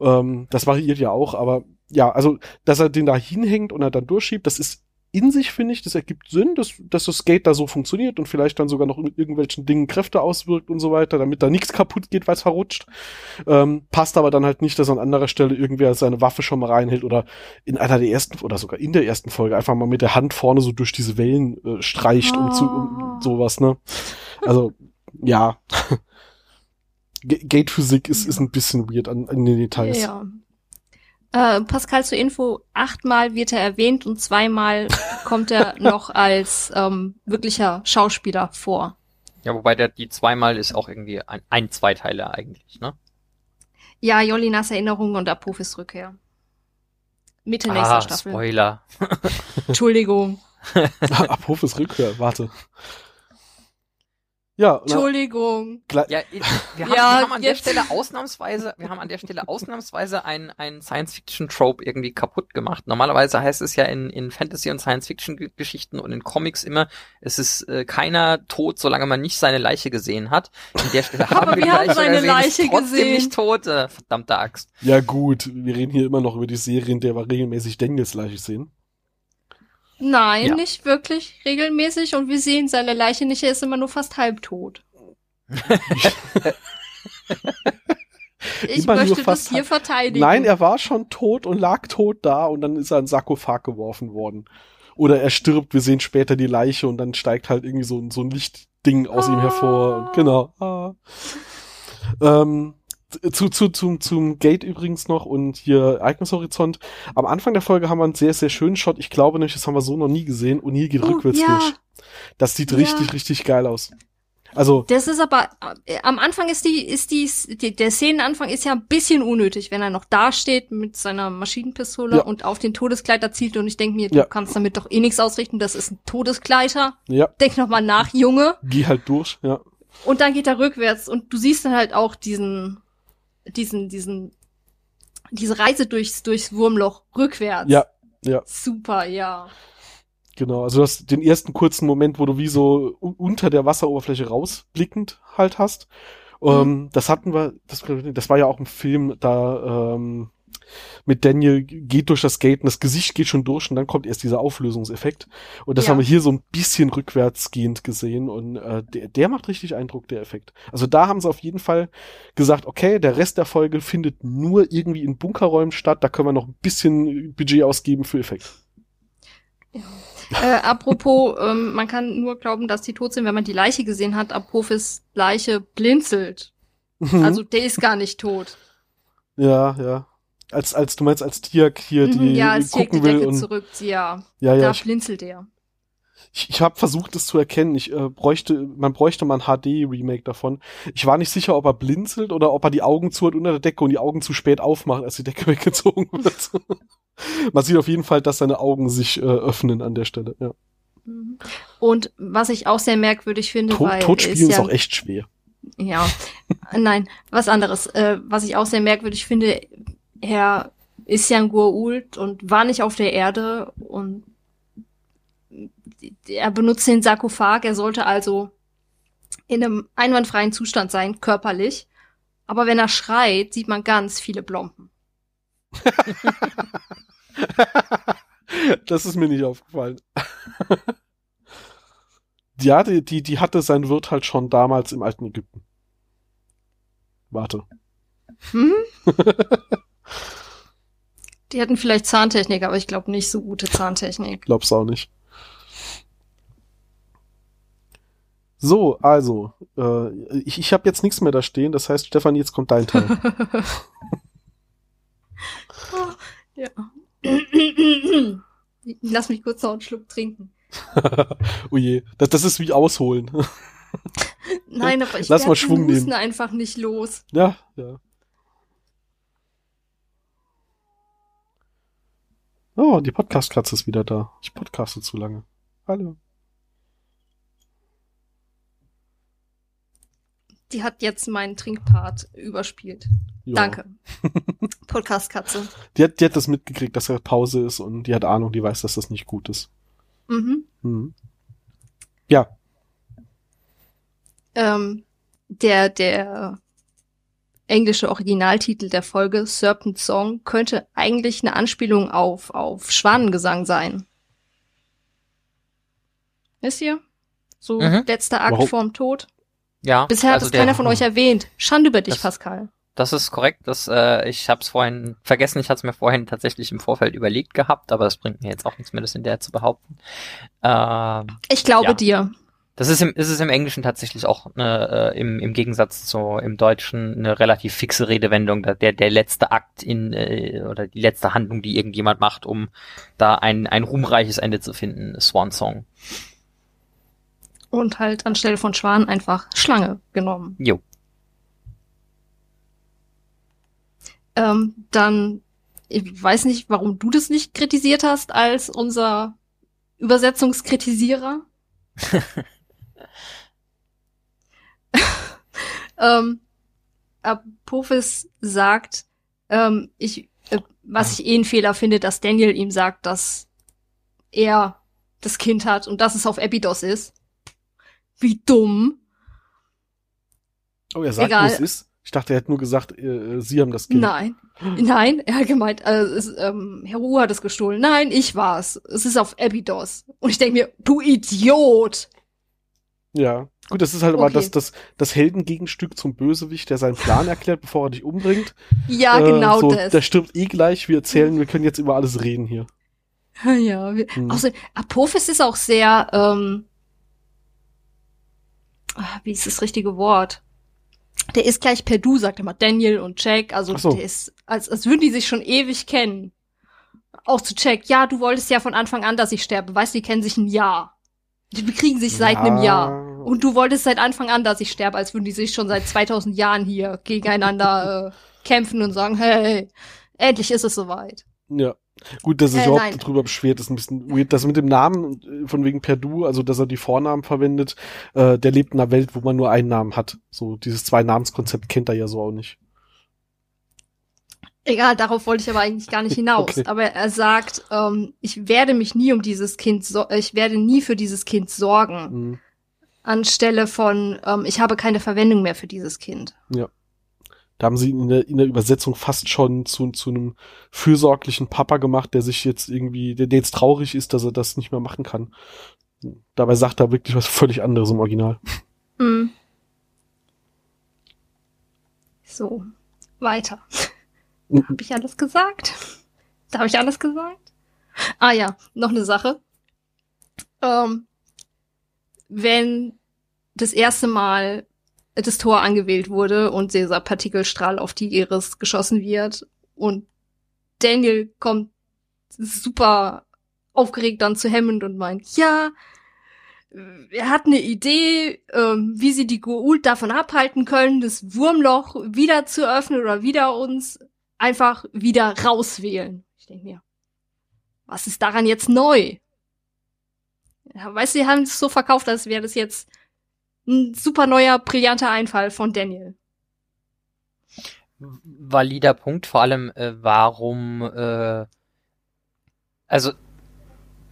Speaker 1: Ähm, das variiert ja auch, aber ja, also dass er den da hinhängt und er dann durchschiebt, das ist in sich, finde ich, das ergibt Sinn, dass, dass das Skate da so funktioniert und vielleicht dann sogar noch mit irgendwelchen Dingen Kräfte auswirkt und so weiter, damit da nichts kaputt geht, weil es verrutscht. Ähm, passt aber dann halt nicht, dass an anderer Stelle irgendwer seine Waffe schon mal reinhält oder in einer der ersten oder sogar in der ersten Folge einfach mal mit der Hand vorne so durch diese Wellen äh, streicht oh. um, zu, um ah. sowas, ne? Also, ja. Gate-Physik ist, ist ein bisschen weird an, an den Details. Ja.
Speaker 2: Äh, Pascal zur Info, achtmal wird er erwähnt und zweimal kommt er noch als ähm, wirklicher Schauspieler vor.
Speaker 3: Ja, wobei der die zweimal ist auch irgendwie ein, ein Zweiteiler eigentlich, ne?
Speaker 2: Ja, Jolinas Erinnerung und Apophis Rückkehr. Mitte ah, nächster Staffel.
Speaker 3: Spoiler.
Speaker 2: Entschuldigung.
Speaker 1: Apophis Rückkehr, warte. Ja,
Speaker 2: Entschuldigung.
Speaker 3: Ja, wir haben, ja, wir haben an jetzt. der Stelle ausnahmsweise, wir haben an der Stelle ausnahmsweise ein, ein Science-Fiction-Trope irgendwie kaputt gemacht. Normalerweise heißt es ja in, in Fantasy- und Science-Fiction-Geschichten und in Comics immer, es ist äh, keiner tot, solange man nicht seine Leiche gesehen hat. An der Stelle haben wir, wir haben seine gesehen, Leiche trotzdem gesehen. nicht tot. Äh, verdammte Axt.
Speaker 1: Ja gut, wir reden hier immer noch über die Serien, der wir regelmäßig Daniels Leiche sehen.
Speaker 2: Nein, ja. nicht wirklich regelmäßig und wir sehen seine Leiche nicht, er ist immer nur fast halbtot. ich immer möchte das hier verteidigen.
Speaker 1: Nein, er war schon tot und lag tot da und dann ist er in Sarkophag geworfen worden. Oder er stirbt, wir sehen später die Leiche und dann steigt halt irgendwie so, so ein Lichtding aus ah. ihm hervor. Genau. Ah. Ähm, zu, zu, zum, zum Gate übrigens noch und hier Ereignishorizont. Am Anfang der Folge haben wir einen sehr, sehr schönen Shot. Ich glaube nämlich, das haben wir so noch nie gesehen. Und hier geht oh, rückwärts ja. durch. Das sieht ja. richtig, richtig geil aus. Also.
Speaker 2: Das ist aber, äh, am Anfang ist die, ist die, die, der Szenenanfang ist ja ein bisschen unnötig, wenn er noch da steht mit seiner Maschinenpistole ja. und auf den Todeskleider zielt und ich denke mir, du kannst damit doch eh nichts ausrichten, das ist ein Todeskleider.
Speaker 1: Ja.
Speaker 2: Denk noch mal nach, Junge.
Speaker 1: Geh halt durch, ja.
Speaker 2: Und dann geht er rückwärts und du siehst dann halt auch diesen, diesen, diesen, diese Reise durchs, durchs Wurmloch rückwärts.
Speaker 1: Ja, ja.
Speaker 2: Super, ja.
Speaker 1: Genau, also du hast den ersten kurzen Moment, wo du wie so unter der Wasseroberfläche rausblickend halt hast. Mhm. Ähm, das hatten wir, das, das war ja auch ein Film, da ähm, mit Daniel geht durch das Gate und das Gesicht geht schon durch und dann kommt erst dieser Auflösungseffekt. Und das
Speaker 2: Ja.
Speaker 1: haben wir hier so ein bisschen rückwärtsgehend gesehen und äh, der, der macht richtig Eindruck, der Effekt. Also da haben sie auf jeden Fall gesagt, okay, der Rest der Folge findet nur irgendwie in Bunkerräumen statt, da können wir noch ein bisschen Budget ausgeben für Effekt.
Speaker 2: Äh, apropos, ähm, man kann nur glauben, dass die tot sind, wenn man die Leiche gesehen hat. Apophis Leiche blinzelt. Also der ist gar nicht tot.
Speaker 1: ja, ja. Als, als, du meinst, als Tiak hier
Speaker 2: Mhm,
Speaker 1: die
Speaker 2: ja, es schlägt die
Speaker 1: gucken will
Speaker 2: Decke
Speaker 1: und
Speaker 2: zurück. Ja,
Speaker 1: ja, ja,
Speaker 2: da blinzelt er.
Speaker 1: ich, ich habe versucht, es zu erkennen. Ich äh, bräuchte, man bräuchte mal ein HD-Remake davon. Ich war nicht sicher, ob er blinzelt oder ob er die Augen zu hat unter der Decke und die Augen zu spät aufmacht, als die Decke weggezogen wird. man sieht auf jeden Fall, dass seine Augen sich äh, öffnen an der Stelle. Ja.
Speaker 2: Mhm. Und was ich auch sehr merkwürdig finde,
Speaker 1: Tot,
Speaker 2: weil
Speaker 1: Totspielen ist,
Speaker 2: ja,
Speaker 1: auch echt schwer.
Speaker 2: Ja, nein, was anderes. Äh, was ich auch sehr merkwürdig finde, er ist ja ein Goa'uld und war nicht auf der Erde und er benutzt den Sarkophag. Er sollte also in einem einwandfreien Zustand sein, körperlich. Aber wenn er schreit, sieht man ganz viele Blompen.
Speaker 1: das ist mir nicht aufgefallen. ja, die, die, die hatte sein Wirt halt schon damals im alten Ägypten. Warte.
Speaker 2: Hm? Die hatten vielleicht Zahntechnik, aber ich glaube nicht so gute Zahntechnik.
Speaker 1: Glaub's auch nicht. So, also, äh, ich, ich habe jetzt nichts mehr da stehen, das heißt, Stefan, jetzt kommt dein Teil.
Speaker 2: ja. Lass mich kurz noch einen Schluck trinken.
Speaker 1: oh je, das, das ist wie ausholen.
Speaker 2: Nein, aber ich
Speaker 1: Lass mal Schwung nehmen.
Speaker 2: einfach nicht los.
Speaker 1: ja, ja. Oh, die Podcast-Katze ist wieder da. Ich podcaste zu lange. Hallo.
Speaker 2: Die hat jetzt meinen Trinkpart überspielt.
Speaker 1: Ja.
Speaker 2: Danke. Podcast-Katze.
Speaker 1: Die hat, die hat das mitgekriegt, dass er Pause ist und die hat Ahnung, die weiß, dass das nicht gut ist.
Speaker 2: Mhm.
Speaker 1: Mhm. Ja,
Speaker 2: Ähm, der, der englische Originaltitel der Folge, Serpent Song, könnte eigentlich eine Anspielung auf, auf Schwanengesang sein. Wisst ihr? So
Speaker 3: Mhm.
Speaker 2: letzter Akt
Speaker 1: Warum?
Speaker 2: vorm Tod.
Speaker 3: Ja,
Speaker 2: Bisher hat
Speaker 3: also
Speaker 2: es
Speaker 3: der-
Speaker 2: keiner von euch erwähnt. Schande über dich,
Speaker 3: Das-
Speaker 2: Pascal.
Speaker 3: Das ist korrekt. Das, äh, ich habe es vorhin vergessen. Ich hatte es mir vorhin tatsächlich im Vorfeld überlegt gehabt, aber das bringt mir jetzt auch nichts mehr, das in der zu behaupten. Ähm,
Speaker 2: Ich glaube
Speaker 3: Ja.
Speaker 2: dir.
Speaker 3: Das ist im, ist es im Englischen tatsächlich auch eine, äh, im, im Gegensatz zu im Deutschen eine relativ fixe Redewendung. Der, der letzte Akt in äh, oder die letzte Handlung, die irgendjemand macht, um da ein, ein ruhmreiches Ende zu finden, Swan Song.
Speaker 2: Und halt anstelle von Schwan einfach Schlange genommen.
Speaker 3: Jo.
Speaker 2: Ähm, dann, ich weiß nicht, warum du das nicht kritisiert hast als unser Übersetzungskritisierer. ähm, Apophis sagt, ähm, ich, äh, was ich eh einen Fehler finde, dass Daniel ihm sagt, dass er das Kind hat und dass es auf Epidos ist. Wie dumm.
Speaker 1: Oh, er sagt,
Speaker 2: Egal.
Speaker 1: wo es ist. Ich dachte, er hätte nur gesagt, äh, sie haben das Kind.
Speaker 2: Nein. Nein, er hat gemeint, äh, es, ähm, Herr Ruhe hat es gestohlen. Nein, ich war's. Es ist auf Abydos. Und ich denke mir, du Idiot!
Speaker 1: Ja. Gut, das ist halt aber
Speaker 2: Okay.
Speaker 1: das, das, das Heldengegenstück zum Bösewicht, der seinen Plan erklärt, bevor er dich umbringt.
Speaker 2: Ja,
Speaker 1: Äh,
Speaker 2: genau
Speaker 1: so,
Speaker 2: das.
Speaker 1: Der stirbt eh gleich. Wir erzählen, wir können jetzt über alles reden hier.
Speaker 2: Ja, wir,
Speaker 1: Hm.
Speaker 2: außer, Apophis ist auch sehr, ähm, ah, wie ist das richtige Wort? Der ist gleich per Du, sagt immer Daniel und Jack. Also
Speaker 1: so.
Speaker 2: der ist, als, als würden die sich schon ewig kennen. Auch zu Jack, ja, du wolltest ja von Anfang an, dass ich sterbe. Weißt du, die kennen sich ein Jahr. Die bekriegen sich seit einem
Speaker 1: Ja.
Speaker 2: Jahr. Und du wolltest seit Anfang an, dass ich sterbe, als würden die sich schon seit 2000 Jahren hier gegeneinander äh, kämpfen und sagen, hey, endlich ist es soweit.
Speaker 1: Ja. Gut, dass sich
Speaker 2: Äh,
Speaker 1: überhaupt
Speaker 2: nein.
Speaker 1: darüber beschwert, ist ein bisschen weird. Das mit dem Namen, äh, von wegen Perdu, also dass er die Vornamen verwendet, äh, der lebt in einer Welt, wo man nur einen Namen hat. So, dieses Zwei-Namens-Konzept kennt er ja so auch nicht.
Speaker 2: Egal, darauf wollte ich aber eigentlich gar nicht hinaus.
Speaker 1: Okay.
Speaker 2: Aber er sagt, ähm, ich werde mich nie um dieses Kind, so ich werde nie für dieses Kind sorgen,
Speaker 1: Mhm.
Speaker 2: Anstelle von, ähm, ich habe keine Verwendung mehr für dieses Kind.
Speaker 1: Da haben sie ihn in der, in der Übersetzung fast schon zu, zu einem fürsorglichen Papa gemacht, der sich jetzt irgendwie, der, der jetzt traurig ist, dass er das nicht mehr machen kann. Dabei sagt er wirklich was völlig anderes im Original.
Speaker 2: Hm. So, weiter.
Speaker 1: Mhm.
Speaker 2: Habe ich alles gesagt? Habe ich alles gesagt? Ah ja, noch eine Sache. Ähm, wenn das erste Mal das Tor angewählt wurde und dieser Partikelstrahl auf die Iris geschossen wird und Daniel kommt super aufgeregt dann zu Hammond und meint, ja, er hat eine Idee, ähm, wie sie die Goa'uld davon abhalten können, das Wurmloch wieder zu öffnen oder wieder uns einfach wieder rauswählen. Ich denke mir, was ist daran jetzt neu? Weißt du, sie haben es so verkauft, als wäre das jetzt ein super neuer, brillanter Einfall von Daniel.
Speaker 3: Valider Punkt, vor allem äh, warum, äh, also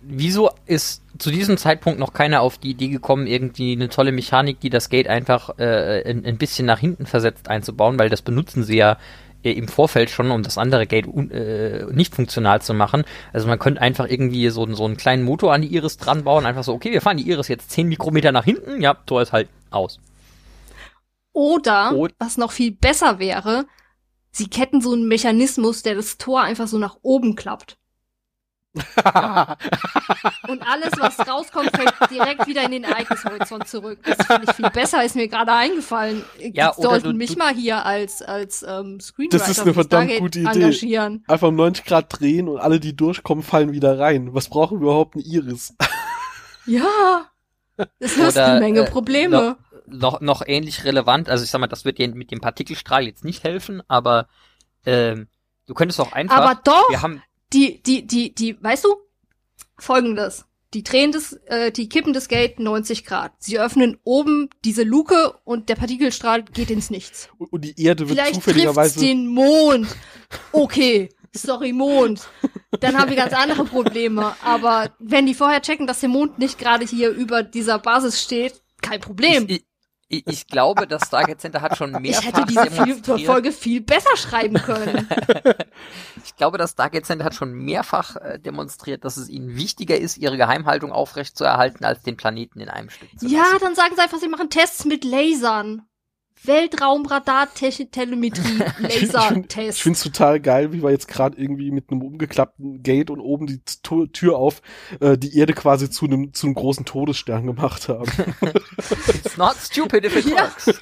Speaker 3: wieso ist zu diesem Zeitpunkt noch keiner auf die Idee gekommen, irgendwie eine tolle Mechanik, die das Gate einfach äh, ein, ein bisschen nach hinten versetzt einzubauen, weil das benutzen sie ja im Vorfeld schon, um das andere Gate äh, nicht funktional zu machen. Also man könnte einfach irgendwie so, so einen kleinen Motor an die Iris dran bauen, einfach so, okay, wir fahren die Iris jetzt 10 Mikrometer nach hinten, ja, Tor ist halt aus.
Speaker 2: Oder,
Speaker 3: Und-
Speaker 2: was noch viel besser wäre, sie ketten so einen Mechanismus, der das Tor einfach so nach oben klappt. Und alles, was rauskommt, fällt direkt wieder in den Ereignishorizont zurück. Das finde ich viel besser, ist mir gerade eingefallen.
Speaker 3: Ja, oder
Speaker 2: sollten
Speaker 3: du-
Speaker 2: mich
Speaker 3: du-
Speaker 2: mal hier als, als ähm, Screenwriter
Speaker 1: Das ist eine verdammt gute Idee.
Speaker 2: engagieren.
Speaker 1: Einfach um 90 Grad drehen und alle, die durchkommen, fallen wieder rein. Was brauchen wir überhaupt eine Iris?
Speaker 2: Ja, das löst
Speaker 3: Oder,
Speaker 2: eine Menge
Speaker 3: äh,
Speaker 2: Probleme.
Speaker 3: noch, noch ähnlich relevant, also ich sag mal, das wird dir mit dem Partikelstrahl jetzt nicht helfen, aber ähm, du könntest auch einfach,
Speaker 2: Aber doch,
Speaker 3: wir haben,
Speaker 2: die, die, die, die, weißt du, folgendes. Die drehen das, äh, die kippen das Gate 90 Grad. Sie öffnen oben diese Luke und der Partikelstrahl geht ins Nichts.
Speaker 1: Und, die Erde wird
Speaker 2: Vielleicht
Speaker 1: zufälligerweise.
Speaker 2: den Mond. Okay, sorry, Mond. Dann haben wir ganz andere Probleme. Aber wenn die vorher checken, dass der Mond nicht gerade hier über dieser Basis steht, kein Problem.
Speaker 3: ich, ich, ich glaube, das Stargate Center hat schon
Speaker 2: Ich
Speaker 3: mehrfach
Speaker 2: hätte diese viel,
Speaker 3: demonstriert,
Speaker 2: Folge viel besser schreiben können.
Speaker 3: ich glaube, das Stargate Center hat schon mehrfach äh, demonstriert, dass es ihnen wichtiger ist, ihre Geheimhaltung aufrechtzuerhalten, als den Planeten in einem Stück zu
Speaker 2: Ja,
Speaker 3: lassen.
Speaker 2: dann sagen sie einfach, sie machen Tests mit Lasern. Weltraumradar, Telemetrie,
Speaker 1: Ich finde es total geil, wie wir jetzt gerade irgendwie mit einem umgeklappten Gate und oben die To- Tür auf äh, die Erde quasi zu einem zu einem großen Todesstern gemacht haben.
Speaker 3: It's not stupid if it
Speaker 2: Ja.
Speaker 3: works.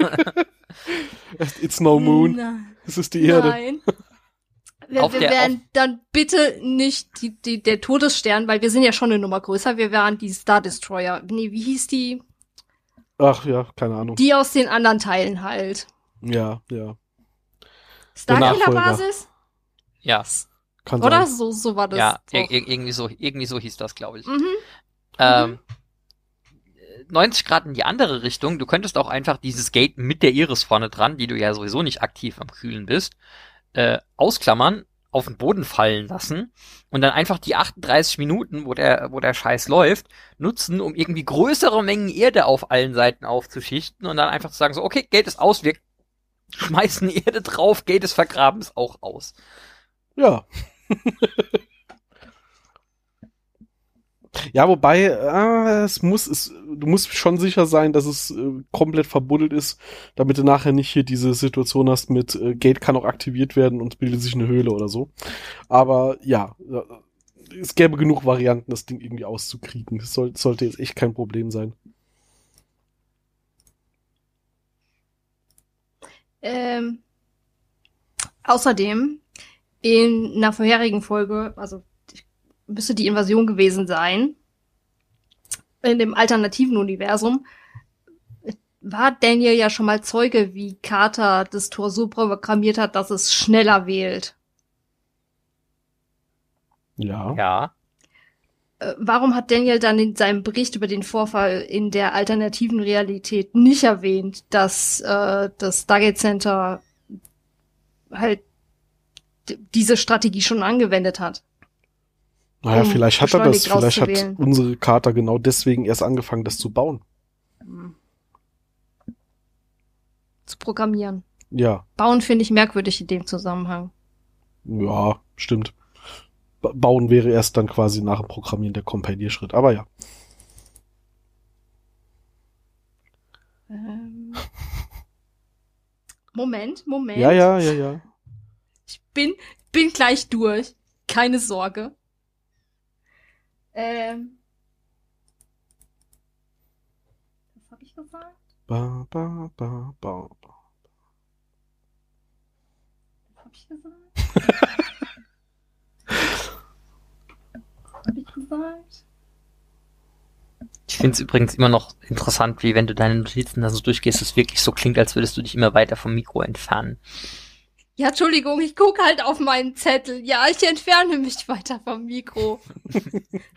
Speaker 1: It's no moon,
Speaker 2: Nein.
Speaker 1: es ist die Erde.
Speaker 2: Nein. Wir,
Speaker 3: Auf
Speaker 2: wir
Speaker 3: der-
Speaker 2: wären dann bitte nicht die, die, der Todesstern, weil wir sind ja schon eine Nummer größer. Wir wären die Star Destroyer. Nee, wie hieß die?
Speaker 1: Ach ja, keine Ahnung.
Speaker 2: Die aus den anderen Teilen halt.
Speaker 1: Ja, ja,
Speaker 2: Starkiller
Speaker 1: Nachfolger.
Speaker 2: Basis?
Speaker 3: ja,
Speaker 1: kann
Speaker 2: Oder?
Speaker 1: sein.
Speaker 2: So, so war das.
Speaker 3: ja, irgendwie so, irgendwie so hieß das, glaube ich.
Speaker 2: Mhm.
Speaker 3: Ähm, 90 Grad in die andere Richtung. Du könntest auch einfach dieses Gate mit der Iris vorne dran, die du ja sowieso nicht aktiv am Kühlen bist, äh, ausklammern, auf den Boden fallen lassen und dann einfach die 38 Minuten, wo der, wo der Scheiß läuft, nutzen, um irgendwie größere Mengen Erde auf allen Seiten aufzuschichten und dann einfach zu sagen so, okay, Gate ist aus, wir schmeißen Erde drauf, Gate ist vergraben, ist auch aus.
Speaker 1: Ja. ja, wobei, äh, es muss, es, du musst schon sicher sein, dass es äh, komplett verbuddelt ist, damit du nachher nicht hier diese Situation hast mit äh, Gate kann auch aktiviert werden und bildet sich eine Höhle oder so. Aber ja, äh, es gäbe genug Varianten, das Ding irgendwie auszukriegen. Das soll, sollte jetzt echt kein Problem sein.
Speaker 2: Ähm, außerdem, in einer vorherigen Folge, also müsste die Invasion gewesen sein, in dem alternativen Universum, war Daniel ja schon mal Zeuge, wie Carter das Tor so programmiert hat, dass es schneller wählt.
Speaker 1: Ja.
Speaker 3: Ja.
Speaker 2: Äh, Warum hat Daniel dann in seinem Bericht über den Vorfall in der alternativen Realität nicht erwähnt, dass äh, das Stargate Center halt diese Strategie schon angewendet hat?
Speaker 1: Naja,
Speaker 2: um
Speaker 1: vielleicht hat er das, vielleicht hat unsere Kater genau deswegen erst angefangen, das zu bauen.
Speaker 2: Hm. Zu programmieren.
Speaker 1: Ja,
Speaker 2: Bauen finde ich merkwürdig in dem Zusammenhang.
Speaker 1: ja, stimmt. Ba- Bauen wäre erst dann quasi nach dem Programmieren der Kompilierschritt. Aber ja.
Speaker 2: Ähm. Moment, Moment.
Speaker 1: Ja, ja, ja, ja.
Speaker 2: Ich bin, bin gleich durch. Keine Sorge. Ähm. Was habe ich gesagt?
Speaker 1: Ba, ba, ba, ba, ba.
Speaker 2: Was habe ich gesagt? Was habe ich gesagt?
Speaker 3: Ich finde es übrigens immer noch interessant, wie wenn du deine Notizen da so durchgehst, es wirklich so klingt, als würdest du dich immer weiter vom Mikro entfernen.
Speaker 2: Ja, Entschuldigung, ich gucke halt auf meinen Zettel. Ja, ich entferne mich weiter vom Mikro.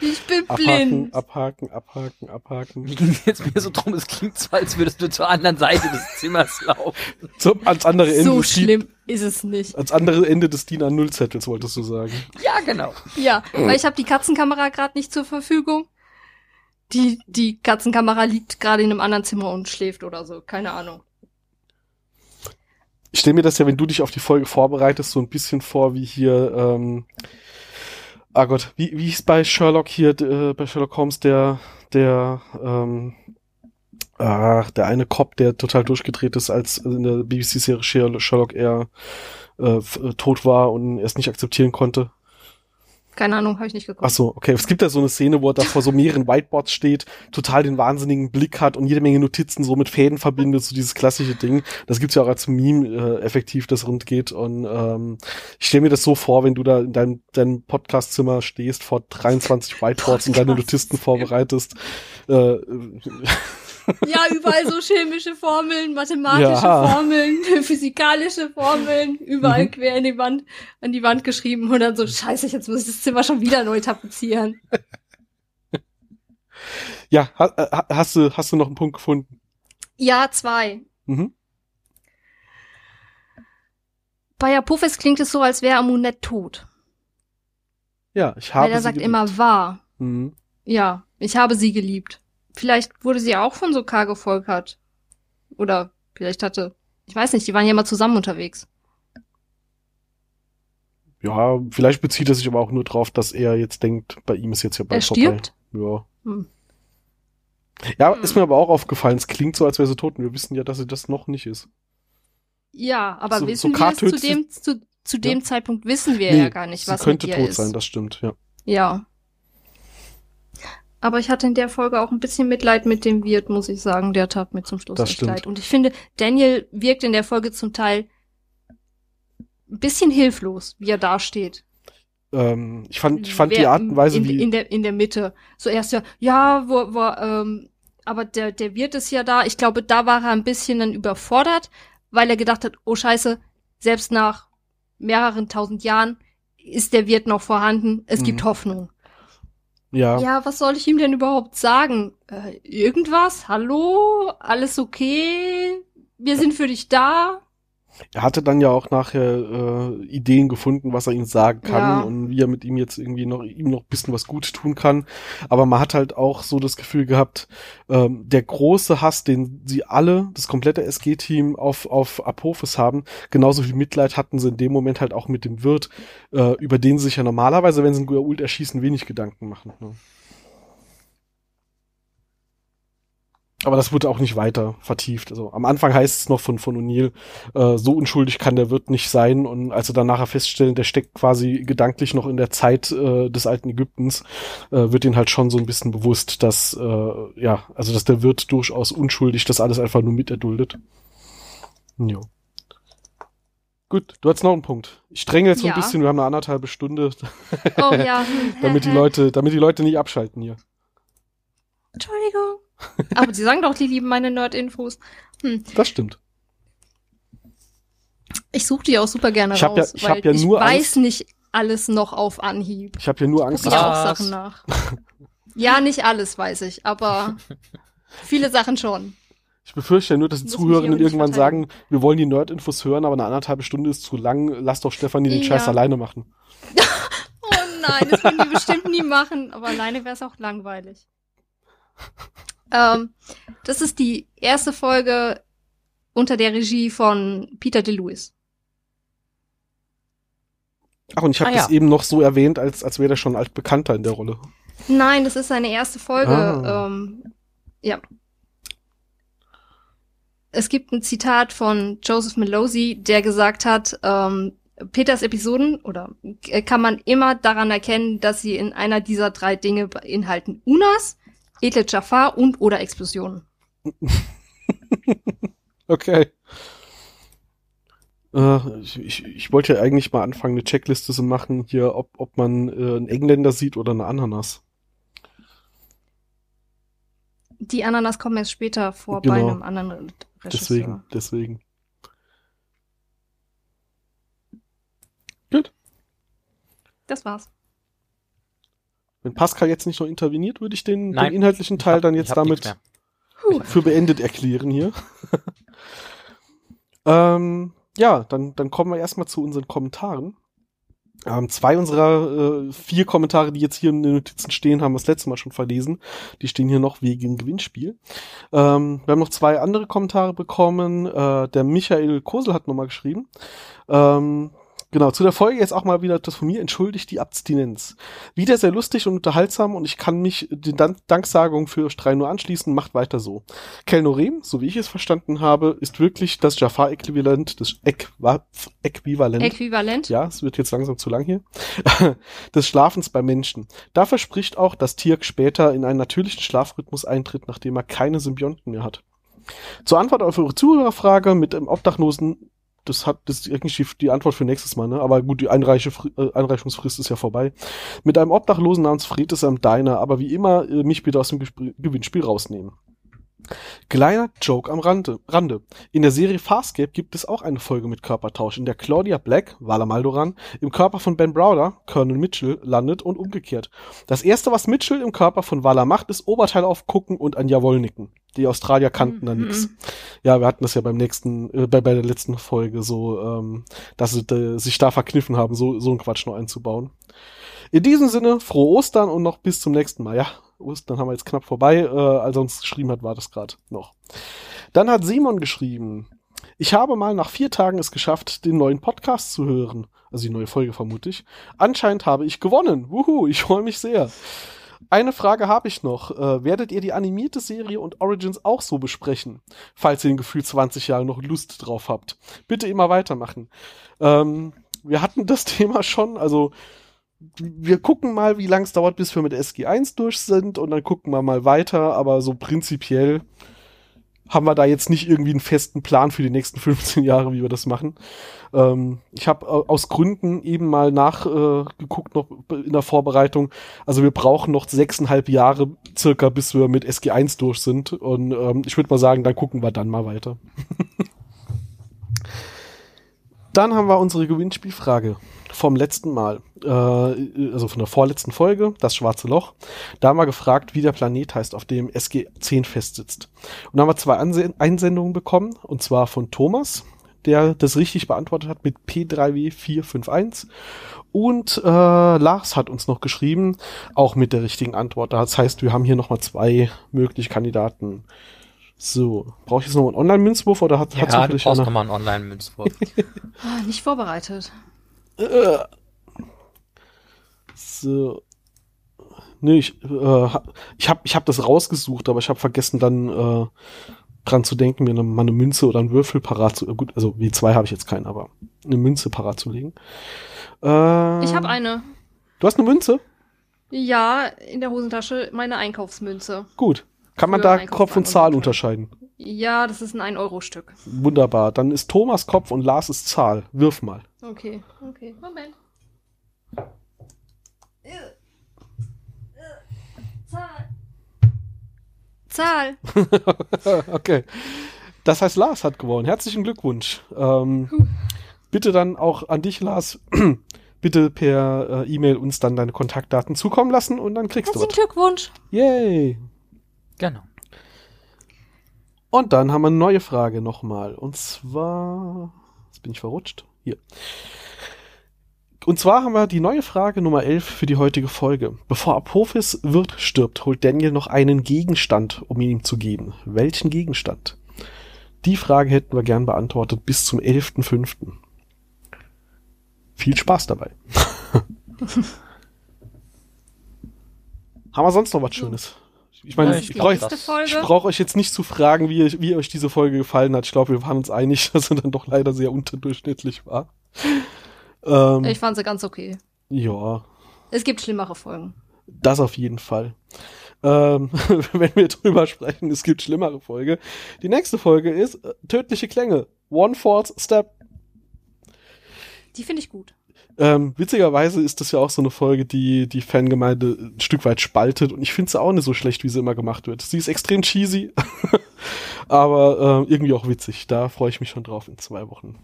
Speaker 2: Ich bin
Speaker 1: Abhaken,
Speaker 2: blind.
Speaker 1: abhaken, abhaken, abhaken.
Speaker 3: Mir ging jetzt mir so drum, es klingt so, als würdest du zur anderen Seite des Zimmers laufen.
Speaker 1: Zum, ans andere Ende
Speaker 2: So schlimm ist es nicht.
Speaker 1: ans andere Ende des DIN A0 Zettels wolltest du sagen.
Speaker 3: Ja, genau.
Speaker 2: Ja, weil ich habe die Katzenkamera gerade nicht zur Verfügung. Die, die Katzenkamera liegt gerade in einem anderen Zimmer und schläft oder so. Keine Ahnung.
Speaker 1: Ich stelle mir das ja, wenn du dich auf die Folge vorbereitest, so ein bisschen vor wie hier, ähm, ah Gott, wie, wie hieß bei Sherlock hier, äh, bei Sherlock Holmes der, der, ähm, ach, der eine Cop, der total durchgedreht ist, als in der BBC-Serie Sherlock er äh, äh, tot war und er es nicht akzeptieren konnte.
Speaker 2: Keine Ahnung, habe ich nicht geguckt.
Speaker 1: Ach so, okay. Es gibt ja so eine Szene, wo er da vor so mehreren Whiteboards steht, total den wahnsinnigen Blick hat und jede Menge Notizen so mit Fäden verbindet, so dieses klassische Ding. Das gibt's ja auch als Meme äh, effektiv, das rund geht. Und ähm, ich stelle mir das so vor, wenn du da in deinem, deinem Podcastzimmer stehst, vor 23 Whiteboards und deine Notizen vorbereitest. Äh,
Speaker 2: Ja, überall so chemische Formeln, mathematische
Speaker 1: Ja.
Speaker 2: Formeln, physikalische Formeln, überall
Speaker 1: Mhm.
Speaker 2: quer in die Wand, an die Wand geschrieben und dann so, scheiße, jetzt muss ich das Zimmer schon wieder neu tapezieren.
Speaker 1: ja, ha, ha, hast du hast du noch einen Punkt gefunden?
Speaker 2: Ja, zwei.
Speaker 1: Mhm.
Speaker 2: Bei Apophis klingt es so, als wäre Amunet tot.
Speaker 1: Ja, ich habe
Speaker 2: Weil er sagt
Speaker 1: geliebt.
Speaker 2: immer war.
Speaker 1: Mhm.
Speaker 2: Ja, ich habe sie geliebt. Vielleicht wurde sie auch von so gefolgert. Oder vielleicht hatte, ich weiß nicht, die waren ja immer zusammen unterwegs.
Speaker 1: Ja, vielleicht bezieht er sich aber auch nur drauf, dass er jetzt denkt, bei ihm ist jetzt ja bald
Speaker 2: Er stirbt?
Speaker 1: vorbei. Ja.
Speaker 2: Hm.
Speaker 1: Ja,
Speaker 2: Hm.
Speaker 1: ist mir aber auch aufgefallen. Es klingt so, als wäre sie tot. Und wir wissen ja, dass sie das noch nicht ist.
Speaker 2: Ja, aber
Speaker 1: So-
Speaker 2: wissen
Speaker 1: so
Speaker 2: wir es zu dem, zu, zu dem
Speaker 1: Ja.
Speaker 2: Zeitpunkt wissen wir
Speaker 1: Nee,
Speaker 2: ja gar nicht,
Speaker 1: sie
Speaker 2: was
Speaker 1: könnte
Speaker 2: mit ihr
Speaker 1: tot
Speaker 2: ist.
Speaker 1: sein, das stimmt, ja.
Speaker 2: Ja. Aber ich hatte in der Folge auch ein bisschen Mitleid mit dem Wirt, muss ich sagen. Der tat mir zum Schluss
Speaker 1: Das
Speaker 2: echt leid. Und ich finde, Daniel wirkt in der Folge zum Teil ein bisschen hilflos, wie er dasteht.
Speaker 1: Ähm, ich fand, ich fand die Art und Weise,
Speaker 2: in,
Speaker 1: wie.
Speaker 2: in der in der Mitte. So erst ja, ja, wo, wo ähm, aber der der Wirt ist ja da. Ich glaube, da war er ein bisschen dann überfordert, weil er gedacht hat, oh Scheiße, selbst nach mehreren tausend Jahren ist der Wirt noch vorhanden. Es gibt
Speaker 1: Mhm.
Speaker 2: Hoffnung.
Speaker 1: Ja,
Speaker 2: Ja, was soll ich ihm denn überhaupt sagen? Äh, irgendwas? Hallo? Alles okay? Wir sind für dich da?
Speaker 1: Er hatte dann ja auch nachher äh, Ideen gefunden, was er ihm sagen kann
Speaker 2: Ja.
Speaker 1: und wie er mit ihm jetzt irgendwie noch ihm noch ein bisschen was Gutes tun kann. Aber man hat halt auch so das Gefühl gehabt, ähm, der große Hass, den sie alle, das komplette SG-Team auf auf Apophis haben, genauso viel Mitleid hatten sie in dem Moment halt auch mit dem Wirt, äh, über den sie sich ja normalerweise, wenn sie einen Gua'uld erschießen, wenig Gedanken machen. Ne? Aber das wurde auch nicht weiter vertieft. Also am Anfang heißt es noch von, von O'Neill, äh, so unschuldig kann der Wirt nicht sein. Und als sie dann nachher feststellen, der steckt quasi gedanklich noch in der Zeit äh, des alten Ägyptens, äh, wird ihnen halt schon so ein bisschen bewusst, dass, äh, ja, also dass der Wirt durchaus unschuldig das alles einfach nur miterduldet. Jo. Gut, du hast noch einen Punkt. Ich strenge jetzt so
Speaker 2: Ja.
Speaker 1: ein bisschen, wir haben eine anderthalbe Stunde,
Speaker 2: Oh ja.
Speaker 1: damit die. Leute, damit die Leute nicht abschalten hier.
Speaker 2: Entschuldigung. Aber sie sagen doch, die lieben meine Nerd-Infos. Hm.
Speaker 1: Das stimmt.
Speaker 2: Ich suche die auch super gerne
Speaker 1: Ich hab ja-
Speaker 2: raus,
Speaker 1: ich
Speaker 2: weil
Speaker 1: ja
Speaker 2: ich weiß
Speaker 1: Angst-
Speaker 2: nicht alles noch auf Anhieb.
Speaker 1: Ich habe hier nur Angst,
Speaker 2: Guck ja auch? Sachen nach. Ja, nicht alles weiß ich, aber viele Sachen schon.
Speaker 1: Ich befürchte ja nur, dass die Zuhörerinnen irgendwann
Speaker 2: verteidigen.
Speaker 1: sagen, wir wollen die Nerd-Infos hören, aber eine anderthalbe Stunde ist zu lang, lass doch Stefanie den
Speaker 2: Ja.
Speaker 1: Scheiß alleine machen.
Speaker 2: Oh nein, das würden die bestimmt nie machen, aber alleine wäre es auch langweilig. Ähm, das ist die erste Folge unter der Regie von Peter DeLuis.
Speaker 1: Ach, und ich habe
Speaker 3: Ah,
Speaker 1: das
Speaker 3: ja.
Speaker 1: eben noch so erwähnt, als, als wäre der schon altbekannter in der Rolle.
Speaker 2: Nein, das ist seine erste Folge.
Speaker 1: Ah.
Speaker 2: Ähm, ja. Es gibt ein Zitat von Joseph Melosi, der gesagt hat, ähm, Peters Episoden oder äh, kann man immer daran erkennen, dass sie in einer dieser drei Dinge beinhalten. Unas, edle Jafar und oder Explosionen.
Speaker 1: Okay. Äh, ich, ich, ich wollte ja eigentlich mal anfangen, eine Checkliste zu machen, hier, ob, ob man äh, einen Engländer sieht oder eine Ananas.
Speaker 2: Die Ananas kommen erst später vor
Speaker 1: Genau.
Speaker 2: bei einem anderen Regisseur.
Speaker 1: Deswegen, deswegen. Gut.
Speaker 2: Das war's.
Speaker 1: Wenn Pascal jetzt nicht noch interveniert, würde ich den,
Speaker 3: Nein.
Speaker 1: den inhaltlichen Teil
Speaker 3: hab-
Speaker 1: dann jetzt damit für beendet erklären hier. ähm, ja, dann, dann kommen wir erstmal zu unseren Kommentaren. Ähm, zwei unserer äh, vier Kommentare, die jetzt hier in den Notizen stehen, haben wir das letzte Mal schon verlesen. Die stehen hier noch wegen Gewinnspiel. Ähm, wir haben noch zwei andere Kommentare bekommen. Äh, der Michael Kosel hat nochmal geschrieben. Ähm, genau, zu der Folge jetzt auch mal wieder das von mir entschuldigt die Abstinenz. Wieder sehr lustig und unterhaltsam und ich kann mich den Dan Danksagungen für Strei nur anschließen. Macht weiter so. Kelnorem, so wie ich es verstanden habe, ist wirklich das Jafar-Äquivalent, das Äquivalent.
Speaker 2: Äquivalent?
Speaker 1: Ja, es wird jetzt langsam zu lang hier. des Schlafens bei Menschen. Da verspricht auch, dass Tirk später in einen natürlichen Schlafrhythmus eintritt, nachdem er keine Symbionten mehr hat. Zur Antwort auf eure Zuhörerfrage mit dem Obdachlosen, das hat das ist irgendwie die Antwort für nächstes Mal, ne? Aber gut, die Einreiche, äh, Einreichungsfrist ist ja vorbei. Mit einem Obdachlosen namens Fred ist er im Diner, aber wie immer äh, mich bitte aus dem Gespr Gewinnspiel rausnehmen. Kleiner Joke am Rande. Rande. In der Serie Farscape gibt es auch eine Folge mit Körpertausch, in der Claudia Black, Vala Maldoran, im Körper von Ben Browder, Colonel Mitchell, landet und umgekehrt. Das erste, was Mitchell im Körper von Vala macht, ist Oberteil aufgucken und ein Jawohl nicken. Die Australier kannten da
Speaker 2: Mhm.
Speaker 1: nix. Ja, wir hatten das ja beim nächsten, äh, bei, bei der letzten Folge so, ähm, dass sie äh, sich da verkniffen haben, so, so einen Quatsch noch einzubauen. In diesem Sinne, frohe Ostern und noch bis zum nächsten Mal. Ja, Ostern haben wir jetzt knapp vorbei. Äh, als er uns geschrieben hat, war das gerade noch. Dann hat Simon geschrieben, ich habe mal nach vier Tagen es geschafft, den neuen Podcast zu hören. Also die neue Folge vermute ich. Anscheinend habe ich gewonnen. Wuhu, ich freue mich sehr. Eine Frage habe ich noch. Äh, werdet ihr die animierte Serie und Origins auch so besprechen? Falls ihr in Gefühl 20 Jahre noch Lust drauf habt. Bitte immer weitermachen. Ähm, wir hatten das Thema schon, also wir gucken mal, wie lang es dauert, bis wir mit SG1 durch sind und dann gucken wir mal weiter, aber so prinzipiell haben wir da jetzt nicht irgendwie einen festen Plan für die nächsten 15 Jahre, wie wir das machen. Ähm, ich habe aus Gründen eben mal nachgeguckt äh, noch in der Vorbereitung. Also wir brauchen noch sechseinhalb Jahre circa, bis wir mit SG1 durch sind. Und ähm, ich würde mal sagen, dann gucken wir dann mal weiter. dann haben wir unsere Gewinnspielfrage vom letzten Mal, äh, also von der vorletzten Folge, das schwarze Loch. Da haben wir gefragt, wie der Planet heißt, auf dem SG10 festsitzt. Und da haben wir zwei Anse Einsendungen bekommen, und zwar von Thomas, der das richtig beantwortet hat mit P3W451. Und äh, Lars hat uns noch geschrieben, auch mit der richtigen Antwort. Das heißt, wir haben hier nochmal zwei mögliche Kandidaten. So, brauche ich jetzt noch einen Online-Münzwurf oder hat,
Speaker 3: Ja,
Speaker 1: hat
Speaker 3: du brauchst nochmal einen Online-Münzwurf.
Speaker 2: Ah, nicht vorbereitet.
Speaker 1: Äh. So. Nee, ich, äh, ich habe ich hab das rausgesucht, aber ich habe vergessen dann äh, dran zu denken, mir eine, mal eine Münze oder einen Würfel parat zu, äh, gut, also W2 habe ich jetzt keinen, aber eine Münze parat zu legen. Äh,
Speaker 2: Ich habe eine.
Speaker 1: Du hast eine Münze?
Speaker 2: Ja, in der Hosentasche meine Einkaufsmünze.
Speaker 1: Gut. Kann man da Kopf und Zahl unterscheiden?
Speaker 2: Ja, das ist ein 1-Euro-Stück.
Speaker 1: Wunderbar. Dann ist Thomas Kopf und Lars ist Zahl. Wirf mal.
Speaker 2: Okay, okay. Moment. Zahl. Zahl.
Speaker 1: okay. Das heißt, Lars hat gewonnen. Herzlichen Glückwunsch. Ähm, bitte dann auch an dich, Lars, bitte per äh, E-Mail uns dann deine Kontaktdaten zukommen lassen und dann kriegst du was.
Speaker 2: Herzlichen Glückwunsch.
Speaker 1: Yay!
Speaker 3: Genau.
Speaker 1: Und dann haben wir eine neue Frage nochmal. Und zwar. Jetzt bin ich verrutscht. Hier. Und zwar haben wir die neue Frage Nummer 11 für die heutige Folge. Bevor Apophis wird stirbt, holt Daniel noch einen Gegenstand, um ihn ihm zu geben. Welchen Gegenstand? Die Frage hätten wir gern beantwortet bis zum 11.05. Viel Spaß dabei. Haben wir sonst noch was Schönes? Ich meine,
Speaker 3: Ja,
Speaker 1: ich,
Speaker 3: ich
Speaker 1: brauche brauch euch jetzt nicht zu fragen, wie, wie euch diese Folge gefallen hat. Ich glaube, wir waren uns einig, dass sie dann doch leider sehr unterdurchschnittlich war. Ähm,
Speaker 2: ich fand sie ganz okay.
Speaker 1: ja,
Speaker 2: Es gibt schlimmere Folgen.
Speaker 1: das auf jeden Fall. Ähm, wenn wir drüber sprechen, es gibt schlimmere Folge. Die nächste Folge ist äh, Tödliche Klänge. One Fourth Step.
Speaker 2: Die finde ich gut.
Speaker 1: Ähm, witzigerweise ist das ja auch so eine Folge, die die Fangemeinde ein Stück weit spaltet und ich finde sie auch nicht so schlecht, wie sie immer gemacht wird. Sie ist extrem cheesy, aber äh, irgendwie auch witzig. Da freue ich mich schon drauf in zwei Wochen.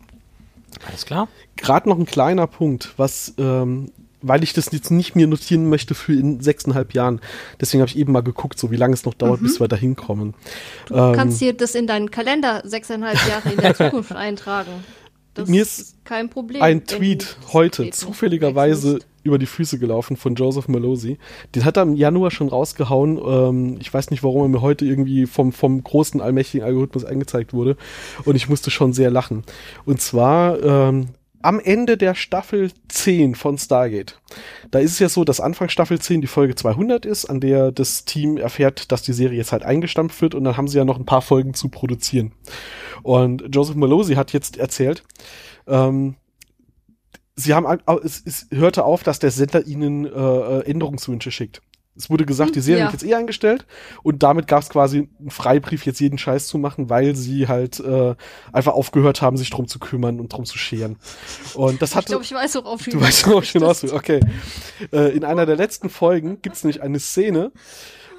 Speaker 3: Alles klar.
Speaker 1: Gerade noch ein kleiner Punkt, was, ähm, weil ich das jetzt nicht mir notieren möchte für in sechseinhalb Jahren. Deswegen habe ich eben mal geguckt, so wie lange es noch dauert, bis wir da hinkommen.
Speaker 2: Du
Speaker 1: Ähm,
Speaker 2: kannst dir das in deinen Kalender sechseinhalb Jahre in der Zukunft eintragen. Das
Speaker 1: Mir ist
Speaker 2: kein Problem.
Speaker 1: ein Tweet heute zufälligerweise über die Füße gelaufen von Joseph Malosi. Den hat er im Januar schon rausgehauen. Ähm, ich weiß nicht, warum er mir heute irgendwie vom, vom großen allmächtigen Algorithmus angezeigt wurde. Und ich musste schon sehr lachen. Und zwar ähm, am Ende der Staffel 10 von Stargate. Da ist es ja so, dass Anfang Staffel 10 die Folge 200 ist, an der das Team erfährt, dass die Serie jetzt halt eingestampft wird und dann haben sie ja noch ein paar Folgen zu produzieren. Und Joseph Malosi hat jetzt erzählt, ähm, sie haben, es, es hörte auf, dass der Sender ihnen äh, äh, Änderungswünsche schickt. Es wurde gesagt, die Serie
Speaker 2: ja.
Speaker 1: wird jetzt eh eingestellt und damit gab es quasi einen Freibrief, jetzt jeden Scheiß zu machen, weil sie halt äh, einfach aufgehört haben, sich drum zu kümmern und drum zu scheren. Und das
Speaker 2: Ich
Speaker 1: hat
Speaker 2: glaube, ich weiß, worauf
Speaker 1: Du weißt, ich hinaus will. Okay. Äh, in einer der letzten Folgen gibt's nämlich eine Szene,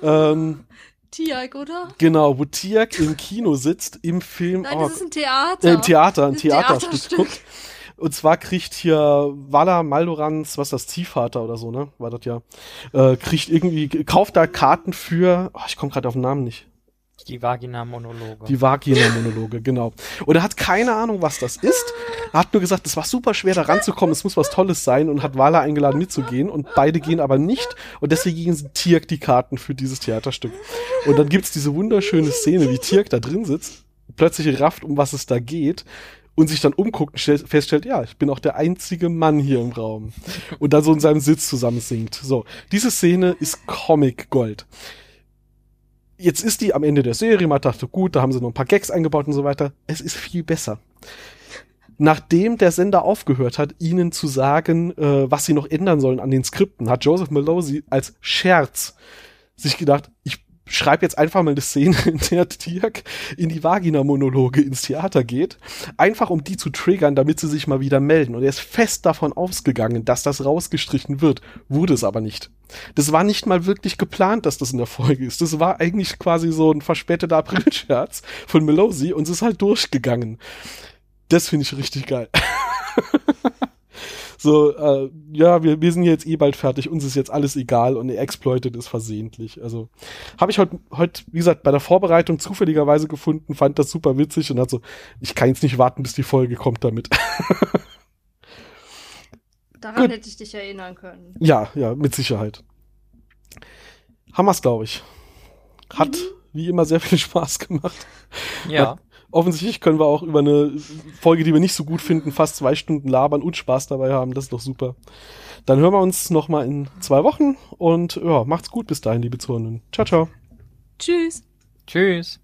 Speaker 1: ähm,
Speaker 2: Tiag, oder?
Speaker 1: genau, wo Tiak im Kino sitzt, im Film,
Speaker 2: Nein,
Speaker 1: oh,
Speaker 2: das ist ein Theater.
Speaker 1: äh, im Theater, ein Theaterstück
Speaker 2: Theaterstück.
Speaker 1: Und zwar kriegt hier Walla Maldorans, was ist das, Ziehvater oder so, ne? War das ja. Äh, kriegt irgendwie, kauft da Karten für, oh, ich komme gerade auf den Namen nicht.
Speaker 3: Die Vagina-Monologe.
Speaker 1: Die Vagina-Monologe, genau. Und er hat keine Ahnung, was das ist. Er hat nur gesagt, es war super schwer da ranzukommen, es muss was Tolles sein und hat Wala eingeladen mitzugehen und beide gehen aber nicht und deswegen gehen Tirk die Karten für dieses Theaterstück. Und dann gibt's diese wunderschöne Szene, wie Tirk da drin sitzt, plötzlich rafft, um was es da geht und sich dann umguckt und stell- feststellt, ja, ich bin auch der einzige Mann hier im Raum. Und dann so in seinem Sitz zusammen singt. So, diese Szene ist Comic Gold jetzt ist die am Ende der Serie, man dachte, gut, da haben sie noch ein paar Gags eingebaut und so weiter. Es ist viel besser. Nachdem der Sender aufgehört hat, ihnen zu sagen, äh, was sie noch ändern sollen an den Skripten, hat Joseph Malosi als Scherz sich gedacht, ich schreibe jetzt einfach mal eine Szene, in der Dirk in die Vagina-Monologe ins Theater geht, einfach um die zu triggern, damit sie sich mal wieder melden. Und er ist fest davon ausgegangen, dass das rausgestrichen wird, wurde es aber nicht. Das war nicht mal wirklich geplant, dass das in der Folge ist. Das war eigentlich quasi so ein verspäteter Aprilscherz von Melosi und es ist halt durchgegangen. Das finde ich richtig geil. so, äh, ja, wir, wir sind jetzt eh bald fertig, uns ist jetzt alles egal und er exploitet es versehentlich. Also habe ich heute, heute, wie gesagt, bei der Vorbereitung zufälligerweise gefunden, fand das super witzig und hat so, ich kann jetzt nicht warten, bis die Folge kommt damit.
Speaker 2: Daran
Speaker 1: Gut.
Speaker 2: hätte ich dich erinnern können.
Speaker 1: ja, ja, mit Sicherheit. Hammers, glaube ich. Hat wie immer sehr viel Spaß gemacht.
Speaker 3: ja.
Speaker 1: Offensichtlich können wir auch über eine Folge, die wir nicht so gut finden, fast zwei Stunden labern und Spaß dabei haben. Das ist doch super. Dann hören wir uns noch mal in zwei Wochen und ja, macht's gut bis dahin, liebe Zuhörenden. Ciao, ciao.
Speaker 2: Tschüss.
Speaker 3: Tschüss.